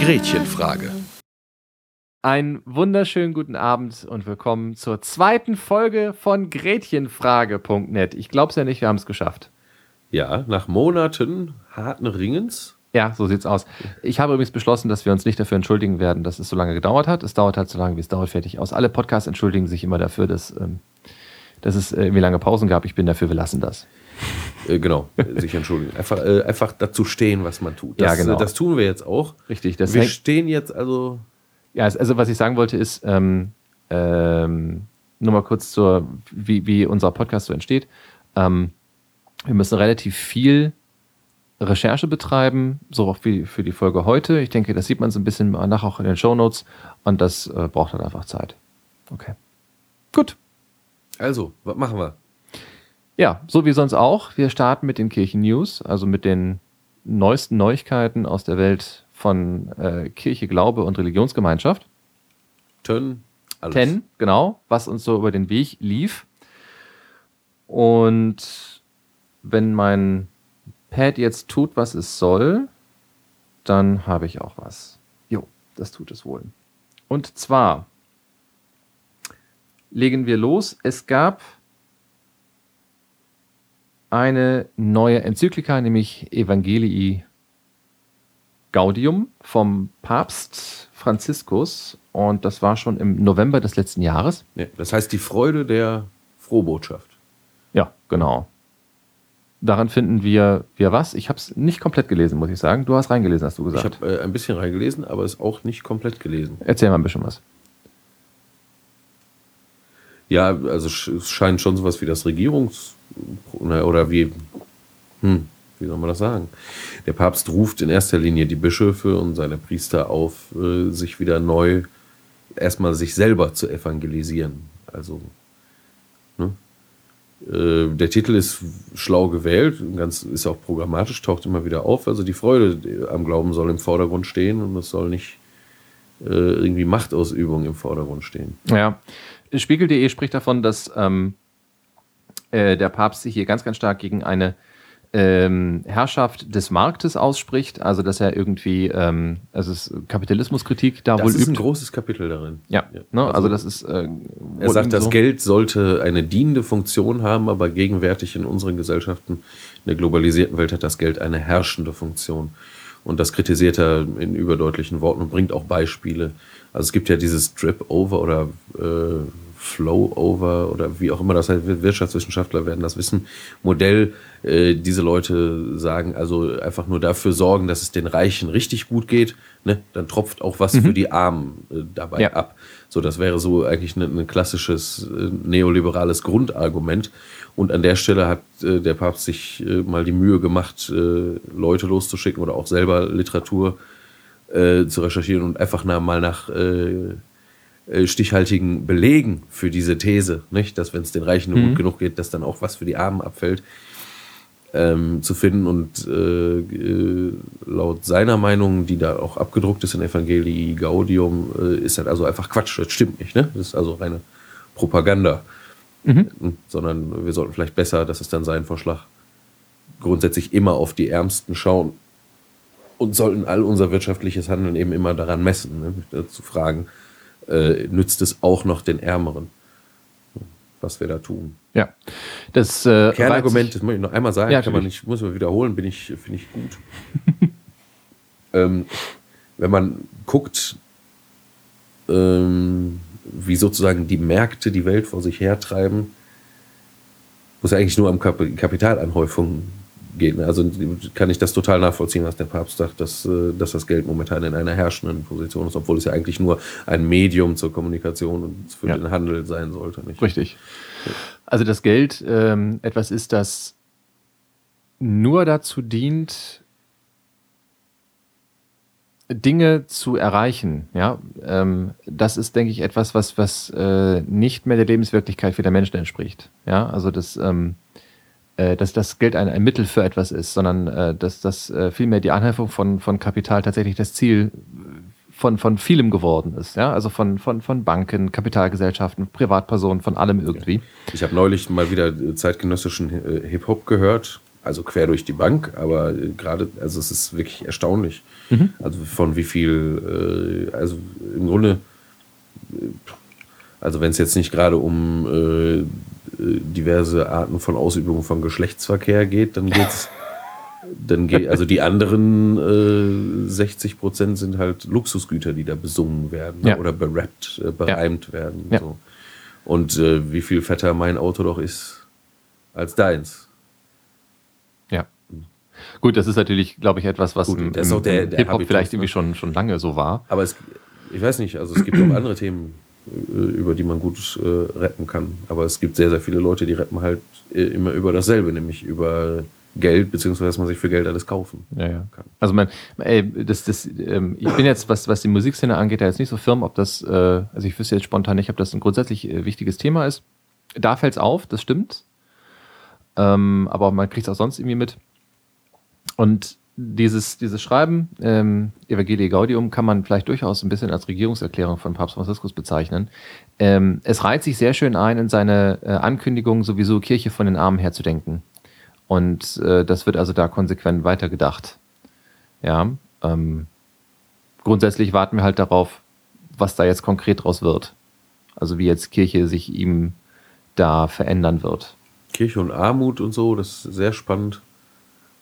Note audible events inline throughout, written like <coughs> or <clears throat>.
Gretchenfrage. Einen wunderschönen guten Abend und willkommen zur zweiten Folge von Gretchenfrage.net. Ich glaube es ja nicht, wir haben es geschafft. Ja, nach Monaten harten Ringens. Ja, so sieht's aus. Ich habe übrigens beschlossen, dass wir uns nicht dafür entschuldigen werden, dass es so lange gedauert hat. Es dauert halt so lange, wie es dauert, fertig aus. Alle Podcasts entschuldigen sich immer dafür, dass, ähm, dass es äh, irgendwie lange Pausen gab. Ich bin dafür, wir lassen das. Äh, genau, <laughs> sich entschuldigen. Einfach, äh, einfach dazu stehen, was man tut. Ja, Das, genau. äh, das tun wir jetzt auch. Richtig. Das wir stehen jetzt also. ja, also was ich sagen wollte ist, ähm, ähm, nur mal kurz zur, wie, wie unser Podcast so entsteht. Ähm, wir müssen relativ viel Recherche betreiben, so auch wie für die Folge heute. Ich denke, das sieht man so ein bisschen nach auch in den Shownotes und das äh, braucht dann einfach Zeit. Okay. Gut. Also, was machen wir? Ja, so wie sonst auch. Wir starten mit den Kirchen-News, also mit den neuesten Neuigkeiten aus der Welt von äh, Kirche, Glaube und Religionsgemeinschaft. Tön, alles. Ten, genau, was uns so über den Weg lief. Und wenn mein Pad jetzt tut, was es soll, dann habe ich auch was. Jo, das tut es wohl. Und zwar legen wir los. Es gab eine neue Enzyklika, nämlich Evangelii Gaudium vom Papst Franziskus. Und das war schon im November des letzten Jahres. Ja, das heißt, die Freude der Frohbotschaft. Ja, genau. Daran finden wir, wir was? Ich habe es nicht komplett gelesen, muss ich sagen. Du hast reingelesen, hast du Ich gesagt. habe äh, ein bisschen reingelesen, aber es auch nicht komplett gelesen. Erzähl mal ein bisschen was. Ja, also es scheint schon sowas wie das Regierungs- na, oder wie, hm, wie soll man das sagen? Der Papst ruft in erster Linie die Bischöfe und seine Priester auf, äh, sich wieder neu erstmal sich selber zu evangelisieren. Also ne? Der Titel ist schlau gewählt, ganz ist auch programmatisch, taucht immer wieder auf. Also die Freude am Glauben soll im Vordergrund stehen und es soll nicht äh, irgendwie Machtausübung im Vordergrund stehen. Ja. Spiegel.de spricht davon, dass ähm, äh, der Papst sich hier ganz, ganz stark gegen eine ähm, Herrschaft des Marktes ausspricht. Also, dass er irgendwie, ähm, also es ist Kapitalismuskritik da Das wohl ist ein übt. großes Kapitel darin. Ja, Ja. Ne? also, Also, das ist. Äh, Er sagt, das so. Geld sollte eine dienende Funktion haben, aber gegenwärtig in unseren Gesellschaften, in der globalisierten Welt, hat das Geld eine herrschende Funktion. Und das kritisiert er in überdeutlichen Worten und bringt auch Beispiele. Also es gibt ja dieses Drip-Over oder äh, Flow-Over oder wie auch immer das heißt, Wirtschaftswissenschaftler werden das wissen, Modell. Äh, diese Leute sagen also einfach nur dafür sorgen, dass es den Reichen richtig gut geht. Ne? Dann tropft auch was für die Armen äh, dabei Ja. ab. So, das wäre so eigentlich ein, ein klassisches äh, neoliberales Grundargument. Und an der Stelle hat äh, der Papst sich äh, mal die Mühe gemacht, äh, Leute loszuschicken oder auch selber Literatur äh, zu recherchieren und einfach nach, mal nach äh, stichhaltigen Belegen für diese These, nicht? dass wenn es den Reichen nur gut genug geht, dass dann auch was für die Armen abfällt, ähm, zu finden. Und äh, äh, laut seiner Meinung, die da auch abgedruckt ist in Evangelii Gaudium, äh, ist das also einfach Quatsch. Das stimmt nicht. Ne? Das ist also reine Propaganda. Sondern wir sollten vielleicht besser, das ist dann sein Vorschlag, grundsätzlich immer auf die Ärmsten schauen und sollten all unser wirtschaftliches Handeln eben immer daran messen, ne? zu fragen, äh, nützt es auch noch den Ärmeren, was wir da tun. Ja. Das äh, Kernargument, das muss ich noch einmal sagen, Ja, kann man nicht, muss man wiederholen, bin ich, finde ich gut. <laughs> ähm, wenn man guckt, ähm, wie sozusagen die Märkte die Welt vor sich hertreiben, wo es eigentlich nur um Kap Kapitalanhäufung geht. Also kann ich das total nachvollziehen, was der Papst sagt, dass, äh, dass das Geld momentan in einer herrschenden Position ist, obwohl es ja eigentlich nur ein Medium zur Kommunikation und für Ja. den Handel sein sollte. Nicht? Richtig. Also das Geld ähm, etwas ist, das nur dazu dient, Dinge zu erreichen. Ja, ähm, das ist, denke ich, etwas, was was äh, nicht mehr der Lebenswirklichkeit vieler Menschen entspricht. Ja, also das ähm, äh, dass das Geld ein, ein Mittel für etwas ist, sondern äh, dass das äh, vielmehr die Anhäufung von, von Kapital tatsächlich das Ziel von, von vielem geworden ist. Ja? Also von, von, von Banken, Kapitalgesellschaften, Privatpersonen, von allem irgendwie. Ich habe neulich mal wieder zeitgenössischen äh, Hip-Hop gehört, also quer durch die Bank, aber äh, gerade, also es ist wirklich erstaunlich. Mhm. Also von wie viel, äh, also im Grunde, also wenn es jetzt nicht gerade um diverse Arten von Ausübung von Geschlechtsverkehr geht, dann geht es dann geht, also die anderen äh, 60 Prozent sind halt Luxusgüter, die da besungen werden ja. oder berappt, äh, bereimt ja. werden. Ja. So. Und äh, wie viel fetter mein Auto doch ist als deins. Ja. Gut, das ist natürlich, glaube ich, etwas, was Gut, im, im, Hip-Hop vielleicht irgendwie ne? schon, schon lange so war. Aber es, ich weiß nicht, also es gibt auch andere Themen, äh, über die man gut äh, rappen kann. Aber es gibt sehr, sehr viele Leute, die rappen halt äh, immer über dasselbe, nämlich über Geld, beziehungsweise dass man sich für Geld alles kaufen ja, ja. kann. Also man, ey, das, das, ähm, ich bin jetzt, was, was die Musikszene angeht, da jetzt nicht so firm, ob das, äh, also ich wüsste jetzt spontan nicht, ob das ein grundsätzlich äh, wichtiges Thema ist. Da fällt es auf, das stimmt. Ähm, aber man kriegt es auch sonst irgendwie mit. Und dieses, dieses Schreiben, ähm, Evangelii Gaudium, kann man vielleicht durchaus ein bisschen als Regierungserklärung von Papst Franziskus bezeichnen. Ähm, es reiht sich sehr schön ein in seine äh, Ankündigung, sowieso Kirche von den Armen herzudenken. Und äh, das wird also da konsequent weitergedacht. Ja, ähm, grundsätzlich warten wir halt darauf, was da jetzt konkret draus wird. Also wie jetzt Kirche sich ihm da verändern wird. Kirche und Armut und so, das ist sehr spannend.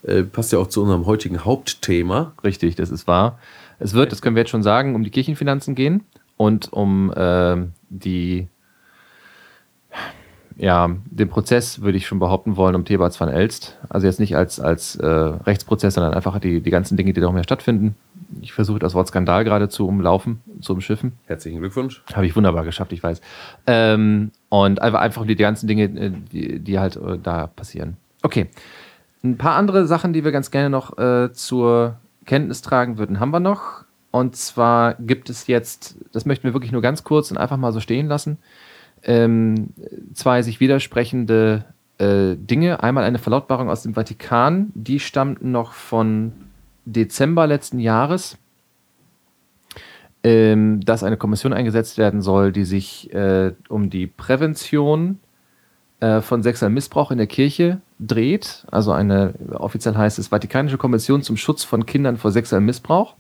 Äh, passt ja auch zu unserem heutigen Hauptthema. Richtig, das ist wahr. Es wird, das können wir jetzt schon sagen, um die Kirchenfinanzen gehen und um äh, die ja, den Prozess würde ich schon behaupten wollen um Thebats van Elst. Also jetzt nicht als, als äh, Rechtsprozess, sondern einfach die, die ganzen Dinge, die da mehr stattfinden. Ich versuche das Wort Skandal gerade zu umlaufen, zu umschiffen. Herzlichen Glückwunsch. Habe ich wunderbar geschafft, ich weiß. Ähm, und einfach, einfach die ganzen Dinge, äh, die, die halt äh, da passieren. Okay. Ein paar andere Sachen, die wir ganz gerne noch äh, zur Kenntnis tragen würden, haben wir noch. Und zwar gibt es jetzt, das möchten wir wirklich nur ganz kurz und einfach mal so stehen lassen ähm, zwei sich widersprechende äh, Dinge. Einmal eine Verlautbarung aus dem Vatikan, die stammt noch von Dezember letzten Jahres, ähm, dass eine Kommission eingesetzt werden soll, die sich äh, um die Prävention äh, von sexuellem Missbrauch in der Kirche dreht. Also eine, offiziell heißt es, Vatikanische Kommission zum Schutz von Kindern vor sexuellem Missbrauch.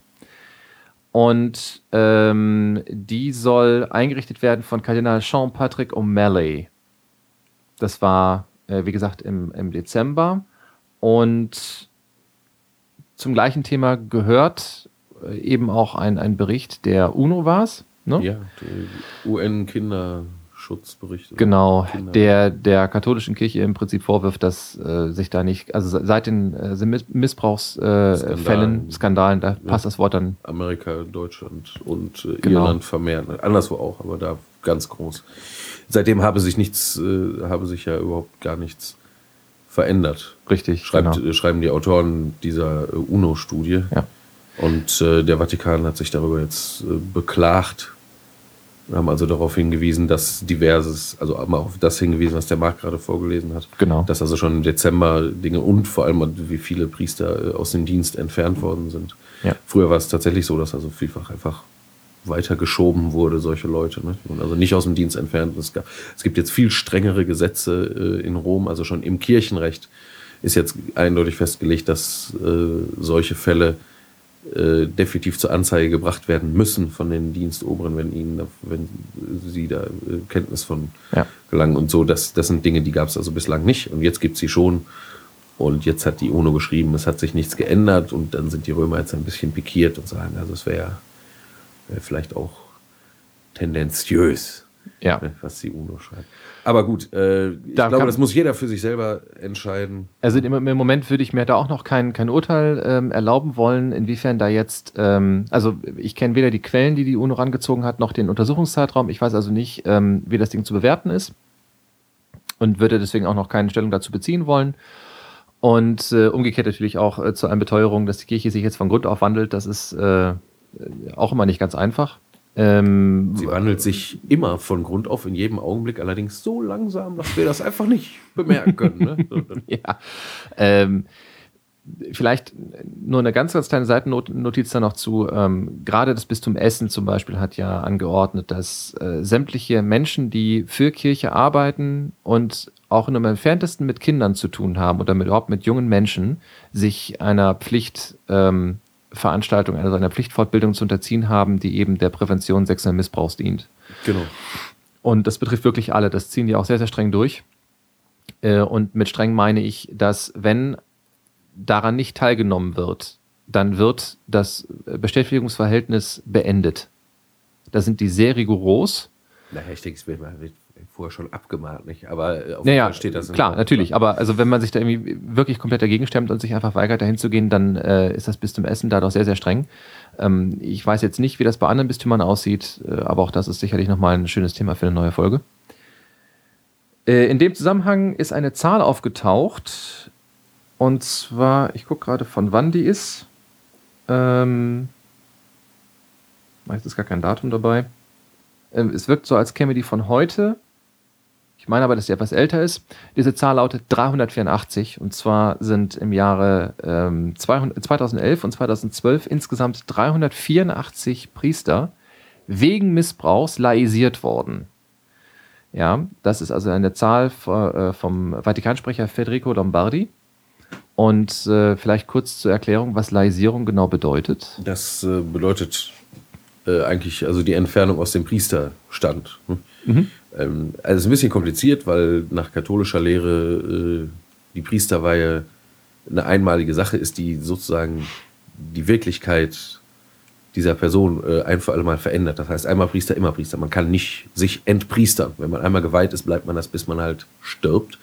Und ähm, die soll eingerichtet werden von Kardinal Jean-Patrick O'Malley. Das war, äh, wie gesagt, im, im Dezember. Und zum gleichen Thema gehört äh, eben auch ein, ein Bericht der UNO war es. Ne? Ja, UN-Kinder. Schutzbericht. Genau, der der katholischen Kirche im Prinzip vorwirft, dass äh, sich da nicht, also seit den äh, Missbrauchsfällen, äh, Skandalen, Skandalen, da ja. passt das Wort dann. Amerika, Deutschland und äh, genau. Irland vermehrt, anderswo auch, aber da ganz groß. Seitdem habe sich nichts, äh, habe sich ja überhaupt gar nichts verändert. Richtig. Schreibt, genau. Schreiben die Autoren dieser äh, UNO-Studie. Ja. Und der Vatikan hat sich darüber jetzt beklagt, wir haben also darauf hingewiesen, dass diverses, also mal auf das hingewiesen, was der Marc gerade vorgelesen hat. Genau. Dass also schon im Dezember Dinge und vor allem, wie viele Priester äh, aus dem Dienst entfernt worden sind. Ja. Früher war es tatsächlich so, dass also vielfach einfach weitergeschoben wurde, solche Leute. Ne? Also nicht aus dem Dienst entfernt. Es, gab, es gibt jetzt viel strengere Gesetze äh, in Rom, also schon im Kirchenrecht ist jetzt eindeutig festgelegt, dass äh, solche Fälle äh, definitiv zur Anzeige gebracht werden müssen von den Dienstoberen, wenn ihnen, wenn sie da äh, Kenntnis von ja. gelangen und so. Das, das sind Dinge, die gab es also bislang nicht und jetzt gibt es sie schon. Und jetzt hat die UNO geschrieben, es hat sich nichts geändert und dann sind die Römer jetzt ein bisschen pikiert und sagen, also es wäre wär vielleicht auch tendenziös, ja. was die UNO schreibt. Aber gut, äh, ich da glaube, das muss jeder für sich selber entscheiden. Also im, im Moment würde ich mir da auch noch kein, kein Urteil ähm, erlauben wollen, inwiefern da jetzt, ähm, also ich kenne weder die Quellen, die die UNO rangezogen hat, noch den Untersuchungszeitraum. Ich weiß also nicht, ähm, wie das Ding zu bewerten ist und würde deswegen auch noch keine Stellung dazu beziehen wollen. Und äh, umgekehrt natürlich auch äh, zu einer Beteuerung, dass die Kirche sich jetzt von Grund auf wandelt. Das ist äh, auch immer nicht ganz einfach. Ähm, Sie wandelt sich immer von Grund auf in jedem Augenblick, allerdings so langsam, dass wir das einfach nicht bemerken können. Ne? <laughs> ja. Ähm, vielleicht nur eine ganz, ganz kleine Seitennotiz da noch zu. Ähm, gerade das Bistum Essen zum Beispiel hat ja angeordnet, dass äh, sämtliche Menschen, die für Kirche arbeiten und auch nur im entferntesten mit Kindern zu tun haben oder mit, überhaupt mit jungen Menschen, sich einer Pflicht ähm, Veranstaltung, einer Pflichtfortbildung zu unterziehen haben, die eben der Prävention sexuellen Missbrauchs dient. Genau. Und das betrifft wirklich alle. Das ziehen die auch sehr, sehr streng durch. Äh, und mit streng meine ich, dass wenn daran nicht teilgenommen wird, dann wird das Bestätigungsverhältnis beendet. Da sind die sehr rigoros. Naja, ich denke, es wird vorher schon abgemahnt, nicht? Aber äh, auf naja, steht das. Klar, natürlich. Aber also wenn man sich da irgendwie wirklich komplett dagegen stemmt und sich einfach weigert, dahin zu gehen, dann äh, ist das bis zum Essen da doch sehr, sehr streng. Ähm, ich weiß jetzt nicht, wie das bei anderen Bistümern aussieht, äh, aber auch das ist sicherlich nochmal ein schönes Thema für eine neue Folge. Äh, in dem Zusammenhang ist eine Zahl aufgetaucht. Und zwar, ich gucke gerade, von wann die ist. Ähm, meist ist gar kein Datum dabei. Ähm, es wirkt so, als käme die von heute. Ich meine aber, dass sie etwas älter ist. Diese Zahl lautet 384 und zwar sind im Jahre ähm, 200, 2011 und 2012 insgesamt 384 Priester wegen Missbrauchs laisiert worden. Ja, das ist also eine Zahl äh, vom Vatikansprecher Federico Lombardi. Und äh, vielleicht kurz zur Erklärung, was Laisierung genau bedeutet. Das äh, bedeutet äh, eigentlich also die Entfernung aus dem Priesterstand. Hm? Mhm. Ähm, also es ist ein bisschen kompliziert, weil nach katholischer Lehre äh, die Priesterweihe eine einmalige Sache ist, die sozusagen die Wirklichkeit dieser Person äh, ein für alle Mal verändert. Das heißt, einmal Priester, immer Priester. Man kann nicht sich entpriestern. Wenn man einmal geweiht ist, bleibt man das, bis man halt stirbt.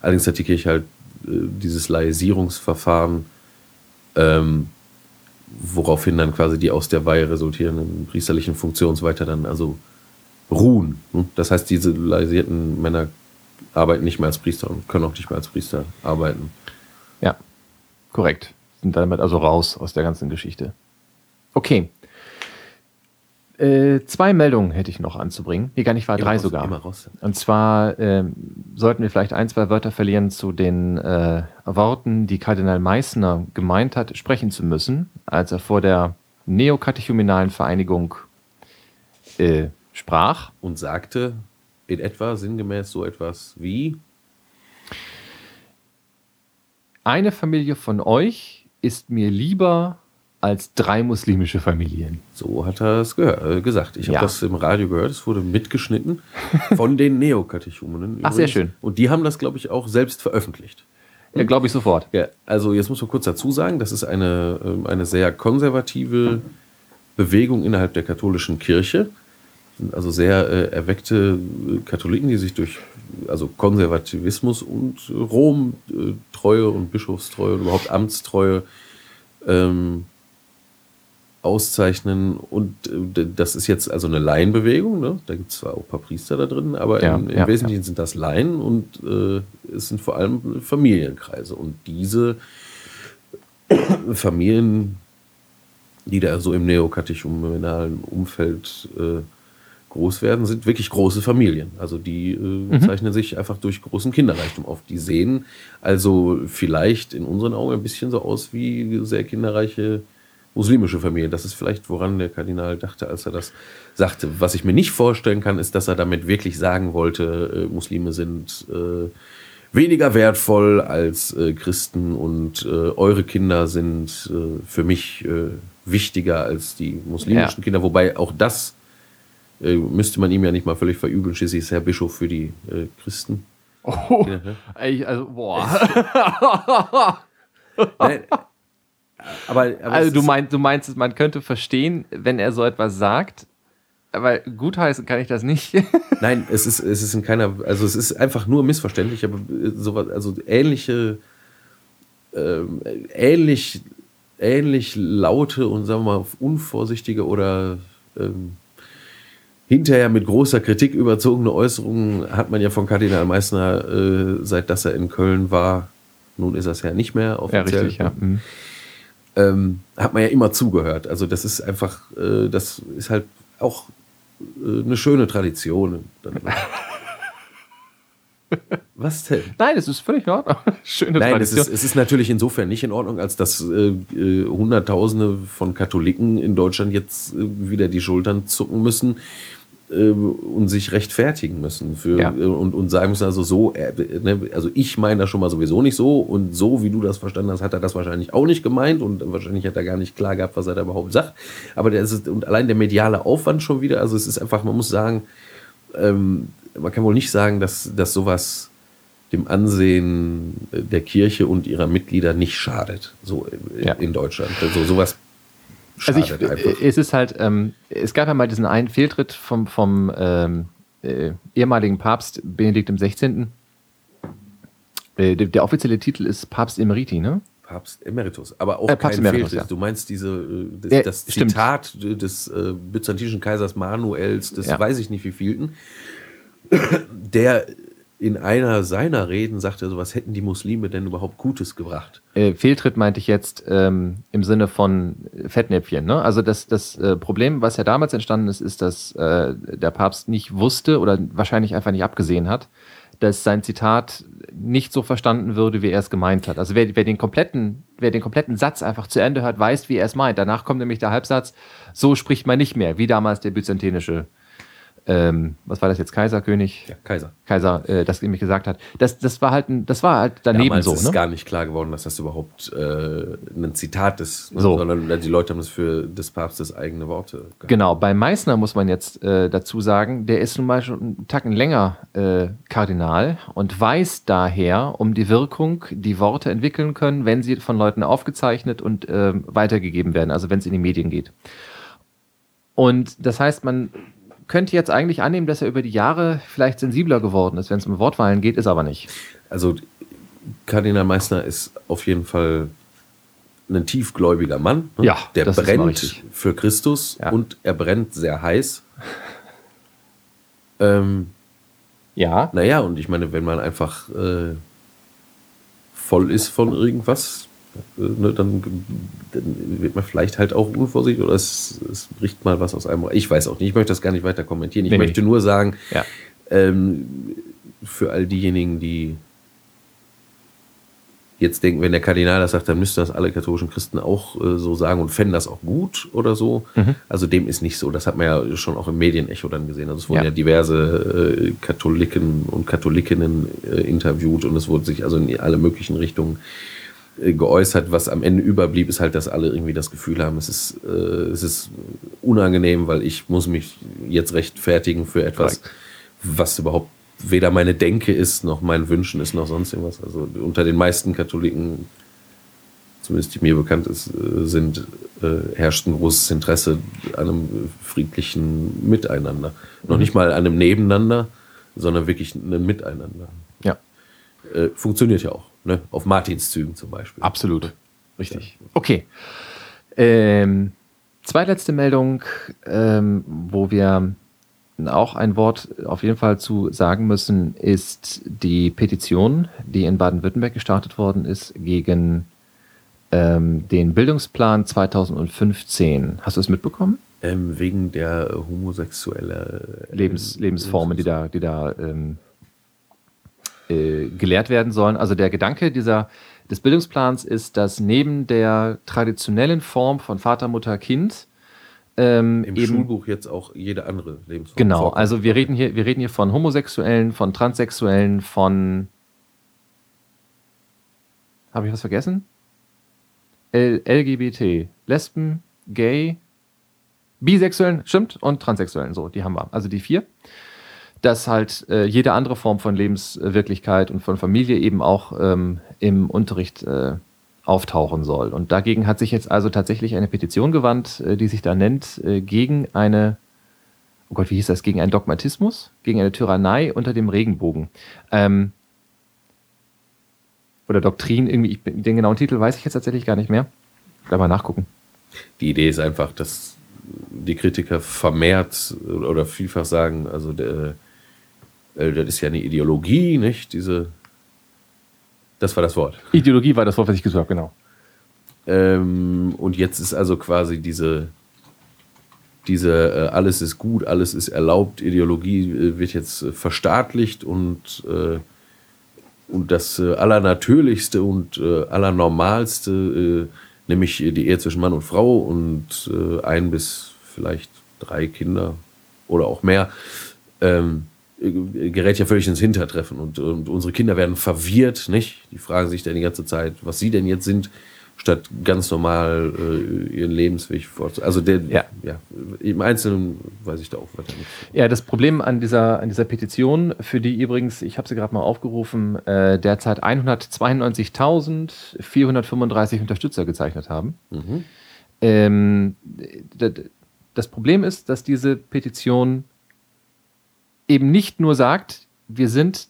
Allerdings hat die Kirche halt äh, dieses Laisierungsverfahren, ähm, woraufhin dann quasi die aus der Weihe resultierenden priesterlichen Funktionsweiter dann also ruhen. Hm? Das heißt, diese laisierten Männer arbeiten nicht mehr als Priester und können auch nicht mehr als Priester arbeiten. Ja, korrekt. Sind damit also raus aus der ganzen Geschichte. Okay. Äh, zwei Meldungen hätte ich noch anzubringen. Nee, gar nicht, war drei raus, sogar. Und zwar äh, sollten wir vielleicht ein, zwei Wörter verlieren zu den äh, Worten, die Kardinal Meissner gemeint hat, sprechen zu müssen, als er vor der neokatechumenalen Vereinigung äh, sprach. Und sagte in etwa sinngemäß so etwas wie: Eine Familie von euch ist mir lieber als drei muslimische Familien. So hat er es äh, gesagt. Ich habe ja. das im Radio gehört. Es wurde mitgeschnitten von den Neokatechumenen. Ach, sehr schön. Und die haben das, glaube ich, auch selbst veröffentlicht. Ja, glaube ich sofort. Ja, also jetzt muss man kurz dazu sagen, das ist eine, ähm, eine sehr konservative Bewegung innerhalb der katholischen Kirche also sehr äh, erweckte äh, Katholiken, die sich durch also Konservativismus und Rom äh, Treue und Bischofstreue und überhaupt Amtstreue ähm, auszeichnen. Und äh, das ist jetzt also eine Laienbewegung. Ne? Da gibt es zwar auch ein paar Priester da drin, aber ja, im, im ja, Wesentlichen ja. sind das Laien und äh, es sind vor allem Familienkreise. Und diese Familien, die da so im neokatechumenalen Umfeld äh, groß werden, sind wirklich große Familien. Also die äh, mhm. zeichnen sich einfach durch großen Kinderreichtum auf. Die sehen also vielleicht in unseren Augen ein bisschen so aus wie sehr kinderreiche muslimische Familien. Das ist vielleicht, woran der Kardinal dachte, als er das sagte. Was ich mir nicht vorstellen kann, ist, dass er damit wirklich sagen wollte, äh, Muslime sind äh, weniger wertvoll als äh, Christen und äh, eure Kinder sind äh, für mich wichtiger als die muslimischen ja. Kinder. Wobei auch das äh, müsste man ihm ja nicht mal völlig verübeln. Schließlich ist er Bischof für die äh, Christen. Oh, ja, also, boah. <laughs> Nein, aber, aber also du meinst, du meinst, man könnte verstehen, wenn er so etwas sagt, aber gutheißen kann ich das nicht. <laughs> Nein, es ist, es ist in keiner, also es ist einfach nur missverständlich, aber äh, sowas, also ähnliche, ähm, ähnlich, ähnlich laute und sagen wir mal unvorsichtige oder ähm, hinterher mit großer Kritik überzogene Äußerungen hat man ja von Kardinal Meissner, äh, seit dass er in Köln war, nun ist er es ja nicht mehr offiziell. Ja, richtig, ja. Mhm. Ähm, hat man ja immer zugehört. Also das ist einfach, äh, das ist halt auch äh, eine schöne Tradition. <laughs> Was denn? Nein, es ist völlig in Ordnung. <laughs> Schöne Nein, Tradition. Es ist, es ist natürlich insofern nicht in Ordnung, als dass äh, äh, Hunderttausende von Katholiken in Deutschland jetzt äh, wieder die Schultern zucken müssen und sich rechtfertigen müssen für, ja. Äh, und, und sagen müssen, also so, äh, ne, also ich meine das schon mal sowieso nicht so und so, wie du das verstanden hast, hat er das wahrscheinlich auch nicht gemeint und wahrscheinlich hat er gar nicht klar gehabt, was er da überhaupt sagt. Aber der ist, und allein der mediale Aufwand schon wieder, also es ist einfach, man muss sagen, ähm, man kann wohl nicht sagen, dass, dass sowas dem Ansehen der Kirche und ihrer Mitglieder nicht schadet, so in, ja. in Deutschland. Also sowas also ich, einfach. es ist halt, ähm, es gab ja mal diesen einen Fehltritt vom, vom ähm, äh, ehemaligen Papst Benedikt XVI. Äh, der, der, offizielle Titel ist Papst Emeriti, ne? Papst Emeritus, aber auch äh, kein Emeritus, Fehltritt. Ja. Du meinst diese, äh, das, ja, das Zitat des äh, byzantinischen Kaisers Manuels, des ja. weiß ich nicht wie vielten, der in einer seiner Reden sagte, so was hätten die Muslime denn überhaupt Gutes gebracht? Äh, Fehltritt meinte ich jetzt ähm, im Sinne von Fettnäpfchen. Ne? Also das, das äh, Problem, was ja damals entstanden ist, ist, dass äh, der Papst nicht wusste oder wahrscheinlich einfach nicht abgesehen hat, dass sein Zitat nicht so verstanden würde, wie er es gemeint hat. Also wer, wer, den kompletten, wer den kompletten Satz einfach zu Ende hört, weiß, wie er es meint. Danach kommt nämlich der Halbsatz, so spricht man nicht mehr, wie damals der byzantinische ähm, was war das jetzt, Kaiser, König? Ja, Kaiser. Kaiser, äh, das mich gesagt hat. Das, das war halt, das war halt daneben Damals so. ist ne? gar nicht klar geworden, dass das überhaupt äh, ein Zitat ist, ne? so. sondern die Leute haben das für des Papstes eigene Worte. Gehabt. Genau, bei Meißner muss man jetzt äh, dazu sagen, der ist nun mal schon einen Tacken länger äh, Kardinal und weiß daher um die Wirkung, die Worte entwickeln können, wenn sie von Leuten aufgezeichnet und ähm, weitergegeben werden, also wenn es in die Medien geht. Und das heißt, man könnte jetzt eigentlich annehmen, dass er über die Jahre vielleicht sensibler geworden ist, wenn es um Wortwahlen geht, ist aber nicht. Also Kardinal Meissner ist auf jeden Fall ein tiefgläubiger Mann. Ne? Ja, der brennt für Christus ja. und er brennt sehr heiß. ähm, ja. Naja, und ich meine, wenn man einfach äh, voll ist von irgendwas, ne, dann, dann, wird man vielleicht halt auch unvorsichtig oder es, es, bricht mal was aus einem. Ich weiß auch nicht, ich möchte das gar nicht weiter kommentieren. Ich nee, möchte nee. nur sagen, ja. ähm, für all diejenigen, die jetzt denken, wenn der Kardinal das sagt, dann müssten das alle katholischen Christen auch äh, so sagen und fänden das auch gut oder so. Mhm. Also dem ist nicht so. Das hat man ja schon auch im Medienecho dann gesehen. Also es wurden ja, ja diverse äh, Katholiken und Katholikinnen äh, interviewt und es wurde sich also in alle möglichen Richtungen äh, geäußert. Was am Ende überblieb, ist halt, dass alle irgendwie das Gefühl haben, es ist, äh, es ist unangenehm, weil ich muss mich jetzt rechtfertigen für etwas, Correct. was überhaupt weder meine Denke ist, noch mein Wünschen ist, noch sonst irgendwas. Also unter den meisten Katholiken, zumindest die mir bekannt ist, äh, sind, äh, herrscht ein großes Interesse an einem friedlichen Miteinander. Mhm. Noch nicht mal an einem Nebeneinander, sondern wirklich ein Miteinander. Ja. Äh, funktioniert ja auch. Ne? Auf Martinszügen zum Beispiel. Absolut. Richtig. Ja. Okay. Ähm, zweitletzte Meldung, ähm, wo wir auch ein Wort auf jeden Fall zu sagen müssen, ist die Petition, die in Baden-Württemberg gestartet worden ist gegen ähm, den Bildungsplan 2015. Hast du es mitbekommen? Ähm, wegen der homosexuellen Lebens, Lebensformen, die da, die da ähm, äh, gelehrt werden sollen. Also der Gedanke dieser, des Bildungsplans ist, dass neben der traditionellen Form von Vater, Mutter, Kind ähm, Im Schulbuch jetzt auch jede andere Lebensform. Genau, also wir reden, hier, wir reden hier von Homosexuellen, von Transsexuellen, von. Habe ich was vergessen? L LGBT, Lesben, Gay, Bisexuellen, stimmt, und Transsexuellen, so, die haben wir. Also die vier. Dass halt äh, jede andere Form von Lebenswirklichkeit und von Familie eben auch ähm, im Unterricht äh, auftauchen soll. Und dagegen hat sich jetzt also tatsächlich eine Petition gewandt, äh, die sich da nennt, äh, gegen eine, oh Gott, wie hieß das, gegen einen Dogmatismus, gegen eine Tyrannei unter dem Regenbogen. Ähm, oder Doktrin, irgendwie, ich, den genauen Titel weiß ich jetzt tatsächlich gar nicht mehr. Gleich mal nachgucken. Die Idee ist einfach, dass die Kritiker vermehrt oder vielfach sagen, also der, äh, das ist ja eine Ideologie, nicht? Diese das war das Wort. Ideologie war das Wort, was ich gesagt habe, genau. Ähm, und jetzt ist also quasi diese diese äh, alles ist gut, alles ist erlaubt, Ideologie äh, wird jetzt äh, verstaatlicht und, äh, und das äh, Allernatürlichste und äh, Allernormalste, nämlich die Ehe zwischen Mann und Frau und ein bis vielleicht drei Kinder oder auch mehr, ähm, äh, gerät ja völlig ins Hintertreffen und, und unsere Kinder werden verwirrt, nicht? Die fragen sich dann die ganze Zeit, was sie denn jetzt sind statt ganz normal äh, ihren Lebensweg fortzusetzen. Also der, ja. ja. im Einzelnen weiß ich da auch weiter nicht. Ja, das Problem an dieser, an dieser Petition, für die übrigens, ich habe sie gerade mal aufgerufen, äh, derzeit 192.435 Unterstützer gezeichnet haben. Mhm. Ähm, das Problem ist, dass diese Petition eben nicht nur sagt, wir sind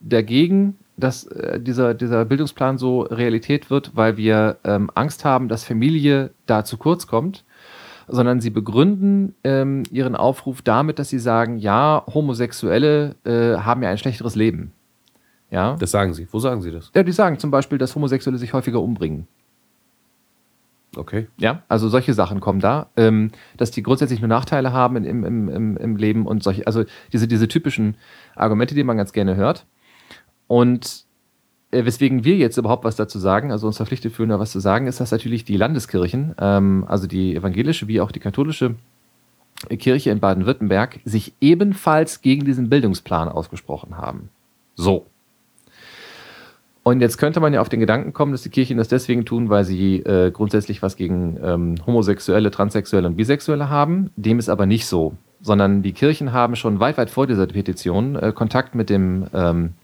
dagegen, dass äh, dieser, dieser Bildungsplan so Realität wird, weil wir ähm, Angst haben, dass Familie da zu kurz kommt, sondern sie begründen ähm, ihren Aufruf damit, dass sie sagen, ja, Homosexuelle äh, haben ja ein schlechteres Leben. Ja? Das sagen sie. Wo sagen sie das? Ja, die sagen zum Beispiel, dass Homosexuelle sich häufiger umbringen. Okay. Ja, also solche Sachen kommen da, ähm, dass die grundsätzlich nur Nachteile haben im, im, im, im Leben und solche, also diese, diese typischen Argumente, die man ganz gerne hört. Und äh, weswegen wir jetzt überhaupt was dazu sagen, also uns verpflichtet fühlen, da was zu sagen, ist, dass natürlich die Landeskirchen, ähm, also die evangelische wie auch die katholische Kirche in Baden-Württemberg, sich ebenfalls gegen diesen Bildungsplan ausgesprochen haben. So. Und jetzt könnte man ja auf den Gedanken kommen, dass die Kirchen das deswegen tun, weil sie äh, grundsätzlich was gegen ähm, Homosexuelle, Transsexuelle und Bisexuelle haben. Dem ist aber nicht so, sondern die Kirchen haben schon weit, weit vor dieser Petition äh, Kontakt mit dem ähm,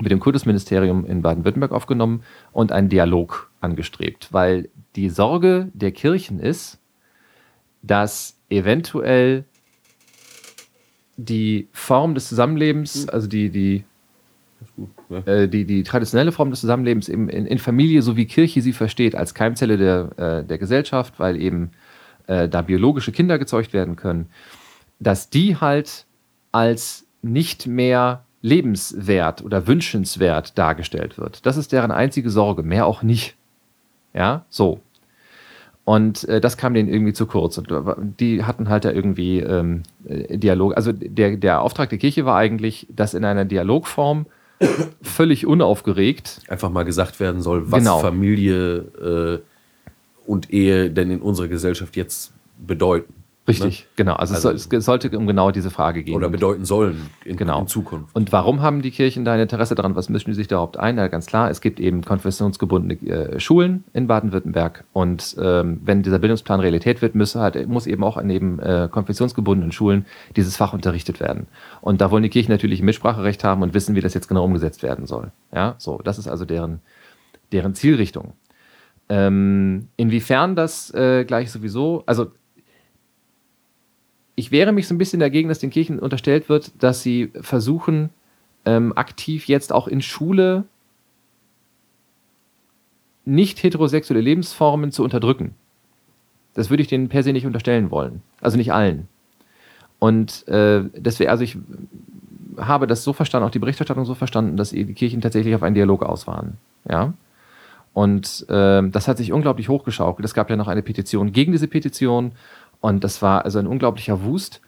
mit dem Kultusministerium in Baden-Württemberg aufgenommen und einen Dialog angestrebt, weil die Sorge der Kirchen ist, dass eventuell die Form des Zusammenlebens, also die, die, äh, die, die traditionelle Form des Zusammenlebens in, in, in, Familie, so wie Kirche sie versteht, als Keimzelle der, äh, der Gesellschaft, weil eben äh, da biologische Kinder gezeugt werden können, dass die halt als nicht mehr lebenswert oder wünschenswert dargestellt wird. Das ist deren einzige Sorge, mehr auch nicht. Ja, so. Und äh, das kam denen irgendwie zu kurz. Und äh, die hatten halt da irgendwie ähm, äh, Dialog. Also der, der Auftrag der Kirche war eigentlich, dass in einer Dialogform völlig unaufgeregt einfach mal gesagt werden soll, was genau. Familie äh, und Ehe denn in unserer Gesellschaft jetzt bedeuten. Richtig, ne? genau. Also, also es, es, sollte um genau diese Frage gehen. Oder bedeuten sollen in, genau. in, Zukunft. Und warum haben die Kirchen da ein Interesse daran? Was mischen die sich da überhaupt ein? Ja, ganz klar, es gibt eben konfessionsgebundene äh, Schulen in Baden-Württemberg. Und ähm, wenn dieser Bildungsplan Realität wird, muss, halt, muss eben auch neben äh, konfessionsgebundenen Schulen dieses Fach unterrichtet werden. Und da wollen die Kirchen natürlich ein Mitspracherecht haben und wissen, wie das jetzt genau umgesetzt werden soll. Ja, so, das ist also deren, deren Zielrichtung. Ähm, inwiefern das äh, gleich sowieso, also ich wehre mich so ein bisschen dagegen, dass den Kirchen unterstellt wird, dass sie versuchen, ähm, aktiv jetzt auch in Schule nicht heterosexuelle Lebensformen zu unterdrücken. Das würde ich denen per se nicht unterstellen wollen. Also nicht allen. Und äh, deswegen, also ich habe das so verstanden, auch die Berichterstattung so verstanden, dass die Kirchen tatsächlich auf einen Dialog aus waren. Ja. Und äh, das hat sich unglaublich hochgeschaukelt. Es gab ja noch eine Petition gegen diese Petition und das war also ein unglaublicher Wust.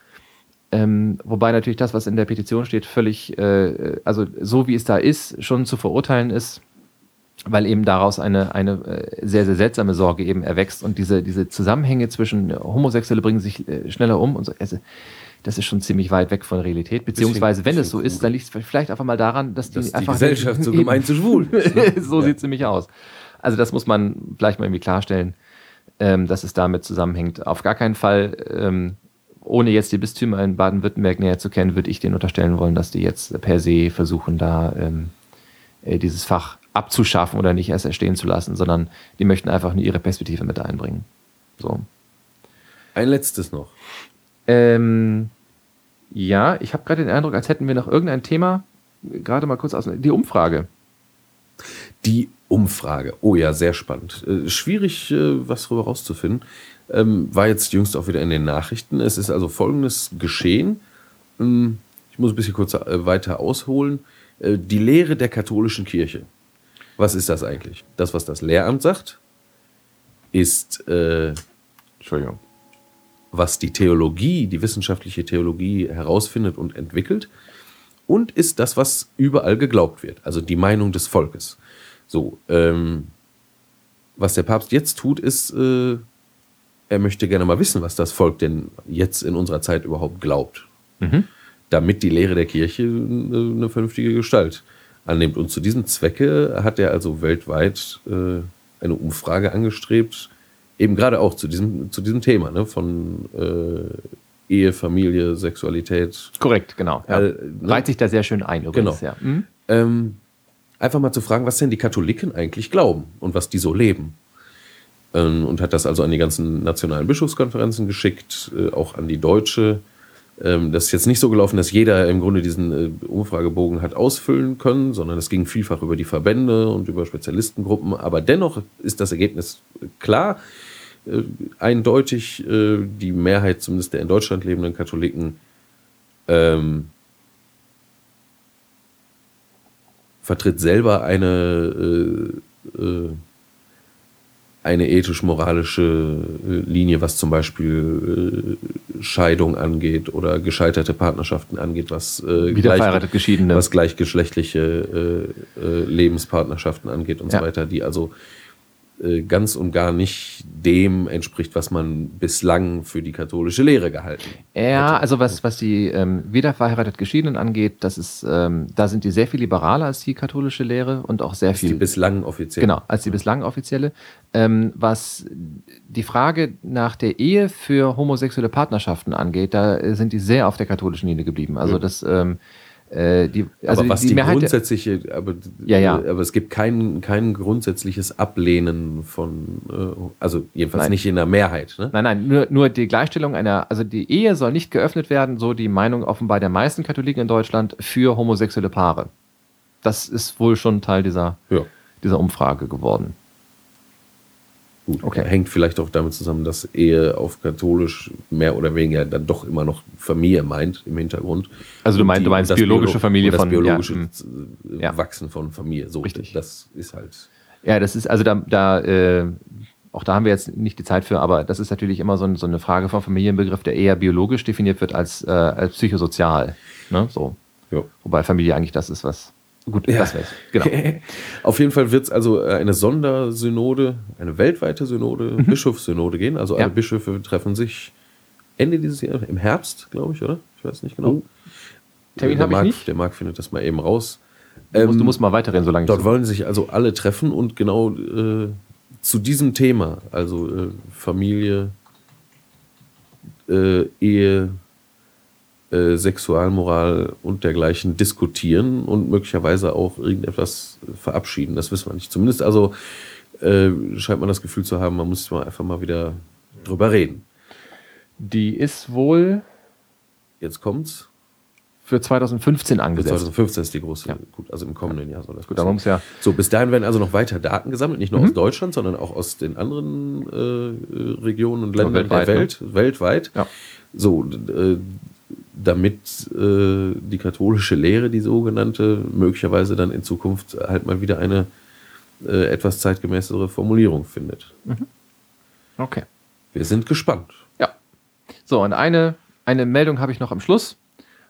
Ähm, wobei natürlich das, was in der Petition steht, völlig, äh, also so wie es da ist, schon zu verurteilen ist, weil eben daraus eine, eine äh, sehr, sehr seltsame Sorge eben erwächst und diese, diese Zusammenhänge zwischen Homosexuelle bringen sich äh, schneller um und so. Also, das ist schon ziemlich weit weg von Realität. Beziehungsweise, bisschen, wenn es so ist, dann liegt es vielleicht einfach mal daran, dass die dass einfach. Die Gesellschaft so <laughs> gemeint zu schwul. <laughs> so ja. sieht es nämlich aus. Also, das muss man vielleicht mal irgendwie klarstellen ähm, dass es damit zusammenhängt. Auf gar keinen Fall, ähm, ohne jetzt die Bistümer in Baden-Württemberg näher zu kennen, würde ich denen unterstellen wollen, dass die jetzt per se versuchen, da ähm, äh, dieses Fach abzuschaffen oder nicht erst erstehen zu lassen, sondern die möchten einfach nur ihre Perspektive mit einbringen. So. Ein letztes noch. Ähm, ja, ich habe gerade den Eindruck, als hätten wir noch irgendein Thema, gerade mal kurz aus, die Umfrage. Die Umfrage. Oh ja, sehr spannend. Äh, schwierig, äh, was darüber rauszufinden. Ähm, war jetzt jüngst auch wieder in den Nachrichten. Es ist also folgendes geschehen. Ähm, ich muss ein bisschen kurz äh, weiter ausholen. Äh, die Lehre der katholischen Kirche. Was ist das eigentlich? Das, was das Lehramt sagt, ist. Äh, Entschuldigung. was die Theologie, die wissenschaftliche Theologie herausfindet und entwickelt und ist das, was überall geglaubt wird, also die Meinung des Volkes. So, ähm, was der Papst jetzt tut, ist, äh, er möchte gerne mal wissen, was das Volk denn jetzt in unserer Zeit überhaupt glaubt, mhm. damit die Lehre der Kirche eine, eine, vernünftige Gestalt annimmt. Und zu diesem Zwecke hat er also weltweit äh, eine Umfrage angestrebt, eben gerade auch zu diesem, zu diesem Thema ne, von äh, Ehe, Familie, Sexualität. Korrekt, genau. Ja. Äh, Reiht sich da sehr schön ein übrigens. Genau. Ja. Mhm. Ähm, einfach mal zu fragen, was denn die Katholiken eigentlich glauben und was die so leben. Ähm, und hat das also an die ganzen nationalen Bischofskonferenzen geschickt, äh, auch an die deutsche. Ähm, das ist jetzt nicht so gelaufen, dass jeder im Grunde diesen äh, Umfragebogen hat ausfüllen können, sondern es ging vielfach über die Verbände und über Spezialistengruppen. Aber dennoch ist das Ergebnis klar. Äh, eindeutig die Mehrheit zumindest der in Deutschland lebenden Katholiken ähm, vertritt selber eine äh, äh, eine ethisch-moralische äh, Linie, was zum Beispiel äh, Scheidung angeht oder gescheiterte Partnerschaften angeht, was, äh, gleich, was gleichgeschlechtliche äh, äh, Lebenspartnerschaften angeht und ja. so weiter, die also ganz und gar nicht dem entspricht, was man bislang für die katholische Lehre gehalten hat. Ja, also was, was die ähm, wiederverheiratet Geschiedenen angeht, das ist, ähm, da sind die sehr viel liberaler als die katholische Lehre und auch sehr als viel. Die bislang offizielle. Genau, als die bislang offizielle. Ähm, was die Frage nach der Ehe für homosexuelle Partnerschaften angeht, da sind die sehr auf der katholischen Linie geblieben. Also ja. das ähm, äh, die, also aber was die, die grundsätzliche, aber, ja, ja. aber es gibt kein, kein grundsätzliches Ablehnen von, äh, also jedenfalls nein. nicht in der Mehrheit. Ne? Nein, nein, nur, nur die Gleichstellung einer, also die Ehe soll nicht geöffnet werden, so die Meinung offenbar der meisten Katholiken in Deutschland für homosexuelle Paare. Das ist wohl schon Teil dieser, ja. dieser Umfrage geworden. Gut, okay. hängt vielleicht auch damit zusammen, dass Ehe auf katholisch mehr oder weniger dann doch immer noch Familie meint im Hintergrund. Also du, meinst, du meinst biologische Familie von das biologische ja, ja. Wachsen von Familie. So, Richtig. Das ist halt. Ja, das ist also da, da äh, auch da haben wir jetzt nicht die Zeit für, aber das ist natürlich immer so, so eine Frage vom Familienbegriff, der eher biologisch definiert wird als, äh, als psychosozial. Ne? So. Jo. Wobei Familie eigentlich das ist, was Gut, ja. das wär's. Genau. <laughs> Auf jeden Fall wird es also äh, eine Sondersynode, eine weltweite Synode, mhm. Bischofssynode gehen. Also alle ja. Bischöfe treffen sich Ende dieses Jahres, im Herbst, glaube ich, oder? Ich weiß nicht genau. Oh. Termin habe ich nicht. Der Marc findet das mal eben raus. Du, ähm, musst, du musst mal weiterreden, solange Dort wollen sich also alle treffen und genau äh, zu diesem Thema, also äh, Familie, äh, Ehe, äh, Sexualmoral und dergleichen diskutieren und möglicherweise auch irgendetwas verabschieden. Das wissen wir nicht. Zumindest also äh, scheint man das Gefühl zu haben, man muss mal einfach mal wieder drüber reden. Die ist wohl. Jetzt kommt's. Für 2015 angesetzt. Für 2015 ist die große, ja. gut, also im kommenden Jahr soll das gut sein. Ja so, bis dahin werden also noch weiter Daten gesammelt, nicht nur mhm. aus Deutschland, sondern auch aus den anderen äh, Regionen und Ländern weltweit, der Welt, ne? weltweit. Ja. So, äh, damit äh, die katholische Lehre, die sogenannte, möglicherweise dann in Zukunft halt mal wieder eine äh, etwas zeitgemäßere Formulierung findet. Mhm. Okay. Wir sind gespannt. Ja. So, und eine, eine Meldung habe ich noch am Schluss.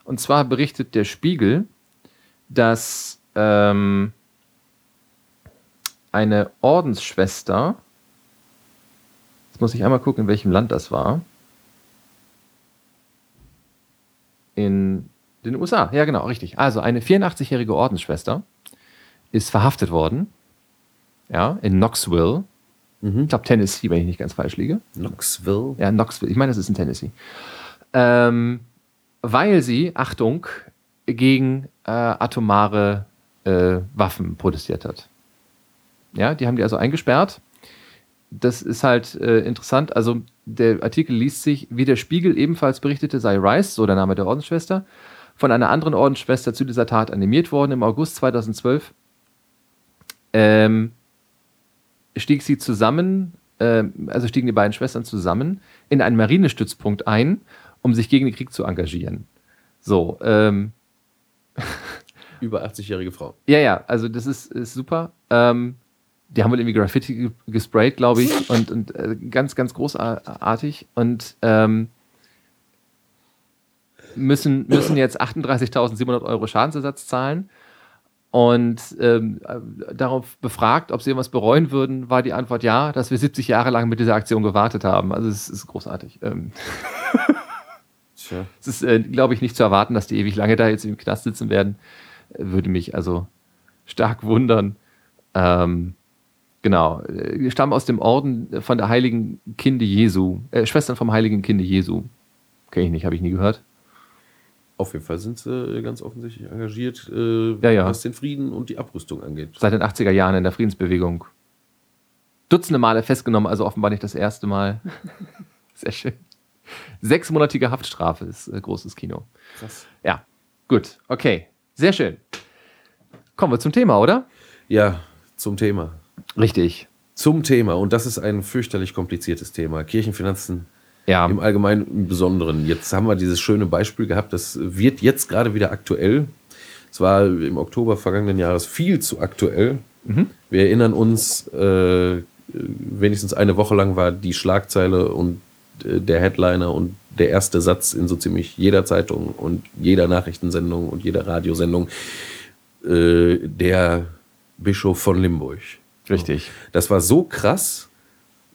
Und zwar berichtet der Spiegel, dass ähm, eine Ordensschwester, jetzt muss ich einmal gucken, in welchem Land das war, in den USA. Ja, genau, richtig. Also eine 84-jährige Ordensschwester ist verhaftet worden. Ja, in Knoxville. Mhm. Ich glaube Tennessee, wenn ich nicht ganz falsch liege. Knoxville? Ja, Knoxville. Ich meine, das ist in Tennessee. Ähm, weil sie, Achtung, gegen äh, atomare äh, Waffen protestiert hat. Ja, die haben die also eingesperrt. Das ist halt äh, interessant. Also der Artikel liest sich, wie der Spiegel ebenfalls berichtete, sei Rice, so der Name der Ordensschwester, von einer anderen Ordensschwester zu dieser Tat animiert worden im August 2012. Ähm, stieg sie zusammen, äh, also stiegen die beiden Schwestern zusammen in einen Marinestützpunkt ein, um sich gegen den Krieg zu engagieren. So, ähm, Über 80-jährige Frau. Ja, ja, also das ist, ist super. Ähm, die haben wohl irgendwie Graffiti gesprayt, glaube ich, <laughs> und, und äh, ganz, ganz großartig. Und ähm, müssen, müssen jetzt 38.700 Euro Schadensersatz zahlen. Und ähm, darauf befragt, ob sie irgendwas bereuen würden, war die Antwort ja, dass wir 70 Jahre lang mit dieser Aktion gewartet haben. Also es ist großartig. Ähm <laughs> es ist, äh, glaube ich, nicht zu erwarten, dass die ewig lange da jetzt im Knast sitzen werden. Würde mich also stark wundern. Ähm, genau. Wir stammen aus dem Orden von der heiligen Kinde Jesu, äh, Schwestern vom heiligen Kinde Jesu. Kenne ich nicht, habe ich nie gehört. Auf jeden Fall sind sie ganz offensichtlich engagiert, äh, ja, ja. was den Frieden und die Abrüstung angeht. Seit den 80er Jahren in der Friedensbewegung. Dutzende Male festgenommen, also offenbar nicht das erste Mal. <laughs> Sehr schön. Sechsmonatige Haftstrafe ist äh, großes Kino. Krass. Ja, gut, okay. Sehr schön. Kommen wir zum Thema, oder? Ja, zum Thema. Richtig. Zum Thema. Und das ist ein fürchterlich kompliziertes Thema. Kirchenfinanzen Ja. im Allgemeinen im Besonderen. Jetzt haben wir dieses schöne Beispiel gehabt, das wird jetzt gerade wieder aktuell. Es war im Oktober vergangenen Jahres viel zu aktuell. Wir erinnern uns, äh, wenigstens eine Woche lang war die Schlagzeile und äh, der Headliner und der erste Satz in so ziemlich jeder Zeitung und jeder Nachrichtensendung und jeder Radiosendung äh, der Bischof von Limburg. Richtig. Das war so krass.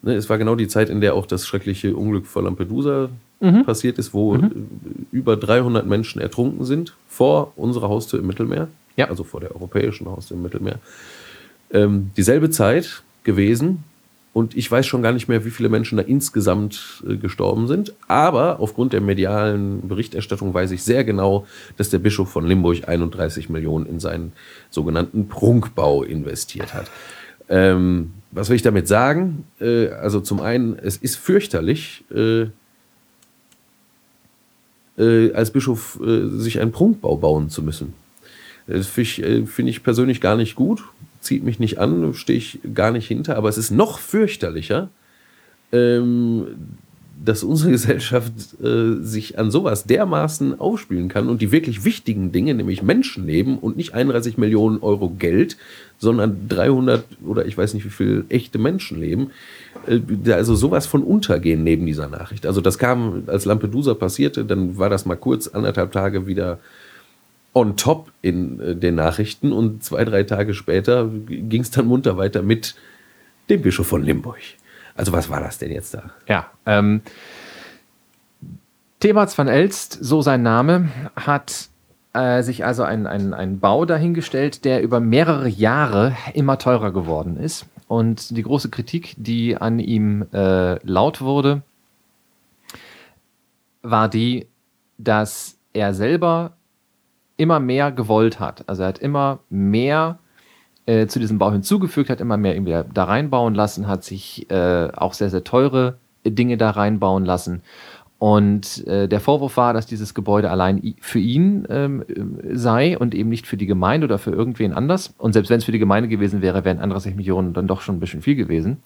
Ne, es war genau die Zeit, in der auch das schreckliche Unglück vor Lampedusa passiert ist, wo äh, über 300 Menschen ertrunken sind vor unserer Haustür im Mittelmeer. Ja. Also vor der europäischen Haustür im Mittelmeer. Ähm, dieselbe Zeit gewesen. Und ich weiß schon gar nicht mehr, wie viele Menschen da insgesamt äh, gestorben sind. Aber aufgrund der medialen Berichterstattung weiß ich sehr genau, dass der Bischof von Limburg 31 Millionen in seinen sogenannten Prunkbau investiert hat. Ähm, was will ich damit sagen? Äh, also zum einen, es ist fürchterlich, äh, äh, als Bischof äh, sich einen Prunkbau bauen zu müssen. Das finde ich, äh, find ich persönlich gar nicht gut, zieht mich nicht an, stehe ich gar nicht hinter, aber es ist noch fürchterlicher, ähm, dass unsere <laughs> Gesellschaft äh, sich an sowas dermaßen aufspielen kann und die wirklich wichtigen Dinge, nämlich Menschenleben und nicht 31 Millionen Euro Geld, sondern 300 oder ich weiß nicht wie viel echte Menschenleben, äh, also sowas von untergehen neben dieser Nachricht. Also das kam, als Lampedusa passierte, dann war das mal kurz anderthalb Tage wieder on top in äh, den Nachrichten und zwei, drei Tage später ging es dann munter weiter mit dem Bischof von Limburg. Also was war das denn jetzt da? Ja. Ähm, Thebats van Elst, so sein Name, hat äh, sich also einen ein Bau dahingestellt, der über mehrere Jahre immer teurer geworden ist. Und die große Kritik, die an ihm äh, laut wurde, war die, dass er selber immer mehr gewollt hat. Also er hat immer mehr äh, zu diesem Bau hinzugefügt, hat immer mehr irgendwie da reinbauen lassen, hat sich äh, auch sehr, sehr teure Dinge da reinbauen lassen. Und äh, der Vorwurf war, dass dieses Gebäude allein für ihn ähm, äh, sei und eben nicht für die Gemeinde oder für irgendwen anders. Und selbst wenn es für die Gemeinde gewesen wäre, wären 31 Millionen dann doch schon ein bisschen viel gewesen.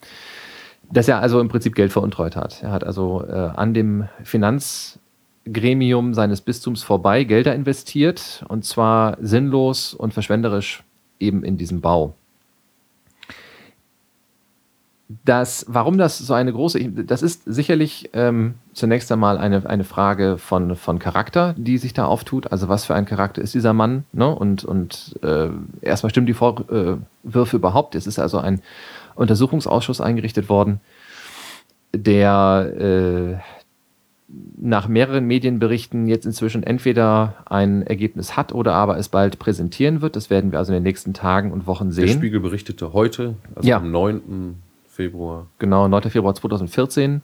Dass er also im Prinzip Geld veruntreut hat. Er hat also äh, an dem Finanzgremium seines Bistums vorbei Gelder investiert und zwar sinnlos und verschwenderisch eben in diesem Bau. Das, warum das so eine große, das ist sicherlich ähm, zunächst einmal eine, eine Frage von, von Charakter, die sich da auftut. Also was für ein Charakter ist dieser Mann? Ne? Und, und äh, erstmal stimmen die Vorwürfe überhaupt. Es ist also ein Untersuchungsausschuss eingerichtet worden, der äh, nach mehreren Medienberichten jetzt inzwischen entweder ein Ergebnis hat oder aber es bald präsentieren wird. Das werden wir also in den nächsten Tagen und Wochen Der sehen. Spiegel berichtete heute, also Ja. am 9. Februar, Genau, 9. Februar 2014.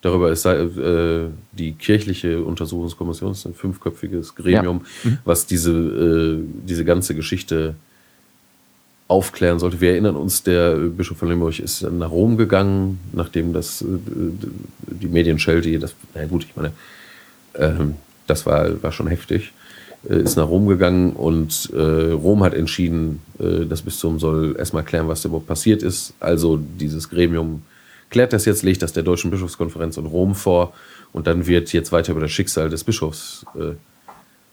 darüber ist äh, die kirchliche Untersuchungskommission, das ist ein fünfköpfiges Gremium, was diese, äh, diese ganze Geschichte aufklären sollte. Wir erinnern uns, der Bischof von Limburg ist nach Rom gegangen, nachdem das äh, die Medienschelte, das, na gut, ich meine, ähm, das war, war schon heftig, äh, ist nach Rom gegangen und äh, Rom hat entschieden, äh, das Bistum soll erstmal klären, was überhaupt passiert ist. Also dieses Gremium klärt das jetzt, legt das der Deutschen Bischofskonferenz in Rom vor und dann wird jetzt weiter über das Schicksal des Bischofs äh,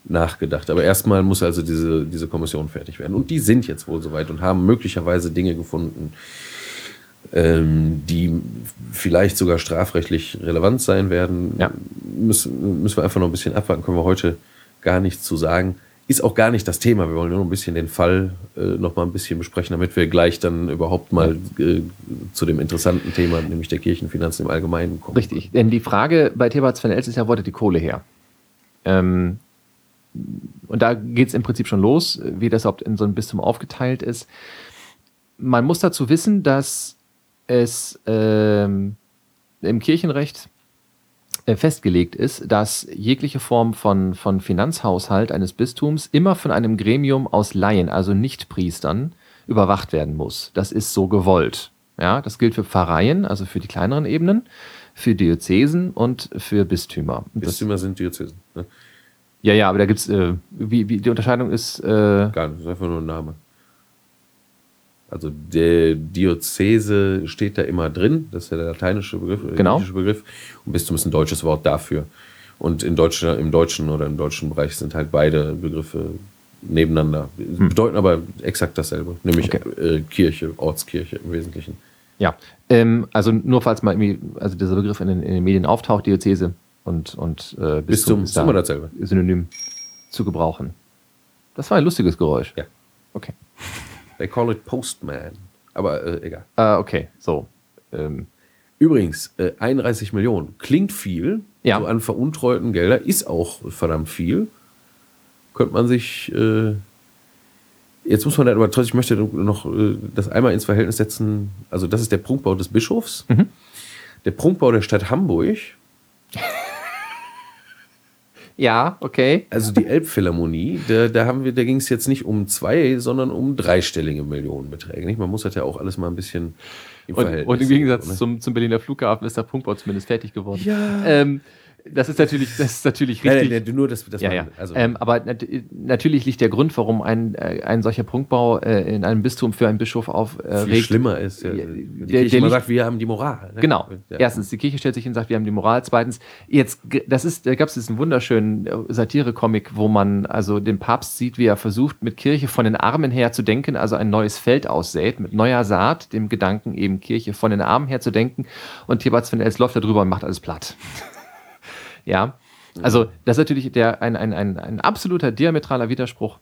nachgedacht. Aber erstmal muss also diese, diese Kommission fertig werden. Und die sind jetzt wohl soweit und haben möglicherweise Dinge gefunden, ähm, die vielleicht sogar strafrechtlich relevant sein werden. Ja. Müssen, müssen wir einfach noch ein bisschen abwarten, können wir heute gar nichts zu sagen. Ist auch gar nicht das Thema. Wir wollen nur ein bisschen den Fall äh, noch mal ein bisschen besprechen, damit wir gleich dann überhaupt mal äh, zu dem interessanten Thema, nämlich der Kirchenfinanzen im Allgemeinen kommen. Richtig, denn die Frage bei Thebats van Els ist ja, wo hat die Kohle her? Ähm, und da geht es im Prinzip schon los, wie das überhaupt in so ein Bistum aufgeteilt ist. Man muss dazu wissen, dass es ähm, im Kirchenrecht äh, festgelegt ist, dass jegliche Form von, von Finanzhaushalt eines Bistums immer von einem Gremium aus Laien, also Nichtpriestern, überwacht werden muss. Das ist so gewollt. Ja, das gilt für Pfarreien, also für die kleineren Ebenen, für Diözesen und für Bistümer. Bistümer sind Diözesen. Ne? Ja, ja, aber da gibt es, äh, wie, wie die Unterscheidung ist. Äh, Gar nicht, das ist einfach nur ein Name. Also der Diözese steht da immer drin, das ist ja der lateinische Begriff, genau. Begriff. Und Bistum ist ein deutsches Wort dafür. Und in Deutsch, im deutschen oder im deutschen Bereich sind halt beide Begriffe nebeneinander. Hm. Bedeuten aber exakt dasselbe, nämlich okay. äh, Kirche, Ortskirche im Wesentlichen. Ja, ähm, also nur falls mal irgendwie, also dieser Begriff in den, in den Medien auftaucht, Diözese und, und äh, Bistum ist immer dasselbe. Synonym zu gebrauchen. Das war ein lustiges Geräusch. Ja. Okay. They call it Postman. Aber äh, egal. Ah, okay, so. Ähm. Übrigens, äh, 31 Millionen klingt viel. Ja. So an veruntreuten Gelder ist auch verdammt viel. Könnte man sich. Äh, jetzt muss man aber trotzdem, ich möchte noch äh, das einmal ins Verhältnis setzen. Also, das ist der Prunkbau des Bischofs. Mhm. Der Prunkbau der Stadt Hamburg ja, okay. Also die Elbphilharmonie, da, da, haben wir, da ging es jetzt nicht um zwei, sondern um dreistellige Millionenbeträge. Nicht? Man muss das ja auch alles mal ein bisschen im Verhältnis. Und, und im Gegensatz zum, zum Berliner Flughafen ist der Punktbau zumindest fertig geworden. Ja. Ähm, das ist natürlich, das ist natürlich richtig. Nein, nein, nur, dass, dass ja, ja. Also ähm, aber nat natürlich liegt der Grund, warum ein, äh, ein solcher Prunkbau äh, in einem Bistum für einen Bischof aufregt. Äh, schlimmer ist. Ja, die der, Kirche der sagt, wir haben die Moral. Ne? Genau. Ja. Erstens, die Kirche stellt sich hin und sagt, wir haben die Moral. Zweitens, jetzt, das ist, da gab es diesen wunderschönen äh, Satire-Comic, wo man also den Papst sieht, wie er versucht, mit Kirche von den Armen her zu denken, also ein neues Feld aussät, mit neuer Saat, dem Gedanken eben Kirche von den Armen her zu denken. Und Thebats von Els läuft da drüber und macht alles platt. Ja. Also, das ist natürlich der, ein, ein, ein, ein absoluter diametraler Widerspruch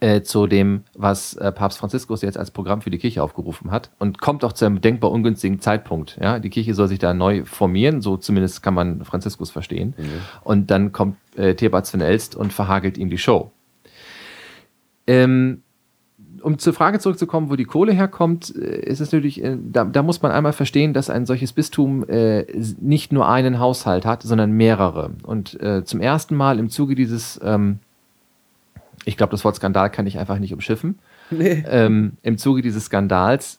äh, zu dem, was äh, Papst Franziskus jetzt als Programm für die Kirche aufgerufen hat und kommt auch zu einem denkbar ungünstigen Zeitpunkt. Ja? Die Kirche soll sich da neu formieren, so zumindest kann man Franziskus verstehen. Mhm. Und dann kommt äh, Thebats von Elst und verhagelt ihm die Show. Ähm, um zur Frage zurückzukommen, wo die Kohle herkommt, äh, ist es natürlich, äh, da, da muss man einmal verstehen, dass ein solches Bistum äh, nicht nur einen Haushalt hat, sondern mehrere. Und äh, zum ersten Mal im Zuge dieses, ähm, ich glaube, das Wort Skandal kann ich einfach nicht umschiffen. <laughs> Nee. Ähm, Im Zuge dieses Skandals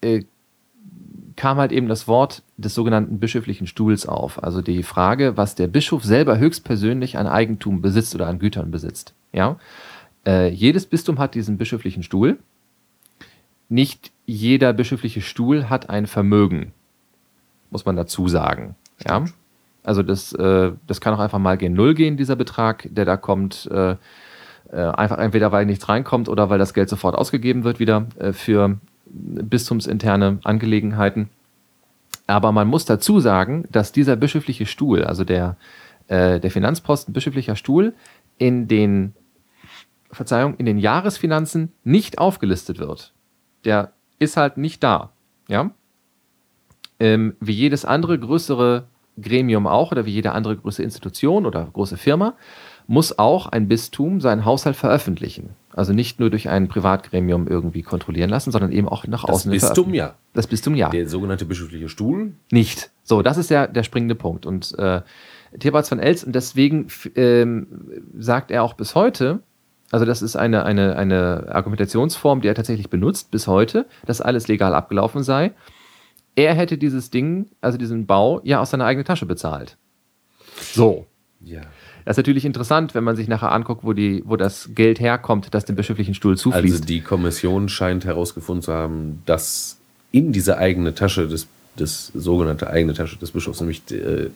äh, kam halt eben das Wort des sogenannten bischöflichen Stuhls auf. Also die Frage, was der Bischof selber höchstpersönlich an Eigentum besitzt oder an Gütern besitzt. Ja. Äh, jedes Bistum hat diesen bischöflichen Stuhl. Nicht jeder bischöfliche Stuhl hat ein Vermögen, muss man dazu sagen. Ja? Also das, äh, das kann auch einfach mal gen Null gehen, dieser Betrag, der da kommt. Äh, äh, einfach entweder weil nichts reinkommt oder weil das Geld sofort ausgegeben wird wieder äh, für bistumsinterne Angelegenheiten. Aber man muss dazu sagen, dass dieser bischöfliche Stuhl, also der, äh, der Finanzposten bischöflicher Stuhl, in den Verzeihung, in den Jahresfinanzen nicht aufgelistet wird. Der ist halt nicht da. Ja? Ähm, wie jedes andere größere Gremium auch oder wie jede andere große Institution oder große Firma muss auch ein Bistum seinen Haushalt veröffentlichen. Also nicht nur durch ein Privatgremium irgendwie kontrollieren lassen, sondern eben auch nach außen. Das Bistum ja. Das Bistum ja. Der sogenannte bischöfliche Stuhl? Nicht. So, das ist ja der springende Punkt. Und äh, Theobald von Els, und deswegen ähm, sagt er auch bis heute, also das ist eine, eine, eine Argumentationsform, die er tatsächlich benutzt bis heute, dass alles legal abgelaufen sei. Er hätte dieses Ding, also diesen Bau, ja aus seiner eigenen Tasche bezahlt. So. Ja. Das ist natürlich interessant, wenn man sich nachher anguckt, wo, die, wo das Geld herkommt, das dem bischöflichen Stuhl zufließt. Also die Kommission scheint herausgefunden zu haben, dass in diese eigene Tasche des, des sogenannte eigene Tasche des Bischofs, nämlich äh,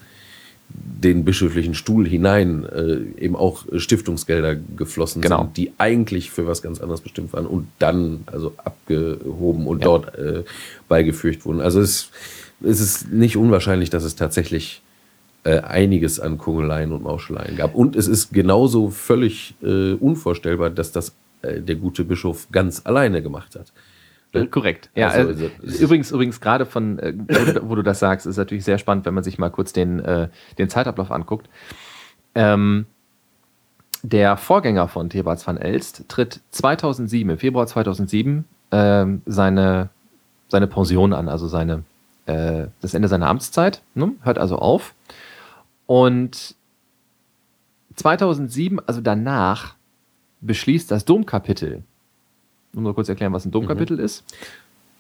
den bischöflichen Stuhl hinein äh, eben auch Stiftungsgelder geflossen Genau. sind, die eigentlich für was ganz anderes bestimmt waren und dann also abgehoben und Ja. dort äh, beigefügt wurden. Also es, es ist nicht unwahrscheinlich, dass es tatsächlich äh, einiges an Kungeleien und Mauscheleien gab. Und es ist genauso völlig äh, unvorstellbar, dass das äh, der gute Bischof ganz alleine gemacht hat. Äh, Korrekt. Ja, Also, äh, übrigens, übrigens gerade von, äh, wo, du, das sagst, ist natürlich sehr spannend, wenn man sich mal kurz den, äh, den Zeitablauf anguckt. Ähm, der Vorgänger von Thebats van Elst tritt 2007, im Februar 2007, ähm, seine, seine Pension an, also seine, äh, das Ende seiner Amtszeit, ne? hört also auf. Und 2007, also danach, beschließt das Domkapitel, nur kurz erklären, was ein Domkapitel ist.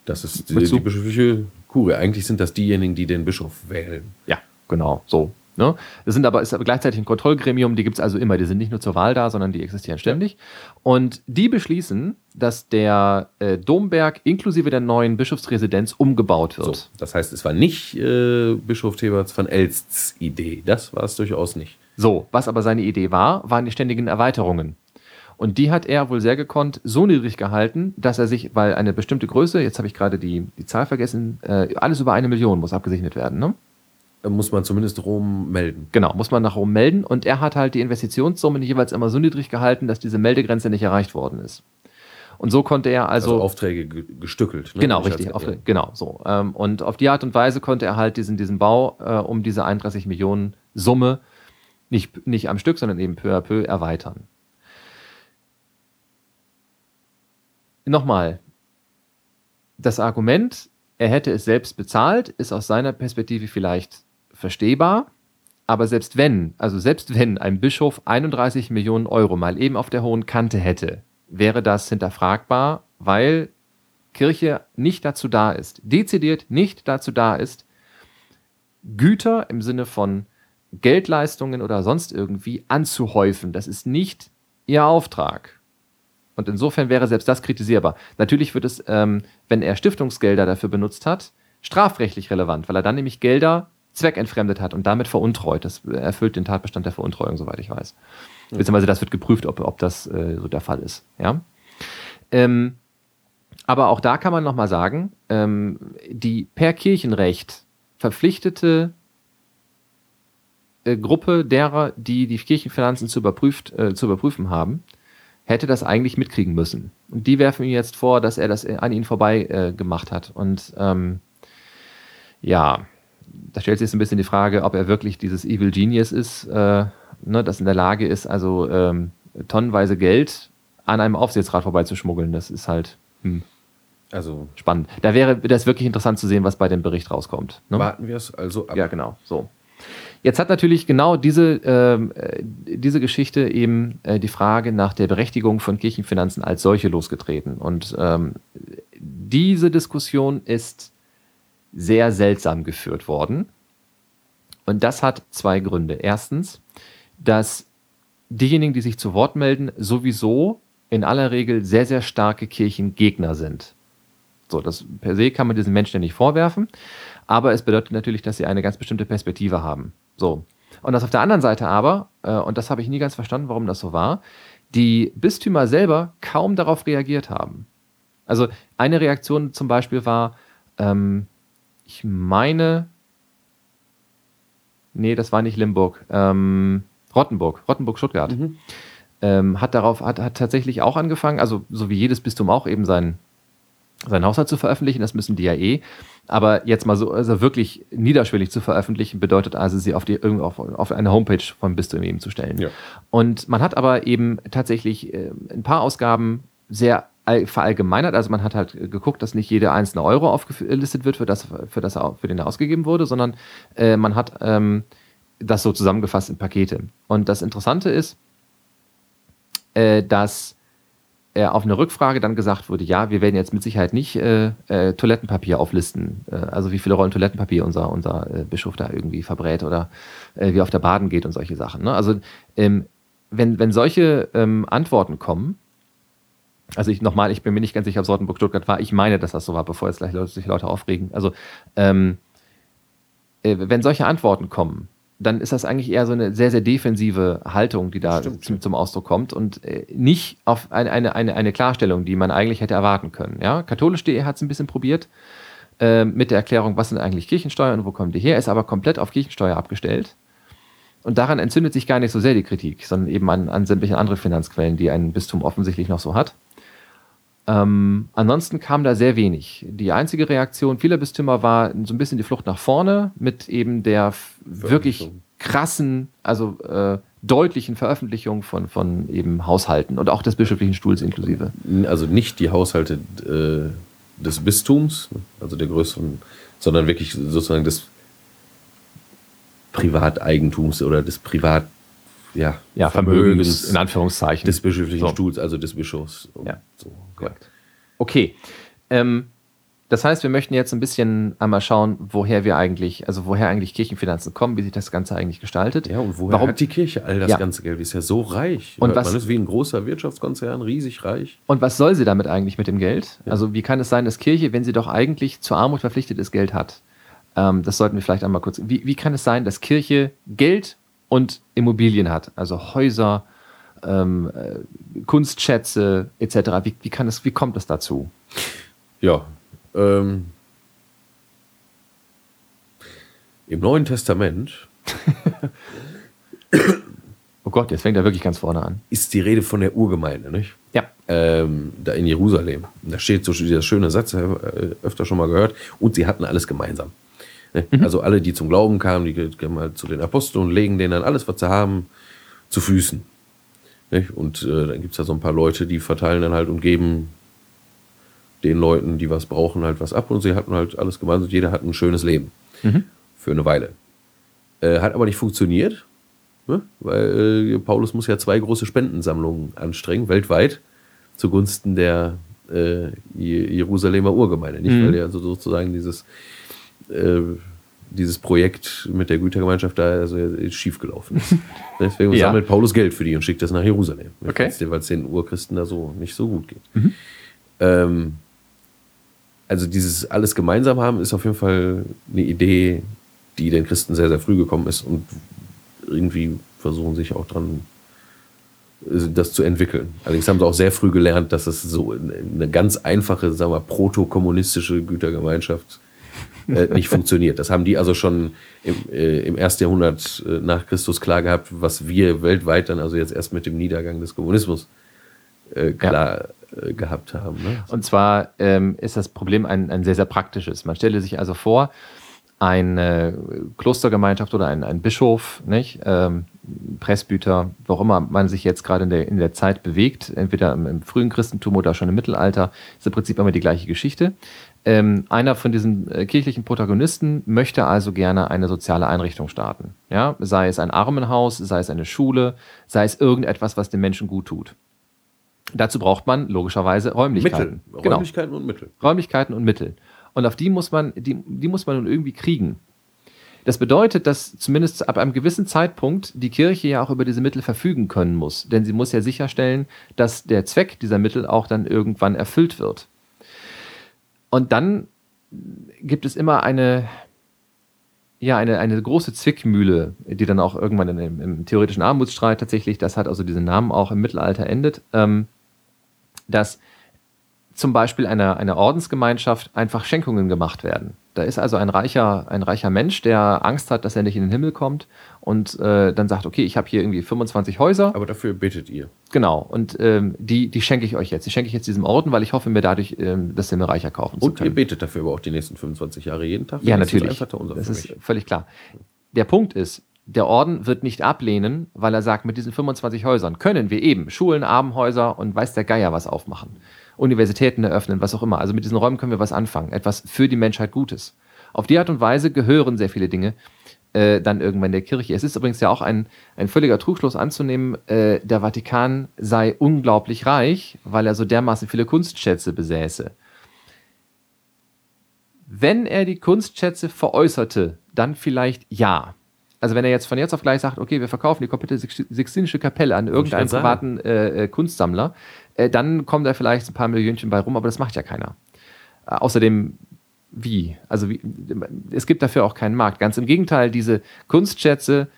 Das ist die, die bischöfliche Kurie. Eigentlich sind das diejenigen, die den Bischof wählen. Ja, genau, so. Ne? Das sind aber, ist aber gleichzeitig ein Kontrollgremium, die gibt es also immer. Die sind nicht nur zur Wahl da, sondern die existieren ständig. Und die beschließen, dass der äh, Domberg inklusive der neuen Bischofsresidenz umgebaut So, wird. das heißt, es war nicht äh, Bischof Theberts van Elsts Idee. Das war es durchaus nicht. So, was aber seine Idee war, waren die ständigen Erweiterungen. Und die hat er wohl sehr gekonnt so niedrig gehalten, dass er sich, weil eine bestimmte Größe, jetzt habe ich gerade die, die Zahl vergessen, äh, alles über eine Million muss abgesegnet werden, ne? Da muss man zumindest Rom melden. Genau, muss man nach Rom melden. Und er hat halt die Investitionssummen jeweils immer so niedrig gehalten, dass diese Meldegrenze nicht erreicht worden ist. Und so konnte er Also, also. Aufträge ge gestückelt. ne? genau, richtig. Auf, genau, so. Ähm, und auf die Art und Weise konnte er halt diesen, diesen Bau äh, um diese 31 Millionen Summe nicht, nicht am Stück, sondern eben peu à peu erweitern. Nochmal, das Argument, er hätte es selbst bezahlt, ist aus seiner Perspektive vielleicht verstehbar. Aber selbst wenn, also selbst wenn ein Bischof 31 Millionen Euro mal eben auf der hohen Kante hätte, wäre das hinterfragbar, weil Kirche nicht dazu da ist, dezidiert nicht dazu da ist, Güter im Sinne von Geldleistungen oder sonst irgendwie anzuhäufen. Das ist nicht ihr Auftrag. Und insofern wäre selbst das kritisierbar. Natürlich wird es, ähm, wenn er Stiftungsgelder dafür benutzt hat, strafrechtlich relevant, weil er dann nämlich Gelder zweckentfremdet hat und damit veruntreut. Das erfüllt den Tatbestand der Veruntreuung, soweit ich weiß. Beziehungsweise das wird geprüft, ob, ob das äh, so der Fall ist. Ja? Ähm, aber auch da kann man nochmal sagen, ähm, die per Kirchenrecht verpflichtete äh, Gruppe derer, die die Kirchenfinanzen zu, überprüft, äh, zu überprüfen haben, hätte das eigentlich mitkriegen müssen. Und die werfen ihm jetzt vor, dass er das an ihnen vorbei äh, gemacht hat. Und ähm, ja, da stellt sich jetzt ein bisschen die Frage, ob er wirklich dieses Evil Genius ist, äh, ne, das in der Lage ist, also ähm, tonnenweise Geld an einem Aufsichtsrat vorbeizuschmuggeln. Das ist halt hm, Also spannend. Da wäre das wirklich interessant zu sehen, was bei dem Bericht rauskommt. Ne? warten wir es also ab. Ja, genau. So. Jetzt hat natürlich genau diese, ähm, äh, diese Geschichte eben äh, die Frage nach der Berechtigung von Kirchenfinanzen als solche losgetreten. Und ähm, diese Diskussion ist sehr seltsam geführt worden. Und das hat zwei Gründe. Erstens, dass diejenigen, die sich zu Wort melden, sowieso in aller Regel sehr, sehr starke Kirchengegner sind. So, das per se kann man diesen Menschen ja nicht vorwerfen, aber es bedeutet natürlich, dass sie eine ganz bestimmte Perspektive haben. So. Und das auf der anderen Seite aber, äh, und das habe ich nie ganz verstanden, warum das so war, die Bistümer selber kaum darauf reagiert haben. Also eine Reaktion zum Beispiel war, ähm, ich meine, nee, das war nicht Limburg, ähm, Rottenburg, Rottenburg-Stuttgart, ähm, hat darauf, hat, hat tatsächlich auch angefangen, also so wie jedes Bistum auch eben sein, seinen Haushalt zu veröffentlichen, das müssen die ja eh. Aber jetzt mal so, also wirklich niederschwellig zu veröffentlichen, bedeutet also, sie auf, die, irgendwo auf, auf eine Homepage vom Bistum eben zu stellen. Ja. Und man hat aber eben tatsächlich äh, ein paar Ausgaben sehr all- verallgemeinert. Also man hat halt geguckt, dass nicht jeder einzelne Euro aufgelistet wird, für das, für das für den er ausgegeben wurde, sondern äh, man hat ähm, das so zusammengefasst in Pakete. Und das Interessante ist, äh, dass äh, auf eine Rückfrage dann gesagt wurde, ja, wir werden jetzt mit Sicherheit nicht äh, äh, Toilettenpapier auflisten, äh, also wie viele Rollen Toilettenpapier unser, unser äh, Bischof da irgendwie verbrät oder äh, wie auf der Baden geht und solche Sachen. Ne? Also ähm, wenn, wenn solche ähm, Antworten kommen, also ich nochmal, ich bin mir nicht ganz sicher, ob Sortenburg Stuttgart war, ich meine, dass das so war, bevor jetzt gleich Leute, sich Leute aufregen. Also ähm, äh, wenn solche Antworten kommen, dann ist das eigentlich eher so eine sehr, sehr defensive Haltung, die da zum, zum Ausdruck kommt und äh, nicht auf eine, eine, eine, eine Klarstellung, die man eigentlich hätte erwarten können. Ja? Katholisch.de hat es ein bisschen probiert äh, mit der Erklärung, was sind eigentlich Kirchensteuern und wo kommen die her, ist aber komplett auf Kirchensteuer abgestellt. Und daran entzündet sich gar nicht so sehr die Kritik, sondern eben an, an sämtlichen anderen Finanzquellen, die ein Bistum offensichtlich noch so hat. Ähm, ansonsten kam da sehr wenig. Die einzige Reaktion vieler Bistümer war so ein bisschen die Flucht nach vorne mit eben der wirklich krassen, also äh, deutlichen Veröffentlichung von, von eben Haushalten und auch des bischöflichen Stuhls inklusive. Also nicht die Haushalte äh, des Bistums, also der größeren, sondern wirklich sozusagen des Privateigentums oder des Privat, ja, Ja, Vermögens, in Anführungszeichen. des bischöflichen So. Stuhls, also des Bischofs. Ja. So, Korrekt. Okay. Ähm, das heißt, wir möchten jetzt ein bisschen einmal schauen, woher wir eigentlich, also woher eigentlich Kirchenfinanzen kommen, wie sich das Ganze eigentlich gestaltet. Ja, und woher Warum, hat die Kirche all das Ja. ganze Geld? Die ist ja so reich. Und Hört was- Man ist wie ein großer Wirtschaftskonzern, riesig reich. und was soll sie damit eigentlich mit dem Geld? Also wie kann es sein, dass Kirche, wenn sie doch eigentlich zur Armut verpflichtet ist, Geld hat? Ähm, das sollten wir vielleicht einmal kurz. Wie, wie kann es sein, dass Kirche Geld und Immobilien hat? Also Häuser, ähm, äh, Kunstschätze etc. Wie, wie, kann es, wie kommt es dazu? Ja. Ähm, Im Neuen Testament <laughs> Oh Gott, jetzt fängt er wirklich ganz vorne an. ist die Rede von der Urgemeinde, nicht? Ja. ähm, da in Jerusalem. Da steht so dieser schöne Satz, äh, öfter schon mal gehört, und sie hatten alles gemeinsam. Ne? Also alle, die zum Glauben kamen, die kamen halt zu den Aposteln und legen denen dann alles, was sie haben, zu Füßen. Nicht? Und äh, dann gibt es da so ein paar Leute, die verteilen dann halt und geben den Leuten, die was brauchen, halt was ab und sie hatten halt alles gemeinsam. Jeder hat ein schönes Leben. Für eine Weile. Äh, hat aber nicht funktioniert, ne? weil äh, Paulus muss ja zwei große Spendensammlungen anstrengen, weltweit, zugunsten der äh, Je- Jerusalemer Urgemeinde. Nicht, Mhm. weil ja so, sozusagen dieses, äh, dieses Projekt mit der Gütergemeinschaft da also schief gelaufen ist. <laughs> Deswegen Ja. sammelt Paulus Geld für die und schickt das nach Jerusalem. Okay. Weil es den Urchristen da so nicht so gut geht. Ähm, also dieses alles gemeinsam haben ist auf jeden Fall eine Idee, die den Christen sehr, sehr früh gekommen ist und irgendwie versuchen sich auch dran, äh, das zu entwickeln. Allerdings haben sie auch sehr früh gelernt, dass es so eine ganz einfache, sagen wir, proto-kommunistische Gütergemeinschaft äh, nicht funktioniert. Das haben die also schon im, äh, im ersten Jahrhundert äh, nach Christus klar gehabt, was wir weltweit dann also jetzt erst mit dem Niedergang des Kommunismus äh, klar äh, gehabt haben. Ne? Und zwar ähm, ist das Problem ein, ein sehr, sehr praktisches. Man stelle sich also vor, eine Klostergemeinschaft oder ein, ein Bischof, nicht? Ähm, Presbyter, wo auch immer man sich jetzt gerade in der, in der Zeit bewegt, entweder im, im frühen Christentum oder schon im Mittelalter, ist im Prinzip immer die gleiche Geschichte. Ähm, einer von diesen äh, kirchlichen Protagonisten möchte also gerne eine soziale Einrichtung starten. Ja? Sei es ein Armenhaus, sei es eine Schule, sei es irgendetwas, was den Menschen gut tut. Dazu braucht man logischerweise Räumlichkeiten. Mittel, Räumlichkeiten und Mittel. Räumlichkeiten und Mittel. Und auf die muss man, die, die muss man nun irgendwie kriegen. Das bedeutet, dass zumindest ab einem gewissen Zeitpunkt die Kirche ja auch über diese Mittel verfügen können muss. Denn sie muss ja sicherstellen, dass der Zweck dieser Mittel auch dann irgendwann erfüllt wird. Und dann gibt es immer eine, ja, eine, eine große Zwickmühle, die dann auch irgendwann im, im theoretischen Armutsstreit tatsächlich, das hat also diesen Namen auch im Mittelalter endet, ähm, dass zum Beispiel einer, einer Ordensgemeinschaft einfach Schenkungen gemacht werden. Da ist also ein reicher, ein reicher Mensch, der Angst hat, dass er nicht in den Himmel kommt und äh, dann sagt, okay, ich habe hier irgendwie 25 Häuser, Aber dafür betet ihr. genau, und ähm, die, die schenke ich euch jetzt. Die schenke ich jetzt diesem Orden, weil ich hoffe, mir dadurch ähm, das Himmelreicher kaufen zu Und ihr betet dafür aber auch die nächsten 25 Jahre jeden Tag. Ja, Das ist natürlich. Das für ist völlig klar. Der Punkt ist, der Orden wird nicht ablehnen, weil er sagt, mit diesen 25 Häusern können wir eben Schulen, Armenhäuser und weiß der Geier was aufmachen. Universitäten eröffnen, was auch immer. Also mit diesen Räumen können wir was anfangen. Etwas für die Menschheit Gutes. Auf die Art und Weise gehören sehr viele Dinge äh, dann irgendwann der Kirche. Es ist übrigens ja auch ein, ein völliger Trugschluss anzunehmen, äh, der Vatikan sei unglaublich reich, weil er so dermaßen viele Kunstschätze besäße. Wenn er die Kunstschätze veräußerte, dann vielleicht ja. Also wenn er jetzt von jetzt auf gleich sagt, okay, wir verkaufen die komplette Six- Sixtinische Kapelle an irgendeinen privaten äh, äh, Kunstsammler, äh, dann kommt da vielleicht ein paar Millionchen bei rum, aber das macht ja keiner. Äh, außerdem wie? Also wie, es gibt dafür auch keinen Markt. Ganz im Gegenteil, diese Kunstschätze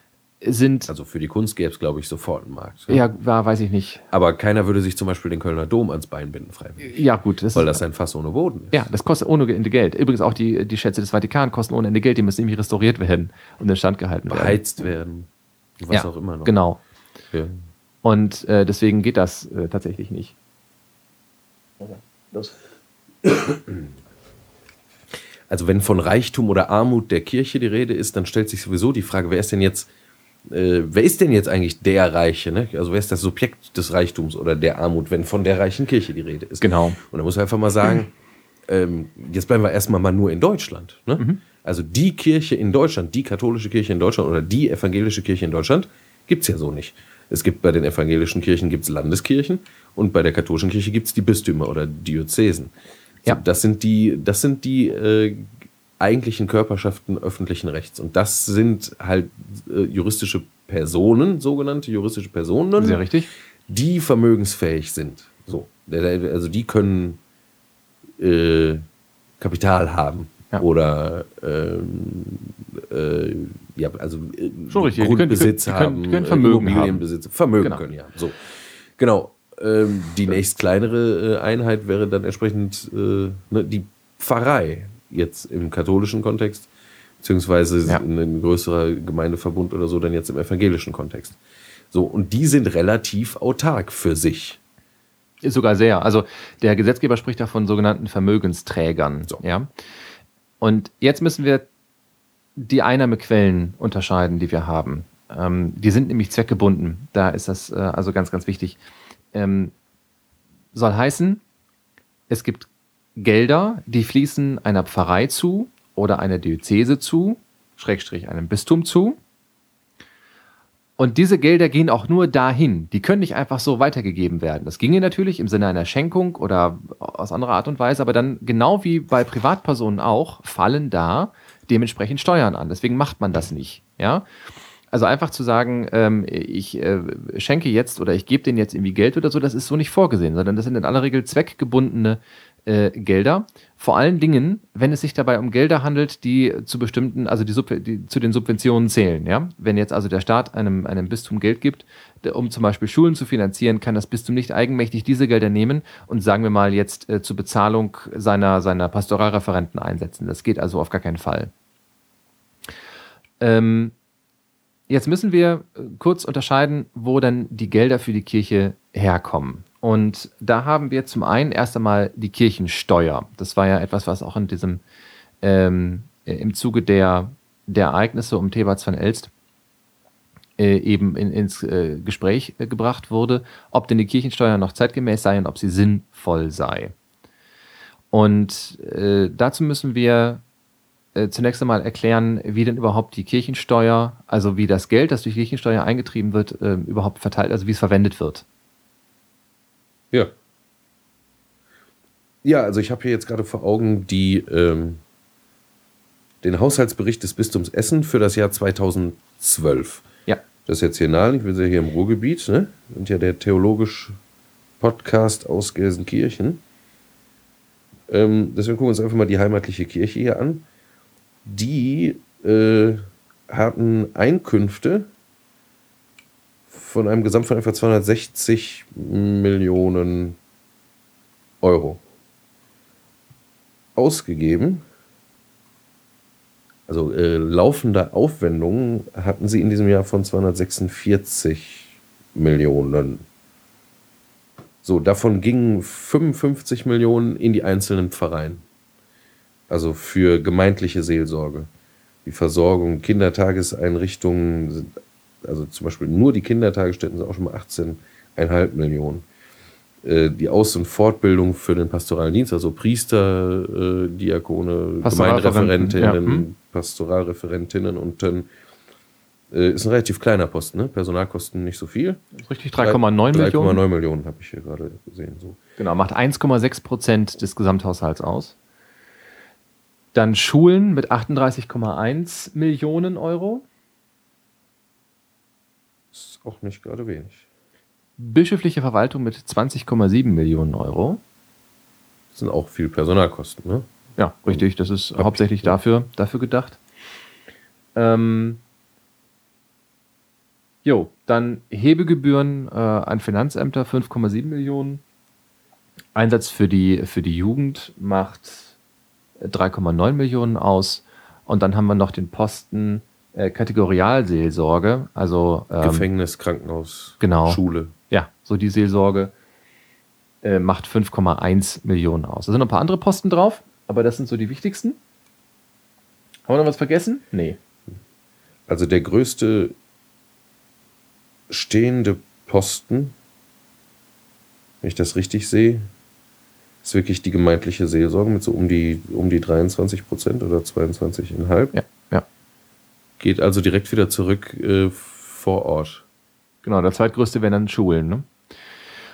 sind. Also für die Kunst gäbe es, glaube ich, sofort einen Markt. Ja, war, weiß ich nicht. Aber keiner würde sich zum Beispiel den Kölner Dom ans Bein binden, freiwillig. Ja, gut. Das weil das ein Fass ohne Boden ist. Ja, das kostet ohne Ende Geld. Übrigens auch die, die Schätze des Vatikan kosten ohne Ende Geld. Die müssen irgendwie restauriert werden und in Stand gehalten werden. Beheizt werden. Was ja, auch immer noch. Genau. Ja. Und äh, deswegen geht das äh, tatsächlich nicht. Das. Also wenn von Reichtum oder Armut der Kirche die Rede ist, dann stellt sich sowieso die Frage, wer ist denn jetzt, äh, wer ist denn jetzt eigentlich der Reiche? Ne? Also wer ist das Subjekt des Reichtums oder der Armut, wenn von der reichen Kirche die Rede ist? Genau. Und da muss man einfach mal sagen, ähm, jetzt bleiben wir erstmal mal nur in Deutschland. Ne? Mhm. Also die Kirche in Deutschland, die katholische Kirche in Deutschland oder die evangelische Kirche in Deutschland gibt es ja so nicht. Es gibt bei den evangelischen Kirchen gibt's Landeskirchen und bei der katholischen Kirche gibt es die Bistümer oder Diözesen. Ja. Das sind die, das sind die äh, eigentlichen Körperschaften öffentlichen Rechts. Und das sind halt äh, juristische Personen, sogenannte juristische Personen, Sehr richtig. die vermögensfähig sind. So. Also die können äh, Kapital haben. Ja. Oder ähm, äh, ja, also äh, Schon richtig. Grundbesitz die können, haben, die können Vermögen Immobilienbesitz, haben. Vermögen genau. können, ja. So. Genau. Ähm, die nächst kleinere äh, Einheit wäre dann entsprechend äh, ne, die Pfarrei, jetzt im katholischen Kontext, beziehungsweise ja. ein größerer Gemeindeverbund oder so, dann jetzt im evangelischen Kontext. So, und die sind relativ autark für sich. Ist sogar sehr. Also der Gesetzgeber spricht da von sogenannten Vermögensträgern. So. Ja. Und jetzt müssen wir die Einnahmequellen unterscheiden, die wir haben. Ähm, die sind nämlich zweckgebunden. Da ist das äh, also ganz, ganz wichtig ähm, soll heißen, es gibt Gelder, die fließen einer Pfarrei zu oder einer Diözese zu, Schrägstrich einem Bistum zu. Und diese Gelder gehen auch nur dahin. Die können nicht einfach so weitergegeben werden. Das ginge natürlich im Sinne einer Schenkung oder aus anderer Art und Weise, aber dann genau wie bei Privatpersonen auch, fallen da dementsprechend Steuern an. Deswegen macht man das nicht. Ja? Also einfach zu sagen, ähm, ich äh, schenke jetzt oder ich gebe denen jetzt irgendwie Geld oder so, das ist so nicht vorgesehen, sondern das sind in aller Regel zweckgebundene äh, Gelder. Vor allen Dingen, wenn es sich dabei um Gelder handelt, die zu bestimmten, also die, die, zu den Subventionen zählen. Ja? Wenn jetzt also der Staat einem, einem Bistum Geld gibt, um zum Beispiel Schulen zu finanzieren, kann das Bistum nicht eigenmächtig diese Gelder nehmen und sagen wir mal jetzt äh, zur Bezahlung seiner, seiner Pastoralreferenten einsetzen. Das geht also auf gar keinen Fall. Ähm, Jetzt müssen wir äh, kurz unterscheiden, wo dann die Gelder für die Kirche herkommen. Und da haben wir zum einen erst einmal die Kirchensteuer. Das war ja etwas, was auch in diesem ähm, äh, im Zuge der, der Ereignisse um Thebats van Elst äh, eben in, ins äh, Gespräch äh, gebracht wurde, ob denn die Kirchensteuer noch zeitgemäß sei und ob sie sinnvoll sei. Und dazu müssen wir äh, zunächst einmal erklären, wie denn überhaupt die Kirchensteuer, also wie das Geld, das durch Kirchensteuer eingetrieben wird, äh, überhaupt verteilt, also wie es verwendet wird. Ja. Ja, also ich habe hier jetzt gerade vor Augen die, ähm, den Haushaltsbericht des Bistums Essen für das Jahr 2012. Ja. Das ist jetzt hier nahe, ich bin ja hier im Ruhrgebiet, ne? Und ja der theologische Podcast aus Gelsenkirchen. Ähm, deswegen gucken wir uns einfach mal die heimatliche Kirche hier an die äh, hatten Einkünfte von einem Gesamt von etwa 260 Millionen Euro ausgegeben. Also äh, laufende Aufwendungen hatten sie in diesem Jahr von 246 Millionen. So, davon gingen 55 Millionen in die einzelnen Pfarreien also für gemeindliche Seelsorge. Die Versorgung, Kindertageseinrichtungen, also zum Beispiel nur die Kindertagesstätten sind auch schon mal 18,5 Millionen. Äh, die Aus- und Fortbildung für den pastoralen Dienst, also Priester, äh, Diakone, Gemeindereferentinnen, ja. hm. Pastoralreferentinnen und dann äh, ist ein relativ kleiner Posten, ne? Personalkosten nicht so viel. Richtig, 3,9 Millionen. 3,9 Millionen habe ich hier gerade gesehen. So. Genau, macht 1,6 Prozent des Gesamthaushalts aus. Dann Schulen mit 38,1 Millionen Euro. Ist auch nicht gerade wenig. Bischöfliche Verwaltung mit 20,7 Millionen Euro. Das sind auch viel Personalkosten, ne? Ja, richtig. Das ist hauptsächlich dafür, dafür gedacht. Ähm, jo, dann Hebegebühren äh, an Finanzämter 5,7 Millionen. Einsatz für die, für die Jugend macht 3,9 Millionen aus. Und dann haben wir noch den Posten äh, Kategorialseelsorge, also ähm, Gefängnis, Krankenhaus, genau, Schule. Ja, so die Seelsorge äh, macht 5,1 Millionen aus. Da sind noch ein paar andere Posten drauf, aber das sind so die wichtigsten. Haben wir noch was vergessen? Nee. Also der größte stehende Posten, wenn ich das richtig sehe, ist wirklich die gemeindliche Seelsorge mit so um die, um die 23 Prozent oder 22,5. Ja, ja. Geht also direkt wieder zurück äh, vor Ort. Genau, der zweitgrößte wären dann Schulen. Ne?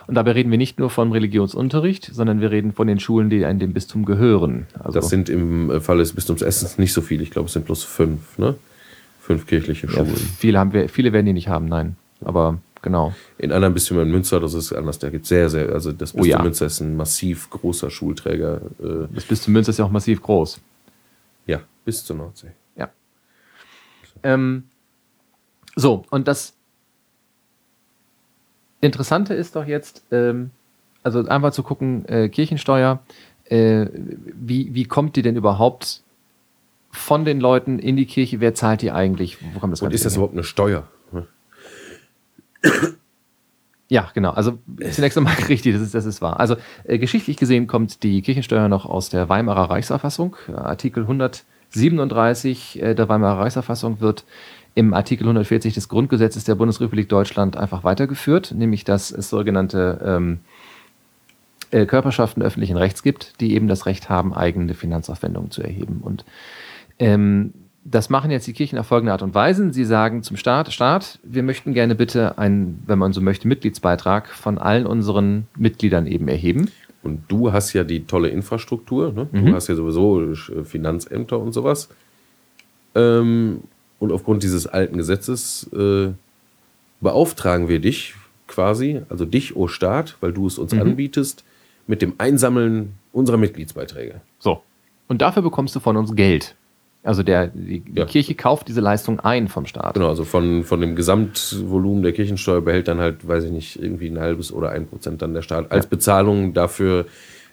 Und dabei reden wir nicht nur vom Religionsunterricht, sondern wir reden von den Schulen, die in dem Bistum gehören. Also das sind im Fall des Bistums Essens nicht so viele. Ich glaube, es sind bloß fünf. Ne? Fünf kirchliche Schulen. Ja, viele, haben wir, viele werden die nicht haben, nein. Aber genau. In anderen Bistümern in Münster, das ist anders. Da gibt es sehr, sehr, also das Bistum oh ja. Münster ist ein massiv großer Schulträger. Äh. Das Bistum Münster ist ja auch massiv groß. Ja, bis zur Nordsee. Ja. Ähm, so, und das Interessante ist doch jetzt, ähm, also einfach zu gucken, äh, Kirchensteuer, äh, wie, wie kommt die denn überhaupt von den Leuten in die Kirche? Wer zahlt die eigentlich? Wo kommt das Und ist das überhaupt eine Steuer? <coughs> Ja, genau. Also zunächst einmal <laughs> richtig, das ist, das ist wahr. Also äh, geschichtlich gesehen kommt die Kirchensteuer noch aus der Weimarer Reichsverfassung. Artikel 137 äh, der Weimarer Reichsverfassung wird im Artikel 140 des Grundgesetzes der Bundesrepublik Deutschland einfach weitergeführt, nämlich dass es sogenannte ähm, äh, Körperschaften öffentlichen Rechts gibt, die eben das Recht haben, eigene Finanzaufwendungen zu erheben. Und ähm, das machen jetzt die Kirchen auf folgende Art und Weise. Sie sagen zum Staat, Staat, wir möchten gerne bitte einen, wenn man so möchte, Mitgliedsbeitrag von allen unseren Mitgliedern eben erheben. Und du hast ja die tolle Infrastruktur, ne? du mhm. hast ja sowieso Finanzämter und sowas. Ähm, und aufgrund dieses alten Gesetzes äh, beauftragen wir dich quasi, also dich, o oh Staat, weil du es uns mhm. anbietest, mit dem Einsammeln unserer Mitgliedsbeiträge. So. Und dafür bekommst du von uns Geld. Also der, die, die ja. Kirche kauft diese Leistung ein vom Staat. Genau, also von, von dem Gesamtvolumen der Kirchensteuer behält dann halt, weiß ich nicht, irgendwie ein halbes oder ein Prozent dann der Staat als ja. Bezahlung dafür,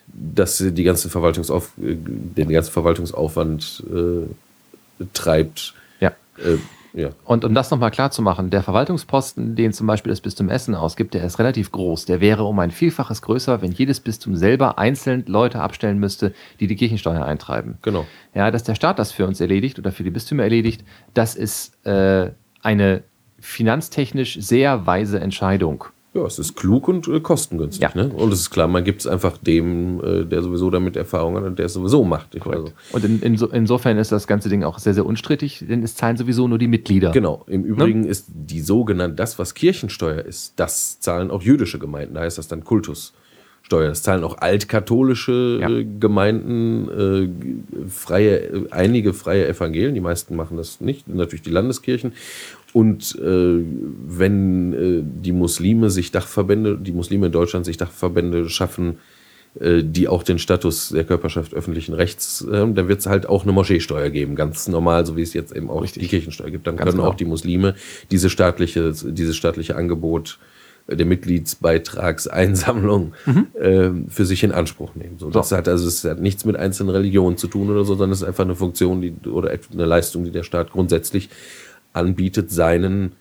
dass die ganze Verwaltungsauf, äh, den ganzen Verwaltungsaufwand äh, treibt, äh, ja. Und um das nochmal klar zu machen, der Verwaltungsposten, den zum Beispiel das Bistum Essen ausgibt, der ist relativ groß. Der wäre um ein Vielfaches größer, wenn jedes Bistum selber einzeln Leute abstellen müsste, die die Kirchensteuer eintreiben. Genau. Ja, dass der Staat das für uns erledigt oder für die Bistümer erledigt, das ist äh, eine finanztechnisch sehr weise Entscheidung. Ja, es ist klug und äh, kostengünstig. Ja. Ne? Und es ist klar, man gibt es einfach dem, äh, der sowieso damit Erfahrung hat und der es sowieso macht. Also. Und in, in so, insofern ist das ganze Ding auch sehr, sehr unstrittig, denn es zahlen sowieso nur die Mitglieder. Genau. Im Übrigen ne? ist die sogenannte, das, was Kirchensteuer ist, das zahlen auch jüdische Gemeinden. Da heißt das dann Kultussteuer. Das zahlen auch altkatholische ja. äh, Gemeinden, äh, freie, einige freie Evangelien, die meisten machen das nicht, natürlich die Landeskirchen. Und äh, wenn äh, die Muslime sich Dachverbände, die Muslime in Deutschland sich Dachverbände schaffen, äh, die auch den Status der Körperschaft öffentlichen Rechts haben, dann wird es halt auch eine Moscheesteuer geben, ganz normal, so wie es jetzt eben auch Richtig. die Kirchensteuer gibt. Dann ganz können genau. auch die Muslime diese staatliche, dieses staatliche Angebot der Mitgliedsbeitragseinsammlung mhm. äh, für sich in Anspruch nehmen. So, das so. hat also es hat nichts mit einzelnen Religionen zu tun oder so, sondern es ist einfach eine Funktion, die oder eine Leistung, die der Staat grundsätzlich anbietet seinen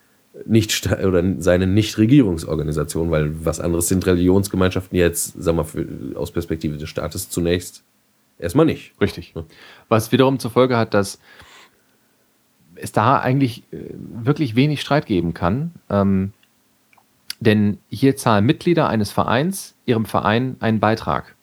nicht oder seinen Nichtregierungsorganisationen, weil was anderes sind Religionsgemeinschaften jetzt, sagen wir für, aus Perspektive des Staates zunächst erstmal nicht. Richtig. Was wiederum zur Folge hat, dass es da eigentlich äh, wirklich wenig Streit geben kann. Ähm, denn hier zahlen Mitglieder eines Vereins ihrem Verein einen Beitrag.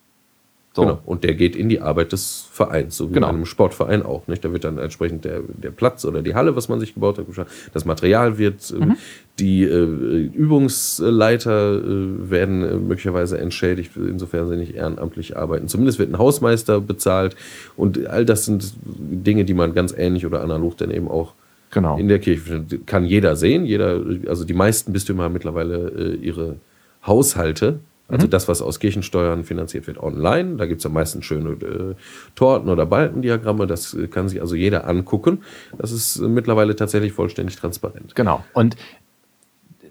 So. Genau. Und der geht in die Arbeit des Vereins, so wie genau. in einem Sportverein auch. Nicht? Da wird dann entsprechend der, der Platz oder die Halle, was man sich gebaut hat, das Material wird, äh, mhm. die äh, Übungsleiter äh, werden äh, möglicherweise entschädigt, insofern sie nicht ehrenamtlich arbeiten. Zumindest wird ein Hausmeister bezahlt und all das sind Dinge, die man ganz ähnlich oder analog dann eben auch genau. in der Kirche. Kann jeder sehen, jeder, also die meisten Bistümer haben mittlerweile äh, ihre Haushalte Also das, was aus Kirchensteuern finanziert wird, online. Da gibt es am meisten schöne äh, Torten oder Balkendiagramme. Das äh, kann sich also jeder angucken. Das ist äh, mittlerweile tatsächlich vollständig transparent. Genau. Und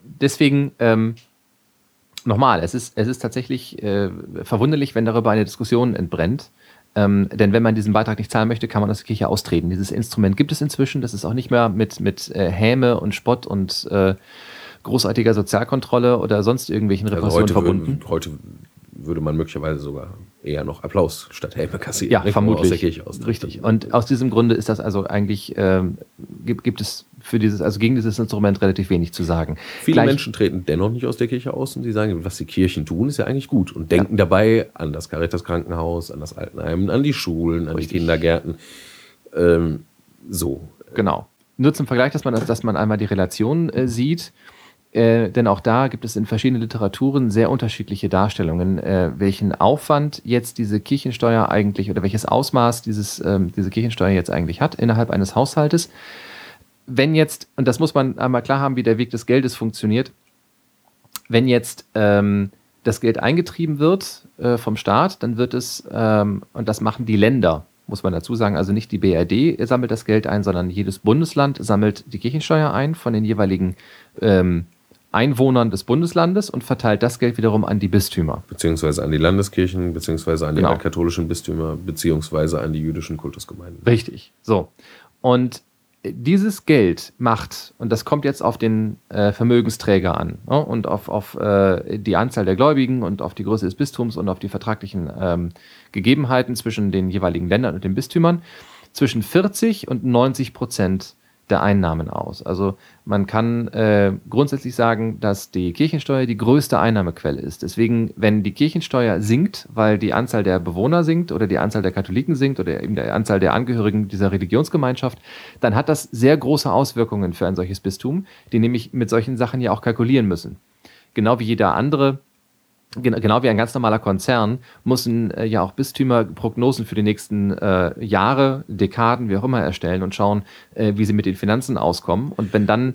deswegen ähm, nochmal, es ist, es ist tatsächlich äh, verwunderlich, wenn darüber eine Diskussion entbrennt. Ähm, denn wenn man diesen Beitrag nicht zahlen möchte, kann man aus der Kirche austreten. Dieses Instrument gibt es inzwischen. Das ist auch nicht mehr mit, mit äh, Häme und Spott und äh, großartiger Sozialkontrolle oder sonst irgendwelchen Repressionen also heute, verbunden. Würde, heute würde man möglicherweise sogar eher noch Applaus statt Helme kassieren. Ja, vermutlich. Aus der Kirche aus. Richtig. Und aus diesem Grunde ist das also eigentlich, ähm, gibt, gibt es für dieses, also gegen dieses Instrument relativ wenig zu sagen. Viele Gleich- Menschen treten dennoch nicht aus der Kirche aus und sie sagen, was die Kirchen tun, ist ja eigentlich gut und denken dabei an das Caritas Krankenhaus, an das Altenheim, an die Schulen, an Richtig. die Kindergärten. Ähm, so. Genau. Nur zum Vergleich, dass man, dass man einmal die Relation äh, sieht. Äh, denn auch da gibt es in verschiedenen Literaturen sehr unterschiedliche Darstellungen, äh, welchen Aufwand jetzt diese Kirchensteuer eigentlich oder welches Ausmaß dieses, ähm, diese Kirchensteuer jetzt eigentlich hat innerhalb eines Haushaltes. Wenn jetzt, und das muss man einmal klar haben, wie der Weg des Geldes funktioniert, wenn jetzt ähm, das Geld eingetrieben wird äh, vom Staat, dann wird es, ähm, und das machen die Länder, muss man dazu sagen, also nicht die BRD sammelt das Geld ein, sondern jedes Bundesland sammelt die Kirchensteuer ein von den jeweiligen ähm, Einwohnern des Bundeslandes und verteilt das Geld wiederum an die Bistümer. Beziehungsweise an die Landeskirchen, beziehungsweise an die Genau. altkatholischen Bistümer, beziehungsweise an die jüdischen Kultusgemeinden. Richtig. So. Und dieses Geld macht, und das kommt jetzt auf den äh, Vermögensträger an ne, und auf, auf äh, die Anzahl der Gläubigen und auf die Größe des Bistums und auf die vertraglichen ähm, Gegebenheiten zwischen den jeweiligen Ländern und den Bistümern, zwischen 40 und 90 Prozent der Einnahmen aus. Also man kann äh, grundsätzlich sagen, dass die Kirchensteuer die größte Einnahmequelle ist. Deswegen, wenn die Kirchensteuer sinkt, weil die Anzahl der Bewohner sinkt oder die Anzahl der Katholiken sinkt oder eben die Anzahl der Angehörigen dieser Religionsgemeinschaft, dann hat das sehr große Auswirkungen für ein solches Bistum, die nämlich mit solchen Sachen ja auch kalkulieren müssen. Genau wie jeder andere Genau wie ein ganz normaler Konzern müssen äh, ja auch Bistümer Prognosen für die nächsten äh, Jahre, Dekaden, wie auch immer erstellen und schauen, äh, wie sie mit den Finanzen auskommen. Und wenn dann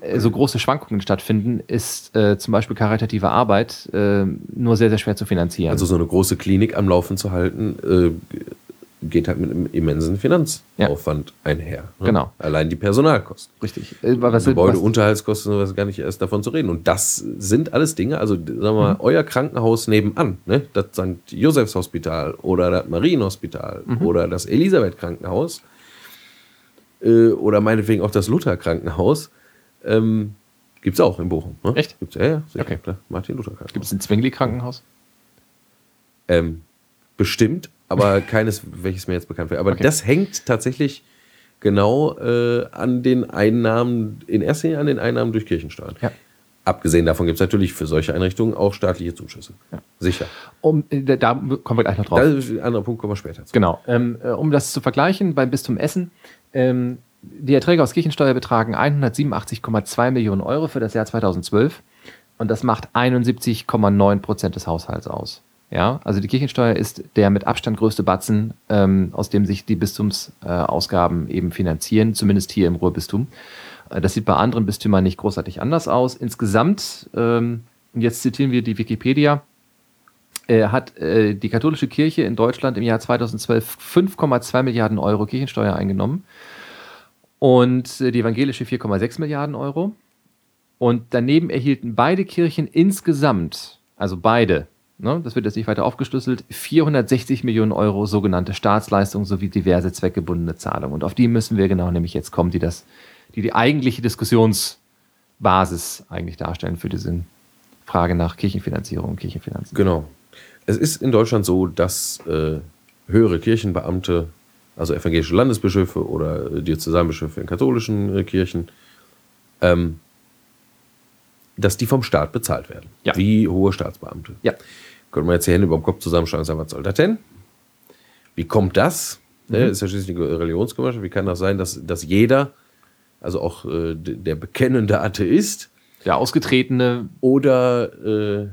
äh, so große Schwankungen stattfinden, ist äh, zum Beispiel karitative Arbeit äh, nur sehr, sehr schwer zu finanzieren. Also so eine große Klinik am Laufen zu halten, geht halt mit einem immensen Finanzaufwand einher. ne? Genau. Allein die Personalkosten. Richtig. Äh, was, Gebäude, was, Unterhaltskosten, sowas gar nicht erst davon zu reden. Und das sind alles Dinge, also sagen wir mal, euer Krankenhaus nebenan, ne? das St. Josephs Hospital oder das Marienhospital oder das Elisabeth Krankenhaus äh, oder meinetwegen auch das Luther Krankenhaus, ähm, gibt es auch in Bochum. Ne? Echt? Gibt's, ja, ja, sicher, Okay. Martin Luther Krankenhaus. Gibt es ein Zwingli-Krankenhaus? Ähm, bestimmt, aber keines, welches mir jetzt bekannt wäre. Aber Okay. das hängt tatsächlich genau äh, an den Einnahmen, in erster Linie an den Einnahmen durch Kirchensteuern. Ja. Abgesehen davon gibt es natürlich für solche Einrichtungen auch staatliche Zuschüsse. Sicher. Um, äh, da, da kommen wir gleich noch drauf. Ein anderer Punkt, kommen wir später zu. Genau. Ähm, äh, um das zu vergleichen, beim Bistum Essen, ähm, die Erträge aus Kirchensteuer betragen 187,2 Millionen Euro für das Jahr 2012 und das macht 71,9 Prozent des Haushalts aus. Ja, also die Kirchensteuer ist der mit Abstand größte Batzen, ähm, aus dem sich die Bistumsausgaben Ausgaben eben finanzieren, zumindest hier im Ruhrbistum. Äh, Das sieht bei anderen Bistümern nicht großartig anders aus. Insgesamt, ähm, jetzt zitieren wir die Wikipedia, äh, hat äh, die katholische Kirche in Deutschland im Jahr 2012 5,2 Milliarden Euro Kirchensteuer eingenommen und äh, die evangelische 4,6 Milliarden Euro. Und daneben erhielten beide Kirchen insgesamt, also beide, ne, das wird jetzt nicht weiter aufgeschlüsselt, 460 Millionen Euro sogenannte Staatsleistungen sowie diverse zweckgebundene Zahlungen. Und auf die müssen wir genau nämlich jetzt kommen, die das, die die eigentliche Diskussionsbasis eigentlich darstellen für diese Frage nach Kirchenfinanzierung und Kirchenfinanzen. Genau. Es ist in Deutschland so, dass äh, höhere Kirchenbeamte, also evangelische Landesbischöfe oder äh, Diözesanbischöfe in katholischen äh, Kirchen, ähm, dass die vom Staat bezahlt werden. Ja. Wie hohe Staatsbeamte. Ja. Können wir jetzt die Hände über dem Kopf zusammenschlagen und sagen, was soll das denn? Wie kommt das? Ne, ist ja schließlich eine Religionsgemeinschaft. Wie kann das sein, dass, dass jeder, also auch äh, der bekennende Atheist, Der ausgetretene, oder, äh,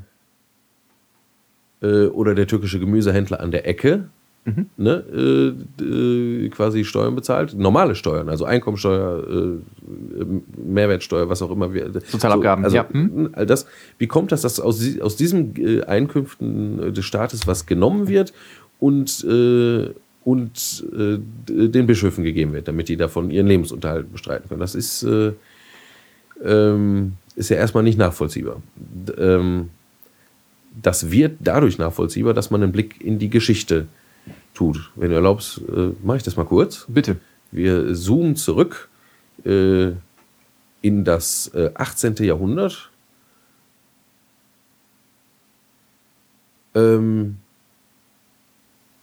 äh, oder der türkische Gemüsehändler an der Ecke mhm. ne, äh, äh, quasi Steuern bezahlt, normale Steuern, also Einkommensteuer, äh, Mehrwertsteuer, was auch immer. Wir, Sozialabgaben, so, also, ja. Hm? All das, wie kommt das, dass aus, aus diesen äh, Einkünften des Staates was genommen wird und, äh, und äh, den Bischöfen gegeben wird, damit die davon ihren Lebensunterhalt bestreiten können? Das ist, ähm, ist ja erstmal nicht nachvollziehbar. Ähm, das wird dadurch nachvollziehbar, dass man einen Blick in die Geschichte tut. Wenn du erlaubst, äh, mache ich das mal kurz. Bitte. Wir zoomen zurück äh, in das äh, 18. Jahrhundert. Ähm,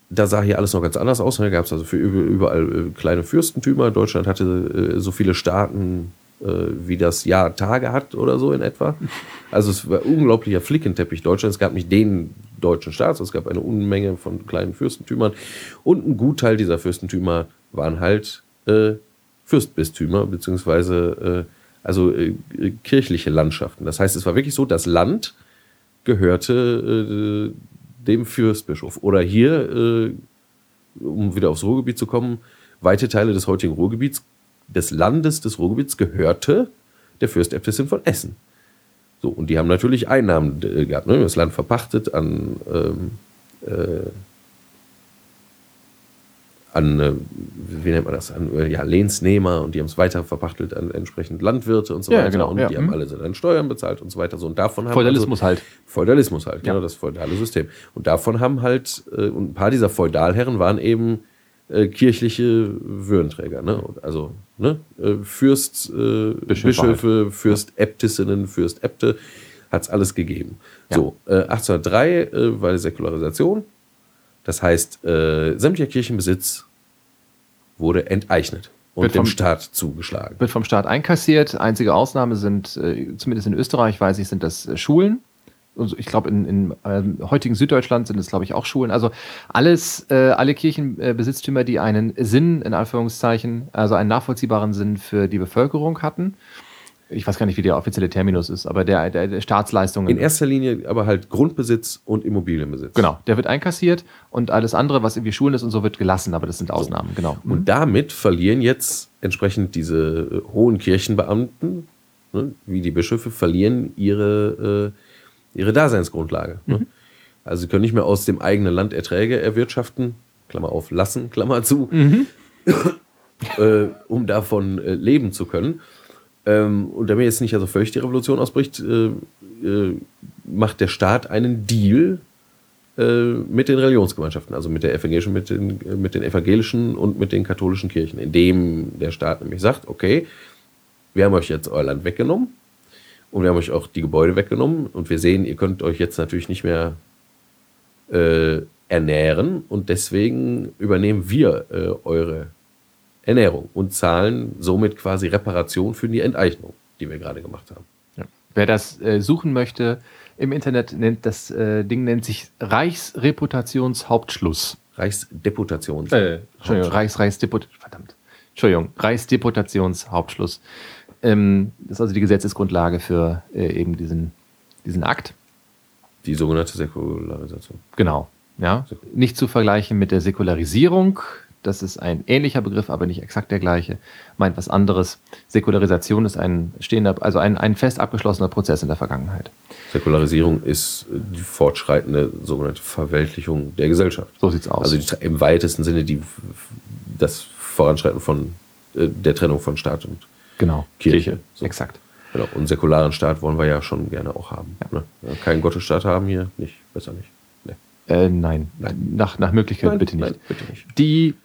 da sah hier alles noch ganz anders aus. Da gab es also für überall äh, kleine Fürstentümer. Deutschland hatte äh, so viele Staaten wie das Jahr Tage hat oder so in etwa. Also es war unglaublicher Flickenteppich Deutschland. Es gab nicht den deutschen Staat, es gab eine Unmenge von kleinen Fürstentümern und ein Gutteil dieser Fürstentümer waren halt äh, Fürstbistümer beziehungsweise äh, also äh, kirchliche Landschaften. Das heißt, es war wirklich so, das Land gehörte äh, dem Fürstbischof. Oder hier, äh, um wieder aufs Ruhrgebiet zu kommen, weite Teile des heutigen Ruhrgebiets des Landes des Ruhrgebiets gehörte der Fürstäbtissin von Essen. So, und die haben natürlich Einnahmen äh, gehabt, ne? das Land verpachtet an, ähm, äh, an äh, wie nennt man das, an äh, ja, Lehnsnehmer und die haben es weiter verpachtelt an entsprechend Landwirte und so ja, weiter. Genau, und ja. die haben mhm. alle dann Steuern bezahlt und so weiter. So, und davon haben Feudalismus also, halt. Feudalismus halt, ja. genau, das feudale System. Und davon haben halt, äh, und ein paar dieser Feudalherren waren eben äh, kirchliche Würdenträger, ne? Also ne? Äh, Fürst, äh, Bischöfe, halt. Fürstäbtissinnen, Fürstäbte, hat es alles gegeben. Ja. So, äh, 1803 äh, war die Säkularisation. Das heißt, äh, sämtlicher Kirchenbesitz wurde enteignet und wird dem vom, Staat zugeschlagen. Wird vom Staat einkassiert. Einzige Ausnahme sind, äh, zumindest in Österreich weiß ich, sind das Schulen ich glaube, in, in äh, heutigen Süddeutschland sind es, glaube ich, auch Schulen. Also alles, äh, alle Kirchenbesitztümer, die einen Sinn, in Anführungszeichen, also einen nachvollziehbaren Sinn für die Bevölkerung hatten. Ich weiß gar nicht, wie der offizielle Terminus ist, aber der, der, der Staatsleistungen. In erster Linie aber halt Grundbesitz und Immobilienbesitz. Genau, der wird einkassiert und alles andere, was irgendwie Schulen ist und so, wird gelassen, aber das sind Ausnahmen, genau. Und damit verlieren jetzt entsprechend diese äh, hohen Kirchenbeamten, ne, wie die Bischöfe, verlieren ihre äh, ihre Daseinsgrundlage. Ne? Mhm. Also sie können nicht mehr aus dem eigenen Land Erträge erwirtschaften, Klammer auf, lassen, <laughs> Klammer zu, mhm. <laughs> äh, um davon äh, leben zu können. Ähm, und damit jetzt nicht also völlig die Revolution ausbricht, äh, äh macht der Staat einen Deal äh, mit den Religionsgemeinschaften, also mit der evangelischen, mit den, mit den evangelischen und mit den katholischen Kirchen, indem der Staat nämlich sagt, okay, wir haben euch jetzt euer Land weggenommen, und wir haben euch auch die Gebäude weggenommen. Und wir sehen, ihr könnt euch jetzt natürlich nicht mehr äh, ernähren. Und deswegen übernehmen wir äh, eure Ernährung und zahlen somit quasi Reparation für die Enteignung, die wir gerade gemacht haben. Ja. Wer das äh, suchen möchte, im Internet nennt das äh, Ding nennt sich Reichsreputationshauptschluss. Reichsdeputations. Äh, Entschuldigung, Reichs, Reichsdeput verdammt. Entschuldigung, Reichsdeputationshauptschluss. Ähm, das ist also die Gesetzesgrundlage für äh, eben diesen, diesen Akt. Die sogenannte Säkularisation. Genau. Ja. Nicht zu vergleichen mit der Säkularisierung. Das ist ein ähnlicher Begriff, aber nicht exakt der gleiche. Meint was anderes. Säkularisation ist ein stehender, also ein, ein fest abgeschlossener Prozess in der Vergangenheit. Säkularisierung ist die fortschreitende sogenannte Verweltlichung der Gesellschaft. So sieht's aus. Also die, im weitesten Sinne die, das Voranschreiten von äh, der Trennung von Staat und Genau, Kirche. So. Exakt. Genau. Und säkularen Staat wollen wir ja schon gerne auch haben. Ja. Ne? Keinen Gottesstaat haben hier, nicht, besser nicht. Nee. Äh, nein. nein. Nach, nach Möglichkeit nein, bitte, nicht. Nein, bitte nicht. Die,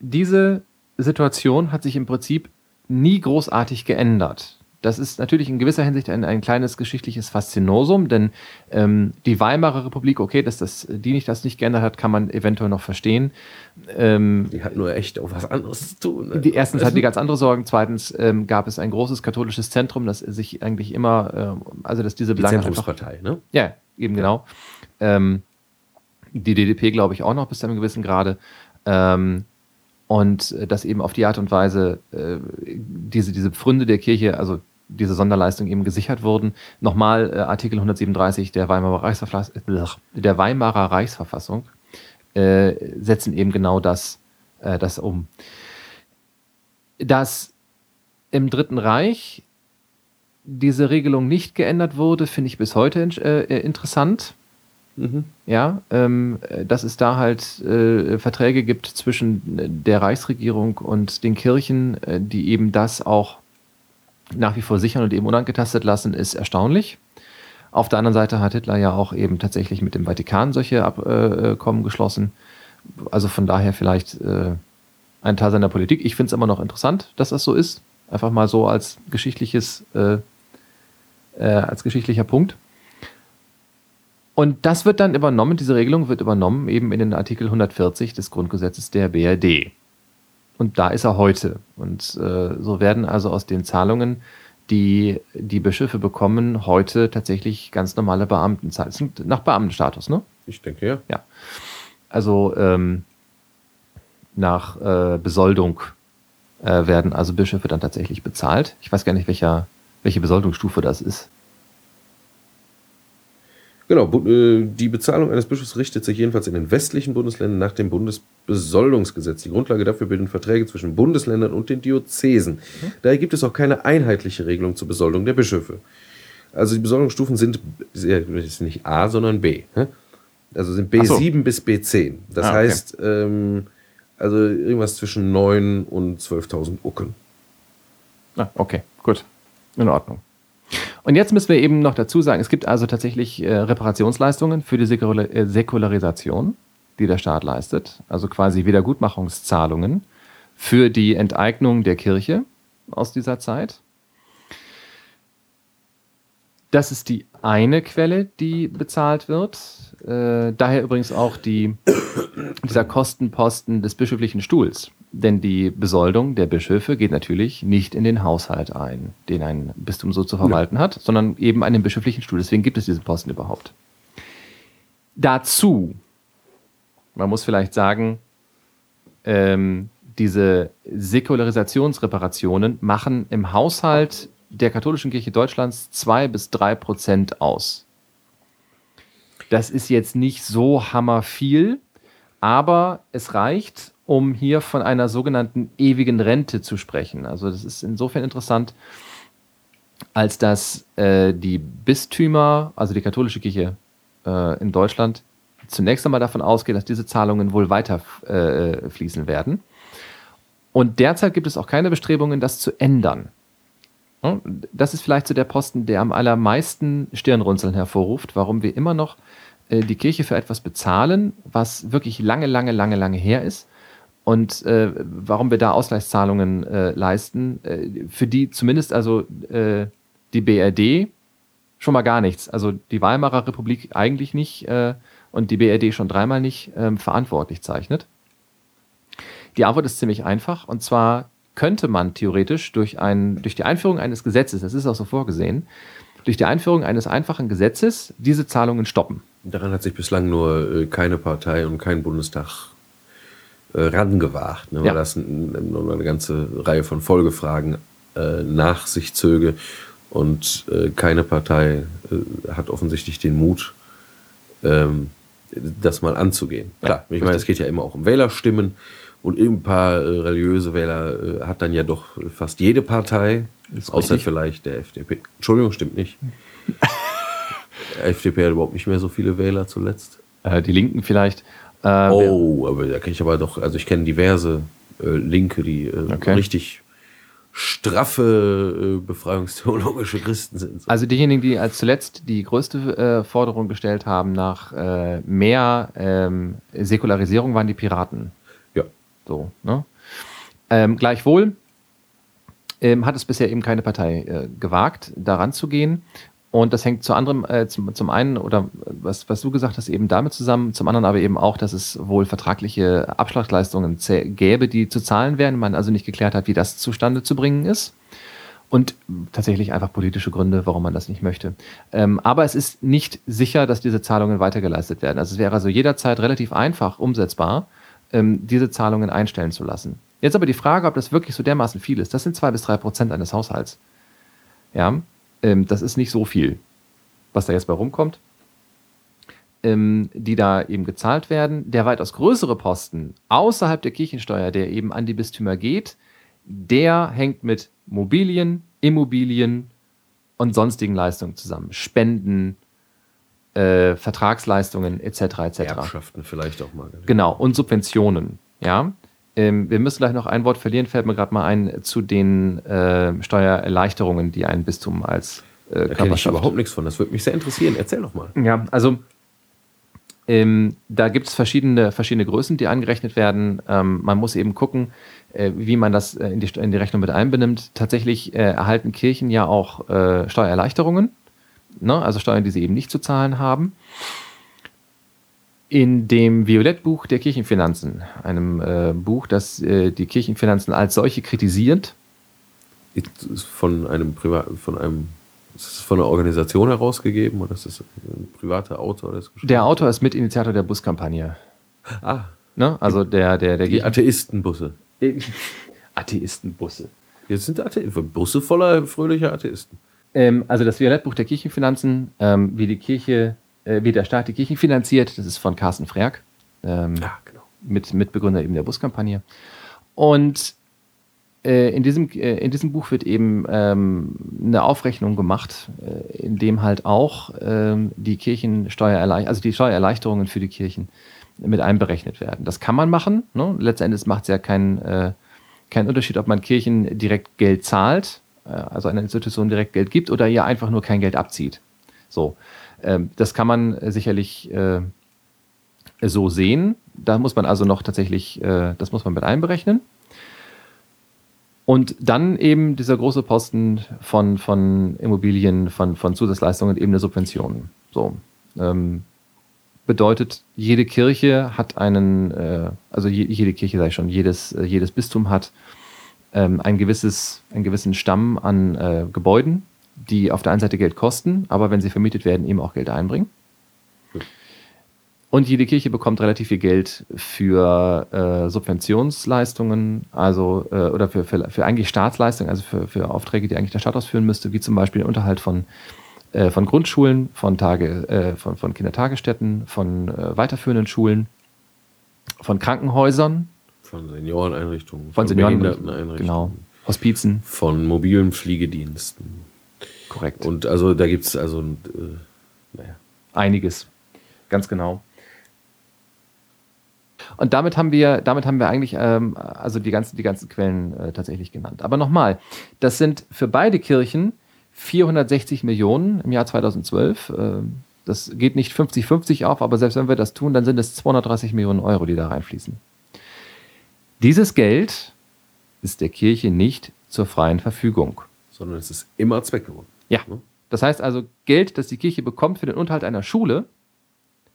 diese Situation hat sich im Prinzip nie großartig geändert das ist natürlich in gewisser Hinsicht ein, ein kleines geschichtliches Faszinosum, denn ähm, die Weimarer Republik, okay, dass das, die nicht das nicht geändert hat, kann man eventuell noch verstehen. Ähm, die hat nur echt auch was anderes zu tun. Ne? Die erstens hat die ganz andere Sorgen, zweitens ähm, gab es ein großes katholisches Zentrum, das sich eigentlich immer, äh, also dass diese Belange die Zentrumspartei, einfach, ne? Ja, eben ja. genau. Ähm, die DDP, glaube ich, auch noch bis zu einem gewissen Grade. Ähm, und äh, dass eben auf die Art und Weise äh, diese, diese Pfründe der Kirche, also diese Sonderleistung eben gesichert wurden. Nochmal äh, Artikel 137 der Weimarer, Reichsverfass der Weimarer Reichsverfassung. äh, setzen eben genau das, äh, das um. Dass im Dritten Reich diese Regelung nicht geändert wurde, finde ich bis heute äh, interessant. Mhm. Ja, ähm, dass es da halt äh, Verträge gibt zwischen der Reichsregierung und den Kirchen, äh, die eben das auch nach wie vor sichern und eben unangetastet lassen, ist erstaunlich. Auf der anderen Seite hat Hitler ja auch eben tatsächlich mit dem Vatikan solche Abkommen geschlossen. Also von daher vielleicht äh, ein Teil seiner Politik. Ich finde es immer noch interessant, dass das so ist. Einfach mal so als geschichtliches, äh, äh, als geschichtlicher Punkt. Und das wird dann übernommen, diese Regelung wird übernommen eben in den Artikel 140 des Grundgesetzes der BRD. Und da ist er heute. Und äh, so werden also aus den Zahlungen die die Bischöfe bekommen heute tatsächlich ganz normale Beamtenzahlen. sind nach Beamtenstatus, ne? Ich denke ja. Ja. Also ähm, nach äh, Besoldung äh, werden also Bischöfe dann tatsächlich bezahlt. Ich weiß gar nicht, welcher, welche Besoldungsstufe das ist. Genau, äh, die Bezahlung eines Bischofs richtet sich jedenfalls in den westlichen Bundesländern nach dem Bundesbesoldungsgesetz. Die Grundlage dafür bilden Verträge zwischen Bundesländern und den Diözesen. Mhm. Daher gibt es auch keine einheitliche Regelung zur Besoldung der Bischöfe. Also die Besoldungsstufen sind nicht A, sondern B. Also sind B7 so. bis B10. Das ah, okay. heißt, ähm, also irgendwas zwischen 9 und 12.000 Ucken. Ah, okay, gut. In Ordnung. Und jetzt müssen wir eben noch dazu sagen, es gibt also tatsächlich äh, Reparationsleistungen für die Säkular äh, Säkularisation, die der Staat leistet, also quasi Wiedergutmachungszahlungen für die Enteignung der Kirche aus dieser Zeit. Das ist die eine Quelle, die bezahlt wird. Äh, daher übrigens auch die, dieser Kostenposten des bischöflichen Stuhls. Denn die Besoldung der Bischöfe geht natürlich nicht in den Haushalt ein, den ein Bistum so zu verwalten ja. hat, sondern eben an den bischöflichen Stuhl. Deswegen gibt es diesen Posten überhaupt. Dazu, man muss vielleicht sagen, ähm, diese Säkularisationsreparationen machen im Haushalt der katholischen Kirche Deutschlands zwei bis drei Prozent aus. Das ist jetzt nicht so hammerviel, aber es reicht, um hier von einer sogenannten ewigen Rente zu sprechen. Also das ist insofern interessant, als dass äh, die Bistümer, also die katholische Kirche äh, in Deutschland, zunächst einmal davon ausgeht, dass diese Zahlungen wohl weiter äh, fließen werden. Und derzeit gibt es auch keine Bestrebungen, das zu ändern. Das ist vielleicht so der Posten, der am allermeisten Stirnrunzeln hervorruft, warum wir immer noch äh, die Kirche für etwas bezahlen, was wirklich lange, lange, lange, lange her ist und äh, warum wir da Ausgleichszahlungen äh, leisten, äh, für die zumindest also äh, die BRD schon mal gar nichts, also die Weimarer Republik eigentlich nicht äh, und die BRD schon dreimal nicht ähm, verantwortlich zeichnet. Die Antwort ist ziemlich einfach und zwar könnte man theoretisch durch, ein, durch die Einführung eines Gesetzes, das ist auch so vorgesehen, durch die Einführung eines einfachen Gesetzes diese Zahlungen stoppen. Daran hat sich bislang nur äh, keine Partei und kein Bundestag äh, rangewagt, ne, weil ja. das noch eine ganze Reihe von Folgefragen äh, nach sich zöge. Und äh, keine Partei äh, hat offensichtlich den Mut, ähm, das mal anzugehen. Klar, ja, ich meine, es geht ja immer auch um Wählerstimmen und ein paar äh, religiöse Wähler äh, hat dann ja doch fast jede Partei, außer richtig. vielleicht der FDP. Entschuldigung, stimmt nicht. <laughs> FDP hat überhaupt nicht mehr so viele Wähler zuletzt. die Linken vielleicht. Äh, oh, aber da kenne ich aber doch, also ich kenne diverse äh, Linke, die äh, okay. richtig straffe äh, befreiungstheologische Christen sind. Also diejenigen, die als zuletzt die größte äh, Forderung gestellt haben nach äh, mehr ähm, Säkularisierung, waren die Piraten. Ja. So, ne? Ähm, gleichwohl ähm, hat es bisher eben keine Partei äh, gewagt, daran zu gehen. Und das hängt zu anderem, äh, zum, zum einen, oder was, was du gesagt hast, eben damit zusammen, zum anderen aber eben auch, dass es wohl vertragliche Abschlagsleistungen gäbe, die zu zahlen wären, man also nicht geklärt hat, wie das zustande zu bringen ist. Und tatsächlich einfach politische Gründe, warum man das nicht möchte. Ähm, aber es ist nicht sicher, dass diese Zahlungen weitergeleistet werden. Also es wäre also jederzeit relativ einfach umsetzbar, ähm, diese Zahlungen einstellen zu lassen. Jetzt aber die Frage, ob das wirklich so dermaßen viel ist. Das sind zwei bis drei Prozent eines Haushalts. Ja, ähm, das ist nicht so viel, was da jetzt bei rumkommt. ähm, die da eben gezahlt werden. Der weitaus größere Posten außerhalb der Kirchensteuer, der eben an die Bistümer geht, der hängt mit Mobilien, Immobilien und sonstigen Leistungen zusammen. Spenden, äh, Vertragsleistungen etc. etc. Erbschaften vielleicht auch mal. Genau, und Subventionen. Ja. Ähm, wir müssen gleich noch ein Wort verlieren, fällt mir gerade mal ein, zu den äh, Steuererleichterungen, die ein Bistum als äh, da kenne ich überhaupt nichts von. Das würde mich sehr interessieren. Erzähl doch mal. Ja, also ähm, da gibt es verschiedene, verschiedene Größen, die angerechnet werden. Ähm, man muss eben gucken, äh, wie man das äh, in, die, in, die, Rechnung mit einbenimmt. Tatsächlich äh, erhalten Kirchen ja auch äh, Steuererleichterungen, ne? also Steuern, die sie eben nicht zu zahlen haben. In dem Violettbuch der Kirchenfinanzen, einem äh, Buch, das äh, die Kirchenfinanzen als solche kritisiert. Von einem Privat, von einem ist es von einer Organisation herausgegeben oder ist es ein privater Autor? Der, der Autor ist Mitinitiator der Buskampagne. Ah. Ne? Also der, der, der Die Atheistenbusse. <laughs> Atheistenbusse. Jetzt sind Athe Busse voller fröhlicher Atheisten. Ähm, also das Violettbuch der Kirchenfinanzen, ähm, wie die Kirche, äh, wie der Staat die Kirchen finanziert, das ist von Carsten Frerk. Ähm, ja, genau. Mit Mitbegründer eben der Buskampagne. Und äh, in, diesem, äh, in diesem Buch wird eben ähm, eine Aufrechnung gemacht, äh, in dem halt auch ähm, die Kirchensteuererleichterungen, also die Steuererleichterungen für die Kirchen mit einberechnet werden. Das kann man machen. Ne? Letztendlich macht es ja keinen äh, kein Unterschied, ob man Kirchen direkt Geld zahlt, äh, also einer Institution direkt Geld gibt oder ihr einfach nur kein Geld abzieht. So, das kann man sicherlich äh, so sehen. Da muss man also noch tatsächlich, das muss man mit einberechnen. Und dann eben dieser große Posten von, von Immobilien, von, von Zusatzleistungen, eben eine Subvention. So. Ähm, bedeutet, jede Kirche hat einen, äh, also je, jede Kirche sage ich schon, jedes, äh, jedes Bistum hat ähm, ein gewisses, einen gewissen Stamm an äh, Gebäuden, die auf der einen Seite Geld kosten, aber wenn sie vermietet werden, eben auch Geld einbringen. Und jede Kirche bekommt relativ viel Geld für äh, Subventionsleistungen, also äh, oder für, für, für, eigentlich Staatsleistungen, also für, für Aufträge, die eigentlich der Staat ausführen müsste, wie zum Beispiel den Unterhalt von, äh, von Grundschulen, von, Tage, äh, von, von Kindertagesstätten, von äh, weiterführenden Schulen, von Krankenhäusern. Von Senioreneinrichtungen. Von, von Senioreneinrichtungen. Genau. Hospizen. Von mobilen Pflegediensten. Korrekt. Und also da gibt es also, äh, naja. Einiges. Ganz genau. Und damit haben wir, damit haben wir eigentlich ähm, also die ganzen, die ganzen Quellen äh, tatsächlich genannt. Aber nochmal, das sind für beide Kirchen 460 Millionen im Jahr 2012. Äh, das geht nicht 50-50 auf, aber selbst wenn wir das tun, dann sind es 230 Millionen Euro, die da reinfließen. Dieses Geld ist der Kirche nicht zur freien Verfügung. Sondern es ist immer zweckgebunden. Ja. Ne? Das heißt also, Geld, das die Kirche bekommt für den Unterhalt einer Schule,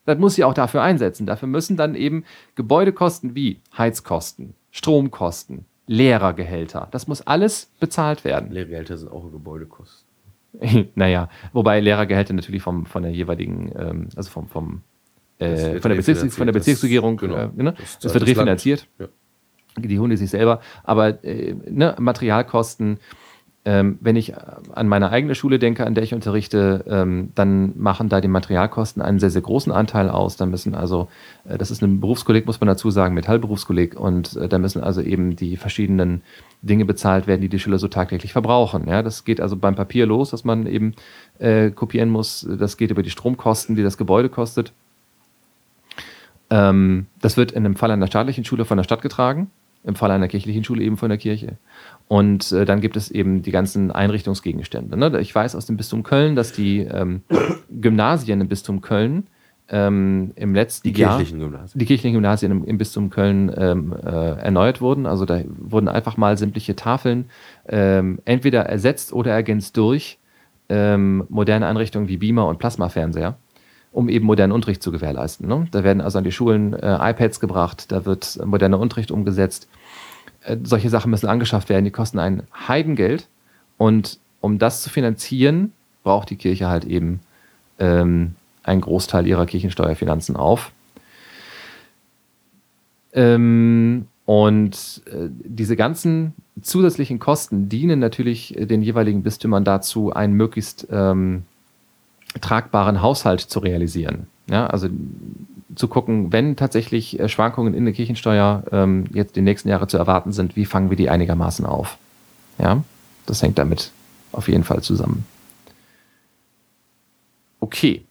das muss sie auch dafür einsetzen. Dafür müssen dann eben Gebäudekosten wie Heizkosten, Stromkosten, Lehrergehälter, das muss alles bezahlt werden. Lehrergehälter sind auch Gebäudekosten. <laughs> naja, wobei Lehrergehälter natürlich vom, von der jeweiligen, ähm, also vom, vom äh, von, der Bezirks, von der Bezirksregierung, das, genau, äh, ne? das, das, wird refinanziert. Ja. Die holen die sich selber. Aber äh, ne, Materialkosten, ähm, wenn ich an meine eigene Schule denke, an der ich unterrichte, ähm, dann machen da die Materialkosten einen sehr, sehr großen Anteil aus. Da müssen also, äh, das ist ein Berufskolleg, muss man dazu sagen, Metallberufskolleg, und äh, da müssen also eben die verschiedenen Dinge bezahlt werden, die die Schüler so tagtäglich verbrauchen. Ja, das geht also beim Papier los, dass man eben äh, kopieren muss. Das geht über die Stromkosten, die das Gebäude kostet. Ähm, das wird in dem Fall einer staatlichen Schule von der Stadt getragen, im Fall einer kirchlichen Schule eben von der Kirche. Und äh, dann gibt es eben die ganzen Einrichtungsgegenstände. Ne? Ich weiß aus dem Bistum Köln, dass die ähm, Gymnasien im Bistum Köln ähm, im letzten die Jahr kirchlichen Gymnasien. die kirchlichen Gymnasien im, im Bistum Köln ähm, äh, erneuert wurden. Also da wurden einfach mal sämtliche Tafeln ähm, entweder ersetzt oder ergänzt durch ähm, moderne Einrichtungen wie Beamer und Plasmafernseher um eben modernen Unterricht zu gewährleisten. Ne? Da werden also an die Schulen äh, iPads gebracht, da wird moderner Unterricht umgesetzt. Äh, solche Sachen müssen angeschafft werden, die kosten ein Heidengeld. Und um das zu finanzieren, braucht die Kirche halt eben ähm, einen Großteil ihrer Kirchensteuerfinanzen auf. Ähm, und äh, diese ganzen zusätzlichen Kosten dienen natürlich den jeweiligen Bistümern dazu, einen möglichst ähm, tragbaren Haushalt zu realisieren. Ja, also zu gucken, wenn tatsächlich äh, Schwankungen in der Kirchensteuer ähm, jetzt die nächsten Jahre zu erwarten sind, wie fangen wir die einigermaßen auf? Ja, das hängt damit auf jeden Fall zusammen. Okay.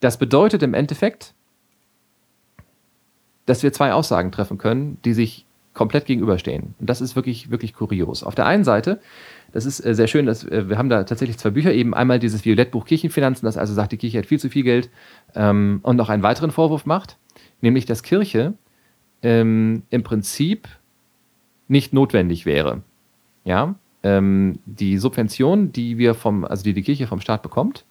Das bedeutet im Endeffekt, dass wir zwei Aussagen treffen können, die sich komplett gegenüberstehen. Und das ist wirklich, wirklich kurios. Auf der einen Seite, das ist äh, sehr schön, dass äh, wir haben da tatsächlich zwei Bücher, eben einmal dieses Violettbuch Kirchenfinanzen, das also sagt, die Kirche hat viel zu viel Geld ähm, und noch einen weiteren Vorwurf macht, nämlich, dass Kirche ähm, im Prinzip nicht notwendig wäre. Ja, ähm, die Subventionen, die wir vom, also die die Kirche vom Staat bekommt,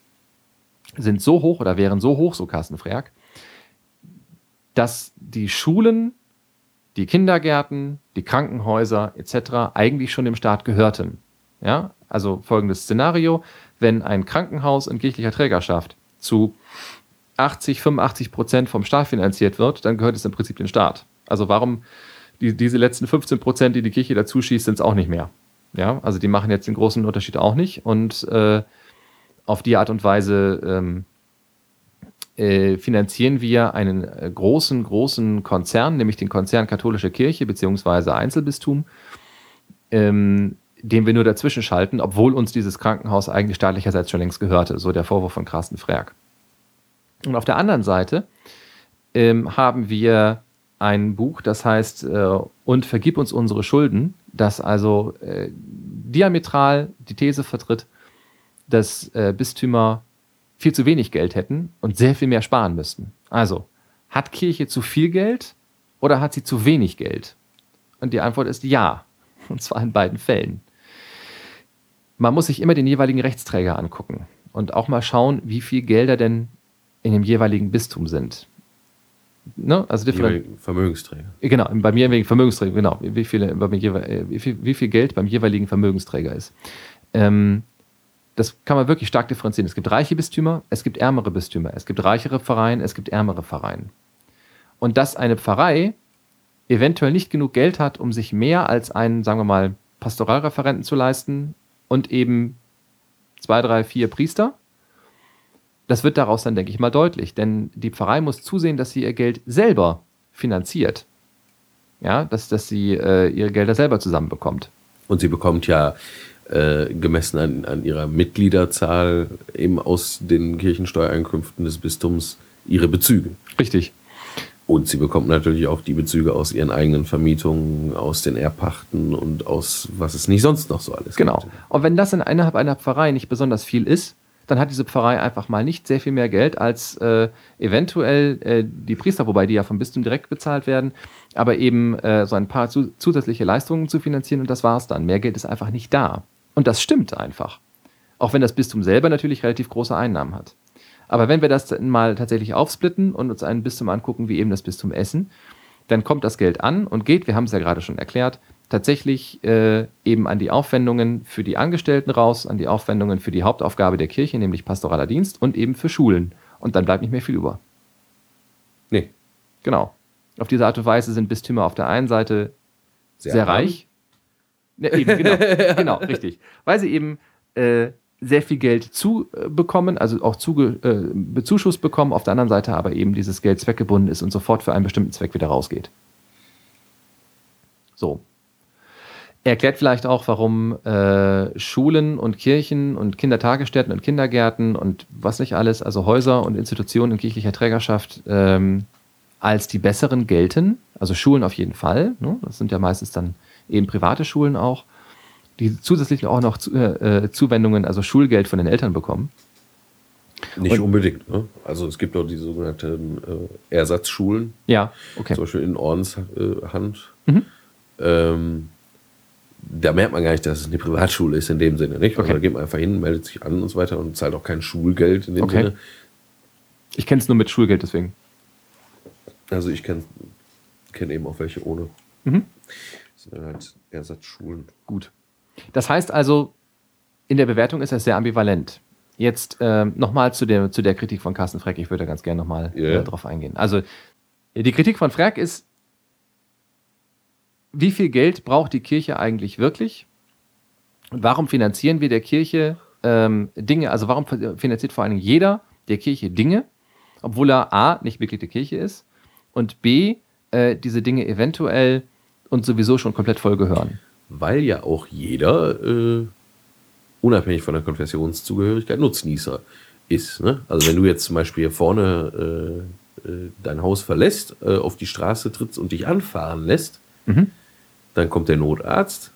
sind so hoch oder wären so hoch, so Carsten Frerk, dass die Schulen, die Kindergärten, die Krankenhäuser etc. eigentlich schon dem Staat gehörten. Ja, also folgendes Szenario, wenn ein Krankenhaus in kirchlicher Trägerschaft zu 80, 85 Prozent vom Staat finanziert wird, dann gehört es im Prinzip dem Staat. Also warum die, diese letzten 15 Prozent, die die Kirche dazu schießt, sind es auch nicht mehr. Ja, also die machen jetzt den großen Unterschied auch nicht und äh, auf die Art und Weise ähm, äh, finanzieren wir einen äh, großen, großen Konzern, nämlich den Konzern Katholische Kirche bzw. Einzelbistum, ähm, den wir nur dazwischen schalten, obwohl uns dieses Krankenhaus eigentlich staatlicherseits schon längst gehörte. So der Vorwurf von Carsten Frerk. Und auf der anderen Seite ähm, haben wir ein Buch, das heißt äh, Und vergib uns unsere Schulden, das also äh, diametral die These vertritt, dass äh, Bistümer viel zu wenig Geld hätten und sehr viel mehr sparen müssten. Also, hat Kirche zu viel Geld oder hat sie zu wenig Geld? Und die Antwort ist ja. Und zwar in beiden Fällen. Man muss sich immer den jeweiligen Rechtsträger angucken und auch mal schauen, wie viel Gelder denn in dem jeweiligen Bistum sind. Ne? Also Vermögensträger. Genau, beim jeweiligen Vermögensträger, genau. Wie, viele, wie, viel, wie viel Geld beim jeweiligen Vermögensträger ist. Ähm, das kann man wirklich stark differenzieren. Es gibt reiche Bistümer, es gibt ärmere Bistümer, es gibt reichere Pfarreien, es gibt ärmere Pfarreien. Und dass eine Pfarrei eventuell nicht genug Geld hat, um sich mehr als einen, sagen wir mal, Pastoralreferenten zu leisten und eben zwei, drei, vier Priester, das wird daraus dann, denke ich mal, deutlich. Denn die Pfarrei muss zusehen, dass sie ihr Geld selber finanziert. Ja, dass, dass sie äh, ihre Gelder selber zusammenbekommt. Und sie bekommt ja äh, gemessen an, an ihrer Mitgliederzahl eben aus den Kirchensteuereinkünften des Bistums ihre Bezüge. Richtig. Und sie bekommt natürlich auch die Bezüge aus ihren eigenen Vermietungen, aus den Erbpachten und aus was es nicht sonst noch so alles genau. gibt. Genau. Und wenn das in innerhalb einer Pfarrei nicht besonders viel ist, dann hat diese Pfarrei einfach mal nicht sehr viel mehr Geld als äh, eventuell äh, die Priester, wobei die ja vom Bistum direkt bezahlt werden, aber eben äh, so ein paar zu, zusätzliche Leistungen zu finanzieren und das war's dann. Mehr Geld ist einfach nicht da. Und das stimmt einfach. Auch wenn das Bistum selber natürlich relativ große Einnahmen hat. Aber wenn wir das mal tatsächlich aufsplitten und uns ein Bistum angucken, wie eben das Bistum Essen, dann kommt das Geld an und geht, wir haben es ja gerade schon erklärt, tatsächlich äh, eben an die Aufwendungen für die Angestellten raus, an die Aufwendungen für die Hauptaufgabe der Kirche, nämlich pastoraler Dienst und eben für Schulen. Und dann bleibt nicht mehr viel über. Nee. Genau. Auf diese Art und Weise sind Bistümer auf der einen Seite sehr, sehr reich, Ne, eben, genau, <laughs> genau, richtig. Weil sie eben äh, sehr viel Geld zu bekommen, also auch zuge, äh, bezuschusst bekommen, auf der anderen Seite aber eben dieses Geld zweckgebunden ist und sofort für einen bestimmten Zweck wieder rausgeht. So. Erklärt vielleicht auch, warum äh, Schulen und Kirchen und Kindertagesstätten und Kindergärten und was nicht alles, also Häuser und Institutionen in kirchlicher Trägerschaft ähm, als die besseren gelten. Also Schulen auf jeden Fall. Ne? Das sind ja meistens dann eben private Schulen auch, die zusätzlich auch noch zu, äh, äh, Zuwendungen, also Schulgeld von den Eltern bekommen. Nicht und, unbedingt. Ne? Also es gibt auch die sogenannten äh, Ersatzschulen. Ja, okay. Zum Beispiel in Ordenshand. Mhm. Ähm, da merkt man gar nicht, dass es eine Privatschule ist in dem Sinne. Nicht? Also okay. da geht man einfach hin, meldet sich an und so weiter und zahlt auch kein Schulgeld in dem okay. Sinne. Ich kenne es nur mit Schulgeld deswegen. Also ich kenne kenn eben auch welche ohne. Mhm sind halt Ersatzschulen. Gut. Das heißt also, in der Bewertung ist das sehr ambivalent. Jetzt äh, nochmal zu der, zu der Kritik von Carsten Freck. Ich würde da ganz gerne nochmal yeah. äh, drauf eingehen. Also, die Kritik von Freck ist, wie viel Geld braucht die Kirche eigentlich wirklich? Und warum finanzieren wir der Kirche ähm, Dinge? Also, warum finanziert vor allem jeder der Kirche Dinge, obwohl er A, nicht Mitglied der Kirche ist und B, äh, diese Dinge eventuell und sowieso schon komplett voll gehören. Weil ja auch jeder, äh, unabhängig von der Konfessionszugehörigkeit, Nutznießer ist. Ne? Also wenn du jetzt zum Beispiel hier vorne äh, äh, dein Haus verlässt, äh, auf die Straße trittst und dich anfahren lässt, Mhm. dann kommt der Notarzt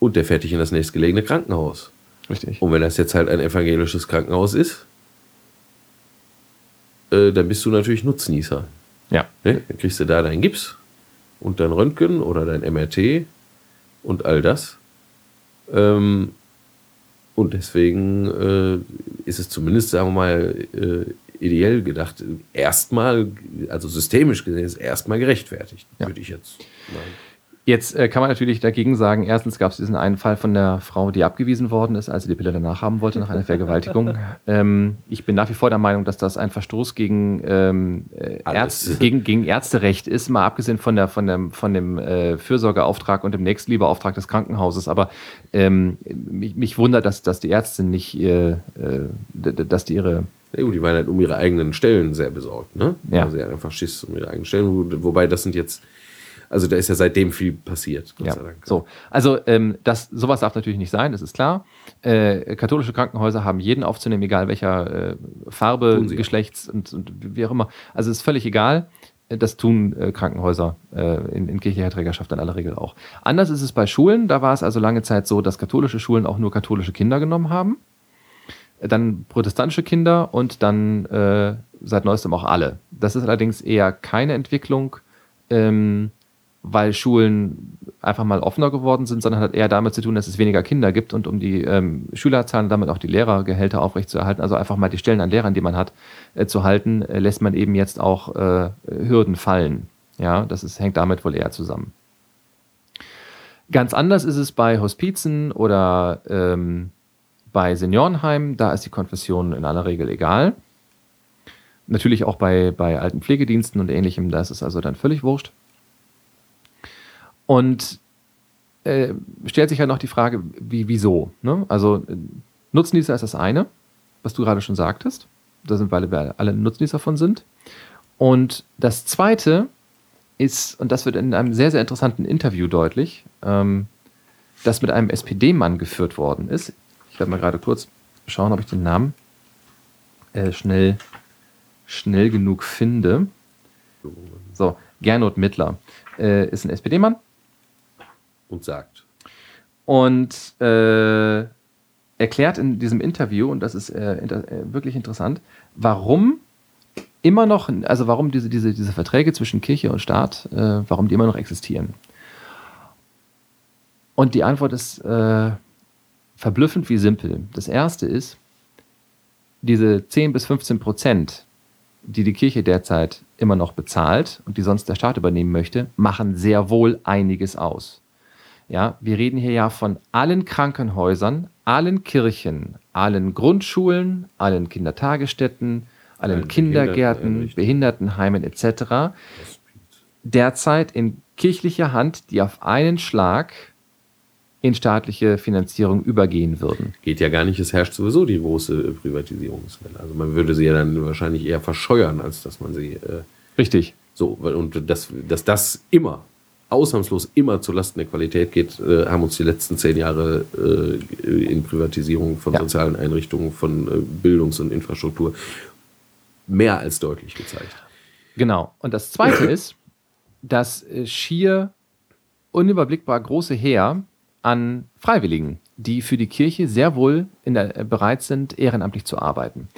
und der fährt dich in das nächstgelegene Krankenhaus. Richtig. Und wenn das jetzt halt ein evangelisches Krankenhaus ist, äh, dann bist du natürlich Nutznießer. Ja. Ne? Dann kriegst du da deinen Gips und dein Röntgen oder dein MRT und all das. Ähm, und deswegen äh, ist es zumindest, sagen wir mal, äh, ideell gedacht, erstmal, also systemisch gesehen, ist erstmal gerechtfertigt, Ja. würde ich jetzt meinen. Jetzt äh, kann man natürlich dagegen sagen, erstens gab es diesen einen Fall von der Frau, die abgewiesen worden ist, als sie die Pille danach haben wollte, nach einer Vergewaltigung. <laughs> ähm, ich bin nach wie vor der Meinung, dass das ein Verstoß gegen, ähm, äh. Ärz gegen, gegen Ärzterecht ist, mal abgesehen von, der, von dem, von dem äh, Fürsorgeauftrag und dem Nächstenliebeauftrag des Krankenhauses. Aber ähm, mich, mich wundert, dass, dass die Ärzte nicht, äh, äh, dass die ihre Ja, gut, die waren halt um ihre eigenen Stellen sehr besorgt, ne? Ja. Also sie hatten einfach Schiss um ihre eigenen Stellen, wo- wobei das sind jetzt, also da ist ja seitdem viel passiert, Gott Ja, sei Dank. so. Also ähm, das, sowas darf natürlich nicht sein, das ist klar. Äh, katholische Krankenhäuser haben jeden aufzunehmen, egal welcher äh, Farbe. Geschlechts und, und wie auch immer. Also es ist völlig egal. Das tun äh, Krankenhäuser äh, in, in kirchlicher Trägerschaft in aller Regel auch. Anders ist es bei Schulen. Da war es also lange Zeit so, dass katholische Schulen auch nur katholische Kinder genommen haben. Dann protestantische Kinder und dann äh, seit neuestem auch alle. Das ist allerdings eher keine Entwicklung, ähm, weil Schulen einfach mal offener geworden sind, sondern hat eher damit zu tun, dass es weniger Kinder gibt und um die ähm, Schülerzahlen damit auch die Lehrergehälter aufrechtzuerhalten, also einfach mal die Stellen an Lehrern, die man hat, äh, zu halten, äh, lässt man eben jetzt auch äh, Hürden fallen. Ja, das ist, hängt damit wohl eher zusammen. Ganz anders ist es bei Hospizen oder ähm, bei Seniorenheimen, da ist die Konfession in aller Regel egal. Natürlich auch bei, bei alten Pflegediensten und ähnlichem, da ist es also dann völlig wurscht. Und äh, stellt sich halt noch die Frage, wie, wieso? Ne? Also Nutznießer ist das eine, was du gerade schon sagtest. Da sind weil wir alle Nutznießer von sind. Und das zweite ist, und das wird in einem sehr, sehr interessanten Interview deutlich, ähm, das mit einem SPD-Mann geführt worden ist. Ich werde mal gerade kurz schauen, ob ich den Namen äh, schnell, schnell genug finde. So, Gernot Mittler äh, ist ein SPD-Mann Und sagt. und äh, erklärt in diesem Interview, und das ist äh, inter äh, wirklich interessant, warum immer noch, also warum diese, diese, diese Verträge zwischen Kirche und Staat, äh, warum die immer noch existieren. Und die Antwort ist äh, verblüffend wie simpel. Das erste ist, diese 10 bis 15 Prozent, die die Kirche derzeit immer noch bezahlt und die sonst der Staat übernehmen möchte, machen sehr wohl einiges aus. Ja, wir reden hier ja von allen Krankenhäusern, allen Kirchen, allen Grundschulen, allen Kindertagesstätten, allen Allen Kindergärten. Behindertenheimen etc. Derzeit in kirchlicher Hand, die auf einen Schlag in staatliche Finanzierung übergehen würden. Geht ja gar nicht, es herrscht sowieso die große Privatisierungswelle. Also man würde sie ja dann wahrscheinlich eher verscheuern, als dass man sie äh, Richtig. so, und dass, dass das immer, ausnahmslos immer zulasten der Qualität geht, äh, haben uns die letzten zehn Jahre äh, in Privatisierung von Ja. sozialen Einrichtungen, von äh, Bildungs- und Infrastruktur mehr als deutlich gezeigt. Genau. Und das Zweite ist, das äh, schier unüberblickbar große Heer an Freiwilligen, die für die Kirche sehr wohl in der, äh, bereit sind, ehrenamtlich zu arbeiten.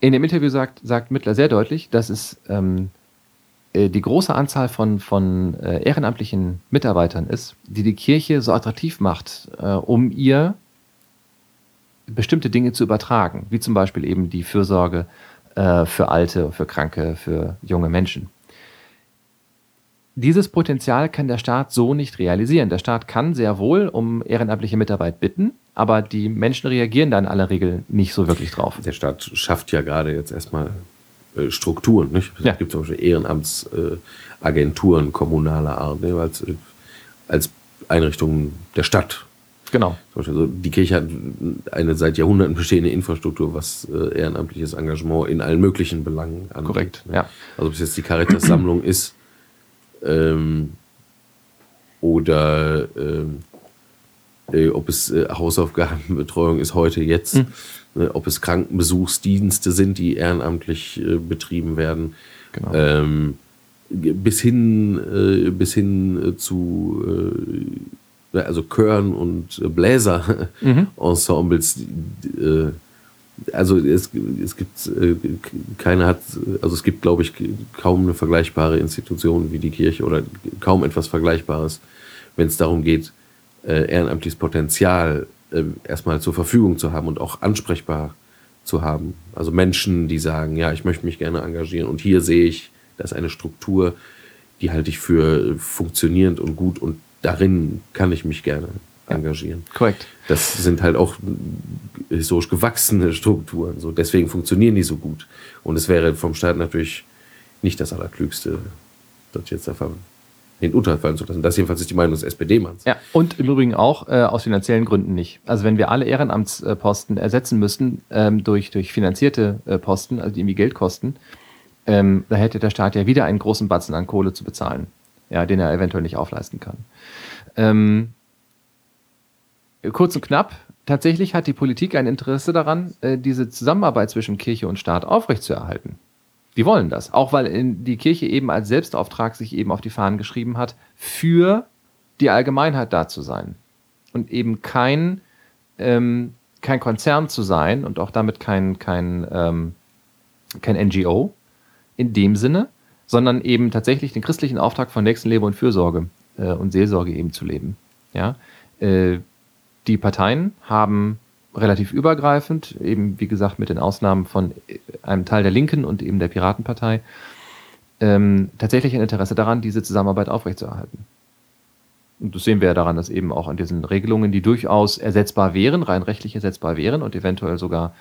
In dem Interview sagt, sagt Mittler sehr deutlich, dass es ähm, äh, die große Anzahl von, von äh, ehrenamtlichen Mitarbeitern ist, die die Kirche so attraktiv macht, äh, um ihr bestimmte Dinge zu übertragen, wie zum Beispiel eben die Fürsorge äh, für Alte, für Kranke, für junge Menschen. Dieses Potenzial kann der Staat so nicht realisieren. Der Staat kann sehr wohl um ehrenamtliche Mitarbeit bitten, aber die Menschen reagieren da in aller Regel nicht so wirklich drauf. Der Staat schafft ja gerade jetzt erstmal äh, Strukturen. Nicht? Ja. Es gibt zum Beispiel Ehrenamtsagenturen äh, kommunaler Art, ne? als, äh, als Einrichtungen der Stadt. Genau. Also die Kirche hat eine seit Jahrhunderten bestehende Infrastruktur, was äh, ehrenamtliches Engagement in allen möglichen Belangen angeht. Korrekt, ne? ja. Also ob es jetzt die Caritas-Sammlung ist ähm, oder ähm, äh, ob es äh, Hausaufgabenbetreuung ist heute jetzt, mhm. äh, ob es Krankenbesuchsdienste sind, die ehrenamtlich äh, betrieben werden. Genau. Ähm, bis hin, äh, bis hin äh, zu also Chören und Bläser-Ensembles. <laughs> Mhm. also es, es gibt keine hat, also es gibt, glaube ich, kaum eine vergleichbare Institution wie die Kirche oder kaum etwas Vergleichbares, wenn es darum geht, äh, ehrenamtliches Potenzial äh, erstmal zur Verfügung zu haben und auch ansprechbar zu haben. Also Menschen, die sagen, ja, ich möchte mich gerne engagieren und hier sehe ich, da ist eine Struktur, die halte ich für funktionierend und gut und darin kann ich mich gerne engagieren. Ja, korrekt. Das sind halt auch historisch gewachsene Strukturen. So, deswegen funktionieren die so gut. Und es wäre vom Staat natürlich nicht das Allerklügste, dort jetzt der den Urteil fallen zu lassen. Das jedenfalls ist die Meinung des SPD-Manns. Ja, und im Übrigen auch äh, aus finanziellen Gründen nicht. Also wenn wir alle Ehrenamtsposten ersetzen müssten ähm, durch, durch finanzierte äh, Posten, also die irgendwie Geld kosten, ähm, da hätte der Staat ja wieder einen großen Batzen an Kohle zu bezahlen, ja, den er eventuell nicht aufleisten kann. Ähm, kurz und knapp, tatsächlich hat die Politik ein Interesse daran, äh, diese Zusammenarbeit zwischen Kirche und Staat aufrechtzuerhalten. Die wollen das. Auch weil die Kirche eben als Selbstauftrag sich eben auf die Fahnen geschrieben hat, für die Allgemeinheit da zu sein. Und eben kein, ähm, kein Konzern zu sein und auch damit kein, kein, ähm, kein NGO in dem Sinne, sondern eben tatsächlich den christlichen Auftrag von Nächstenliebe und Fürsorge äh, und Seelsorge eben zu leben. Ja? Äh, die Parteien haben relativ übergreifend, eben wie gesagt mit den Ausnahmen von einem Teil der Linken und eben der Piratenpartei, ähm, tatsächlich ein Interesse daran, diese Zusammenarbeit aufrechtzuerhalten. Und das sehen wir ja daran, dass eben auch an diesen Regelungen, die durchaus ersetzbar wären, rein rechtlich ersetzbar wären und eventuell sogar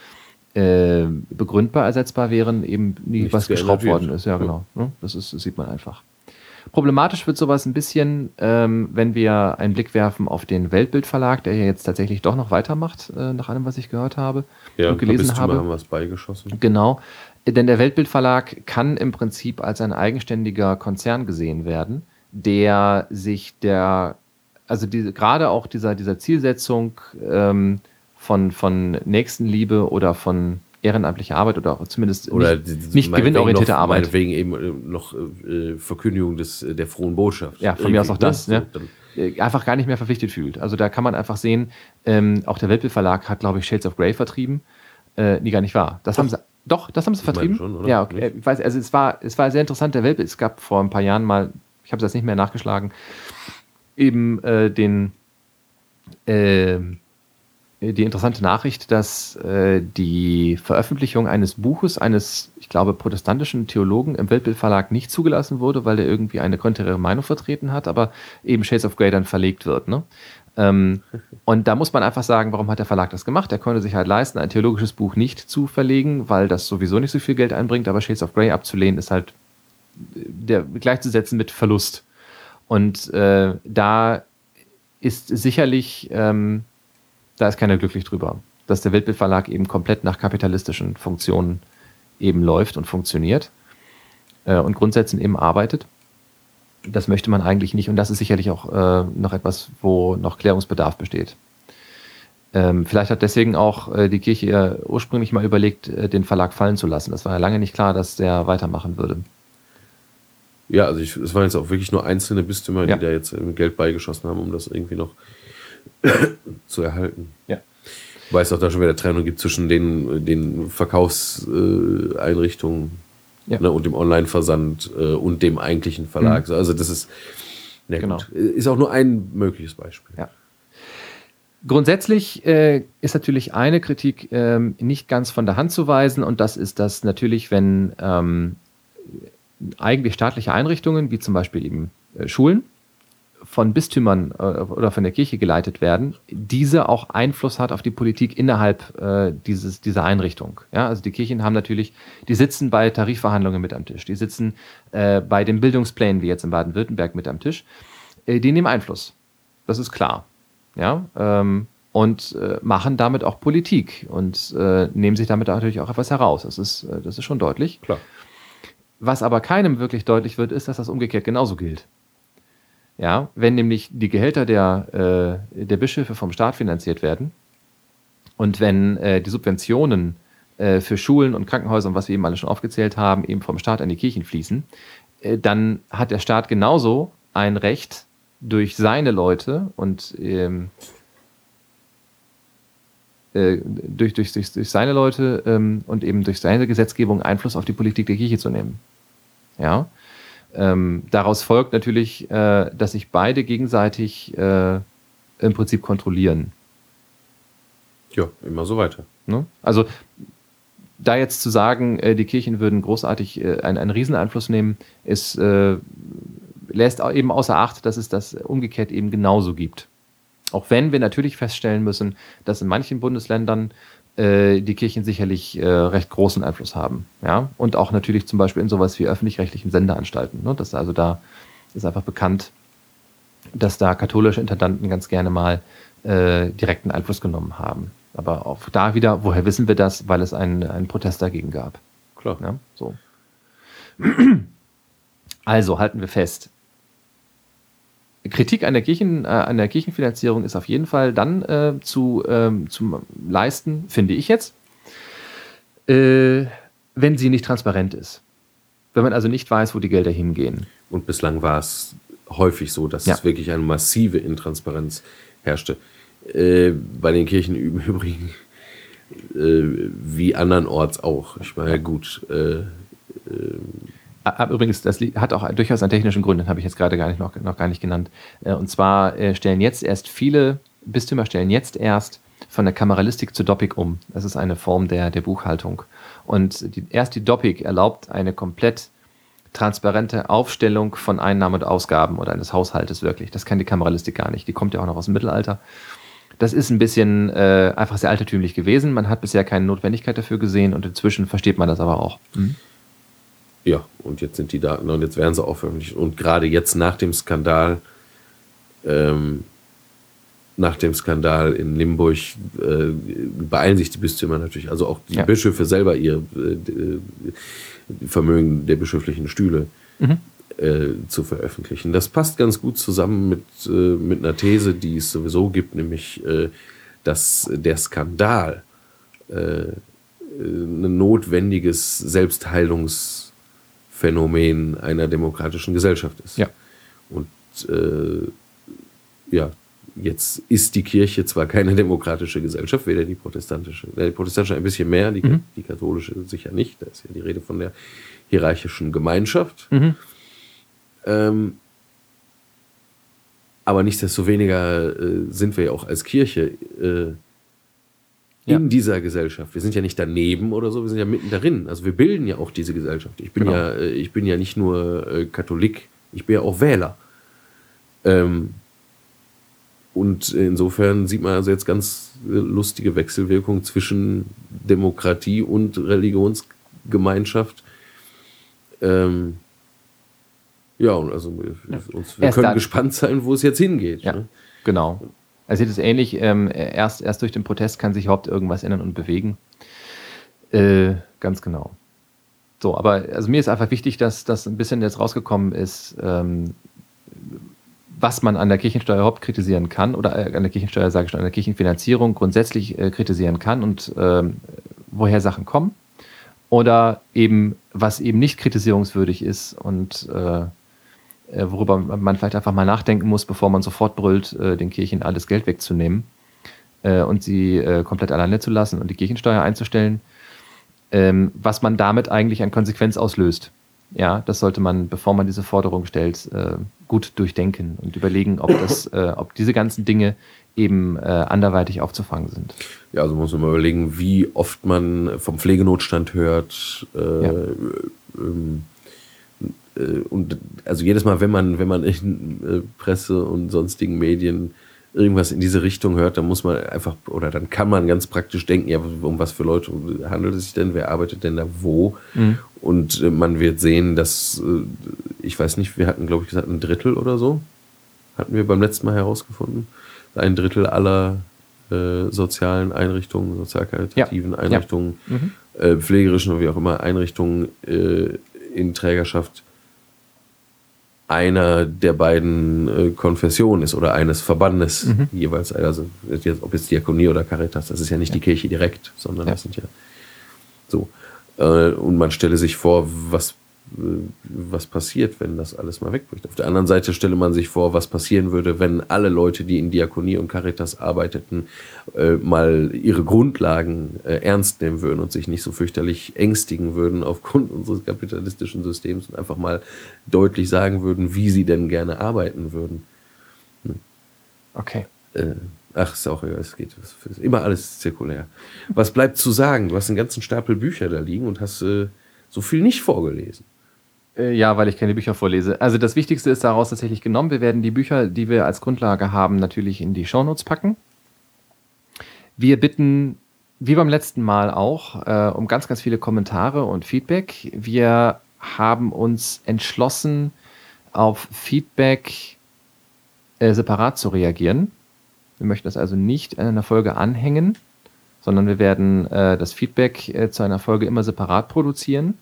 äh, begründbar ersetzbar wären, eben nie Nichts was geschraubt worden ist. Ja, genau. Ne? Das, ist, das sieht man einfach. Problematisch wird sowas ein bisschen, ähm, wenn wir einen Blick werfen auf den Weltbildverlag, der ja jetzt tatsächlich doch noch weitermacht, äh, nach allem, was ich gehört habe ja, und gelesen habe. haben was beigeschossen. Genau. Denn der Weltbildverlag kann im Prinzip als ein eigenständiger Konzern gesehen werden, der sich der, also die, gerade auch dieser, dieser Zielsetzung ähm, von, von Nächstenliebe oder von ehrenamtliche Arbeit oder zumindest oder nicht, nicht gewinnorientierte noch, Arbeit. Meinetwegen eben äh, noch äh, Verkündigung des, äh, der frohen Botschaft. Ja, von mir aus auch das. Ne? Äh, einfach gar nicht mehr verpflichtet fühlt. Also da kann man einfach sehen, ähm, auch der Weltbild Verlag hat, glaube ich, Shades of Grey vertrieben. Äh, nee, gar nicht wahr. Das doch. haben sie, doch, das haben sie vertrieben. Schon, ja, okay. Ich weiß, also es war, es war sehr interessant, der Weltbild. Es gab vor ein paar Jahren mal, ich habe es jetzt nicht mehr nachgeschlagen, eben äh, den äh, die interessante Nachricht, dass äh, die Veröffentlichung eines Buches eines, ich glaube, protestantischen Theologen im Weltbildverlag nicht zugelassen wurde, weil der irgendwie eine konträre Meinung vertreten hat, aber eben Shades of Grey dann verlegt wird. Ne? Ähm, und da muss man einfach sagen, warum hat der Verlag das gemacht? Er konnte sich halt leisten, ein theologisches Buch nicht zu verlegen, weil das sowieso nicht so viel Geld einbringt, aber Shades of Grey abzulehnen ist halt der, gleichzusetzen mit Verlust. Und äh, da ist sicherlich ähm, da ist keiner glücklich drüber. Dass der Weltbildverlag eben komplett nach kapitalistischen Funktionen eben läuft und funktioniert äh, und Grundsätzen eben arbeitet. Das möchte man eigentlich nicht und das ist sicherlich auch äh, noch etwas, wo noch Klärungsbedarf besteht. Ähm, vielleicht hat deswegen auch äh, die Kirche ursprünglich mal überlegt, äh, den Verlag fallen zu lassen. Das war ja lange nicht klar, dass der weitermachen würde. Ja, also es waren jetzt auch wirklich nur einzelne Bistümer, ja. die da jetzt Geld beigeschossen haben, um das irgendwie noch <coughs> zu erhalten. Ja. Weil es auch da schon wieder Trennung gibt zwischen den, den Verkaufseinrichtungen ja. ne, und dem Online-Versand äh, und dem eigentlichen Verlag. Mhm. Also das ist, ne, genau. Gut. ist auch nur ein mögliches Beispiel. Ja. Grundsätzlich äh, ist natürlich eine Kritik ähm, nicht ganz von der Hand zu weisen und das ist, dass natürlich, wenn ähm, eigentlich staatliche Einrichtungen, wie zum Beispiel eben äh, Schulen, von Bistümern äh, oder von der Kirche geleitet werden, diese auch Einfluss hat auf die Politik innerhalb äh, dieses, dieser Einrichtung. Ja, also die Kirchen haben natürlich, die sitzen bei Tarifverhandlungen mit am Tisch, die sitzen äh, bei den Bildungsplänen, wie jetzt in Baden-Württemberg, mit am Tisch. Äh, die nehmen Einfluss. Das ist klar. Ja, ähm, und äh, machen damit auch Politik und äh, nehmen sich damit natürlich auch etwas heraus. Das ist, das ist schon deutlich. Klar. Was aber keinem wirklich deutlich wird, ist, dass das umgekehrt genauso gilt. Ja, wenn nämlich die Gehälter der, äh, der Bischöfe vom Staat finanziert werden und wenn äh, die Subventionen äh, für Schulen und Krankenhäuser und was wir eben alle schon aufgezählt haben, eben vom Staat an die Kirchen fließen, äh, dann hat der Staat genauso ein Recht durch seine Leute und ähm, äh, durch, durch, durch, durch seine Leute ähm, und eben durch seine Gesetzgebung Einfluss auf die Politik der Kirche zu nehmen. Ja. Ähm, daraus folgt natürlich, äh, dass sich beide gegenseitig äh, im Prinzip kontrollieren. Ja, immer so weiter. Ne? Also da jetzt zu sagen, äh, die Kirchen würden großartig äh, einen, einen Rieseneinfluss nehmen, ist, äh, lässt eben außer Acht, dass es das umgekehrt eben genauso gibt. Auch wenn wir natürlich feststellen müssen, dass in manchen Bundesländern äh, die Kirchen sicherlich äh, recht großen Einfluss haben. Ja? Und auch natürlich zum Beispiel in sowas wie öffentlich-rechtlichen Sendeanstalten. Ne? Das also da ist einfach bekannt, dass da katholische Intendanten ganz gerne mal äh, direkten Einfluss genommen haben. Aber auch da wieder, woher wissen wir das? Weil es einen, einen Protest dagegen gab. Klar. Ja, so. <clears throat> Also halten wir fest. Kritik an der, Kirchen, äh, an der Kirchenfinanzierung ist auf jeden Fall dann äh, zu, ähm, zu leisten, finde ich jetzt, äh, wenn sie nicht transparent ist. Wenn man also nicht weiß, wo die Gelder hingehen. Und bislang war es häufig so, dass Ja. es wirklich eine massive Intransparenz herrschte. Äh, bei den Kirchen im <laughs> Übrigen äh, wie andernorts auch. Ich meine, gut, äh, Übrigens, das hat auch durchaus einen technischen Grund, den habe ich jetzt gerade gar nicht, noch, noch gar nicht genannt. Äh, Und zwar äh, stellen jetzt erst viele Bistümer stellen jetzt erst von der Kameralistik zur Doppik um. Das ist eine Form der, der Buchhaltung. Und die, erst die Doppik erlaubt eine komplett transparente Aufstellung von Einnahmen und Ausgaben oder eines Haushaltes wirklich. Das kann die Kameralistik gar nicht. Die kommt ja auch noch aus dem Mittelalter. Das ist ein bisschen äh, einfach sehr altertümlich gewesen. Man hat bisher keine Notwendigkeit dafür gesehen und inzwischen versteht man das aber auch. Ja, und jetzt sind die Daten und jetzt werden sie auch veröffentlicht. Und gerade jetzt nach dem Skandal, ähm, nach dem Skandal in Limburg äh, beeilen sich die Bistümer natürlich, also auch die Ja. Bischöfe selber ihr äh, äh, Vermögen der bischöflichen Stühle äh, zu veröffentlichen. Das passt ganz gut zusammen mit, äh, mit einer These, die es sowieso gibt, nämlich, äh, dass der Skandal äh, ein notwendiges Selbstheilungsphänomen einer demokratischen Gesellschaft ist. Ja. Und äh, ja, jetzt ist die Kirche zwar keine demokratische Gesellschaft, weder die protestantische, äh, die protestantische ein bisschen mehr, die, die katholische sicher nicht. Da ist ja die Rede von der hierarchischen Gemeinschaft. Ähm, aber nichtsdestoweniger äh, sind wir ja auch als Kirche äh, Ja. in dieser Gesellschaft. Wir sind ja nicht daneben oder so, wir sind ja mitten darin. Also wir bilden ja auch diese Gesellschaft. Ich bin Genau. ja, äh, ich bin ja nicht nur äh, Katholik, ich bin ja auch Wähler. Ähm, und insofern sieht man also jetzt ganz lustige Wechselwirkungen zwischen Demokratie und Religionsgemeinschaft. Ähm, ja, und also wir, Uns, wir können dann- gespannt sein, wo es jetzt hingeht. Ja, Ne? genau. Also es ist ähnlich, ähm, erst, erst durch den Protest kann sich überhaupt irgendwas ändern und bewegen. Äh, ganz genau. So, aber also mir ist einfach wichtig, dass das ein bisschen jetzt rausgekommen ist, ähm, was man an der Kirchensteuer überhaupt kritisieren kann, oder äh, an der Kirchensteuer, sage ich schon, an der Kirchenfinanzierung grundsätzlich äh, kritisieren kann und ähm, woher Sachen kommen. Oder eben, was eben nicht kritisierungswürdig ist und äh, worüber man vielleicht einfach mal nachdenken muss, bevor man sofort brüllt, äh, den Kirchen alles Geld wegzunehmen äh, und sie äh, komplett alleine zu lassen und die Kirchensteuer einzustellen, ähm, was man damit eigentlich an Konsequenz auslöst. Ja, das sollte man, bevor man diese Forderung stellt, äh, gut durchdenken und überlegen, ob, das, <coughs> äh, ob diese ganzen Dinge eben äh, anderweitig aufzufangen sind. Ja, also muss man mal überlegen, wie oft man vom Pflegenotstand hört. Äh, Ja. ähm, äh, und also jedes Mal, wenn man, wenn man in äh, Presse und sonstigen Medien irgendwas in diese Richtung hört, dann muss man einfach, oder dann kann man ganz praktisch denken, ja, um was für Leute handelt es sich denn, wer arbeitet denn da wo? Und äh, man wird sehen, dass, äh, ich weiß nicht, wir hatten, glaube ich, gesagt, ein Drittel oder so, hatten wir beim letzten Mal herausgefunden, ein Drittel aller äh, sozialen Einrichtungen, sozialkaritativen Ja. Einrichtungen, Ja. Mhm. äh, pflegerischen oder wie auch immer Einrichtungen äh, in Trägerschaft einer der beiden äh, Konfessionen ist oder eines Verbandes Mhm. jeweils. Also ob jetzt Diakonie oder Caritas, das ist ja nicht die Kirche direkt, sondern Ja. das sind ja so. Äh, und man stelle sich vor, was, was passiert, wenn das alles mal wegbricht. Auf der anderen Seite stelle man sich vor, was passieren würde, wenn alle Leute, die in Diakonie und Caritas arbeiteten, äh, mal ihre Grundlagen äh, ernst nehmen würden und sich nicht so fürchterlich ängstigen würden aufgrund <laughs> unseres kapitalistischen Systems und einfach mal deutlich sagen würden, wie sie denn gerne arbeiten würden. Okay. Äh, ach, ist auch es geht. Ist immer alles zirkulär. Was bleibt zu sagen? Du hast einen ganzen Stapel Bücher da liegen und hast äh, so viel nicht vorgelesen. Äh, Ja, weil ich keine Bücher vorlese. Also das Wichtigste ist daraus tatsächlich genommen. Wir werden die Bücher, die wir als Grundlage haben, natürlich in die Shownotes packen. Wir bitten, wie beim letzten Mal auch, äh, um ganz, ganz viele Kommentare und Feedback. Wir haben uns entschlossen, auf Feedback äh, separat zu reagieren. Wir möchten das also nicht an einer Folge anhängen, sondern wir werden äh, das Feedback äh, zu einer Folge immer separat produzieren.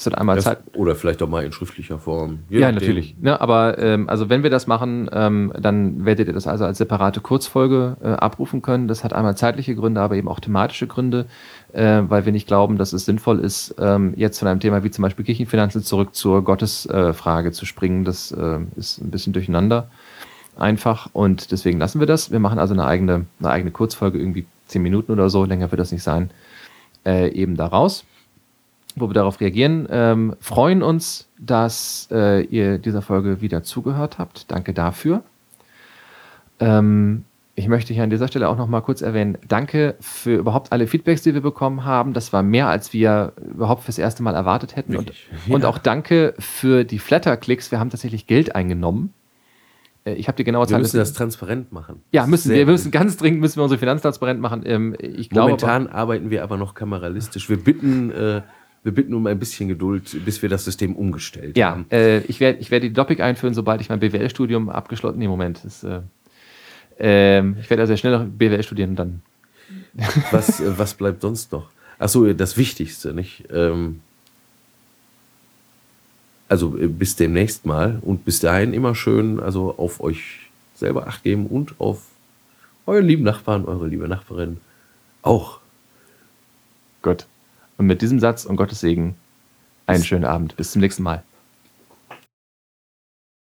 Das wird einmal Das, Zeit. oder vielleicht auch mal in schriftlicher Form. Je Ja, nachdem. natürlich. Ne, aber ähm, also wenn wir das machen, ähm, dann werdet ihr das also als separate Kurzfolge äh, abrufen können. Das hat einmal zeitliche Gründe, aber eben auch thematische Gründe, äh, weil wir nicht glauben, dass es sinnvoll ist, ähm, jetzt von einem Thema wie zum Beispiel Kirchenfinanzen zurück zur Gottesfrage äh, zu springen. Das äh, ist ein bisschen durcheinander einfach und deswegen lassen wir das. Wir machen also eine eigene, eine eigene Kurzfolge, irgendwie zehn Minuten oder so, länger wird das nicht sein, äh, eben daraus wo wir darauf reagieren. Ähm, freuen uns, dass äh, ihr dieser Folge wieder zugehört habt. Danke dafür. Ähm, ich möchte hier an dieser Stelle auch noch mal kurz erwähnen, danke für überhaupt alle Feedbacks, die wir bekommen haben. Das war mehr, als wir überhaupt fürs erste Mal erwartet hätten. Und, Wirklich? und Ja. auch danke für die Flatter-Klicks. Wir haben tatsächlich Geld eingenommen. Äh, Ich habe die genaue Wir Zahl. müssen das transparent machen. ja, müssen wir. Wir müssen ganz dringend müssen wir unsere Finanzen transparent machen. Ähm, ich glaube, aber- Momentan arbeiten wir aber noch kameralistisch. Wir bitten, äh, wir bitten um ein bisschen Geduld, bis wir das System umgestellt Ja, haben. äh, ich werde ich werd die Doppik einführen, sobald ich mein BWL-Studium abgeschlossen Nee, Moment. Das, äh, ähm, ich werde also sehr schnell noch BWL studieren dann. <laughs> Was, äh, was bleibt sonst noch? Achso, das Wichtigste, nicht? Ähm, also äh, bis demnächst mal und bis dahin immer schön also auf euch selber Acht geben und auf euren lieben Nachbarn, eure liebe Nachbarin auch. Gut. Und mit diesem Satz und Gottes Segen einen schönen Abend. Bis zum nächsten Mal.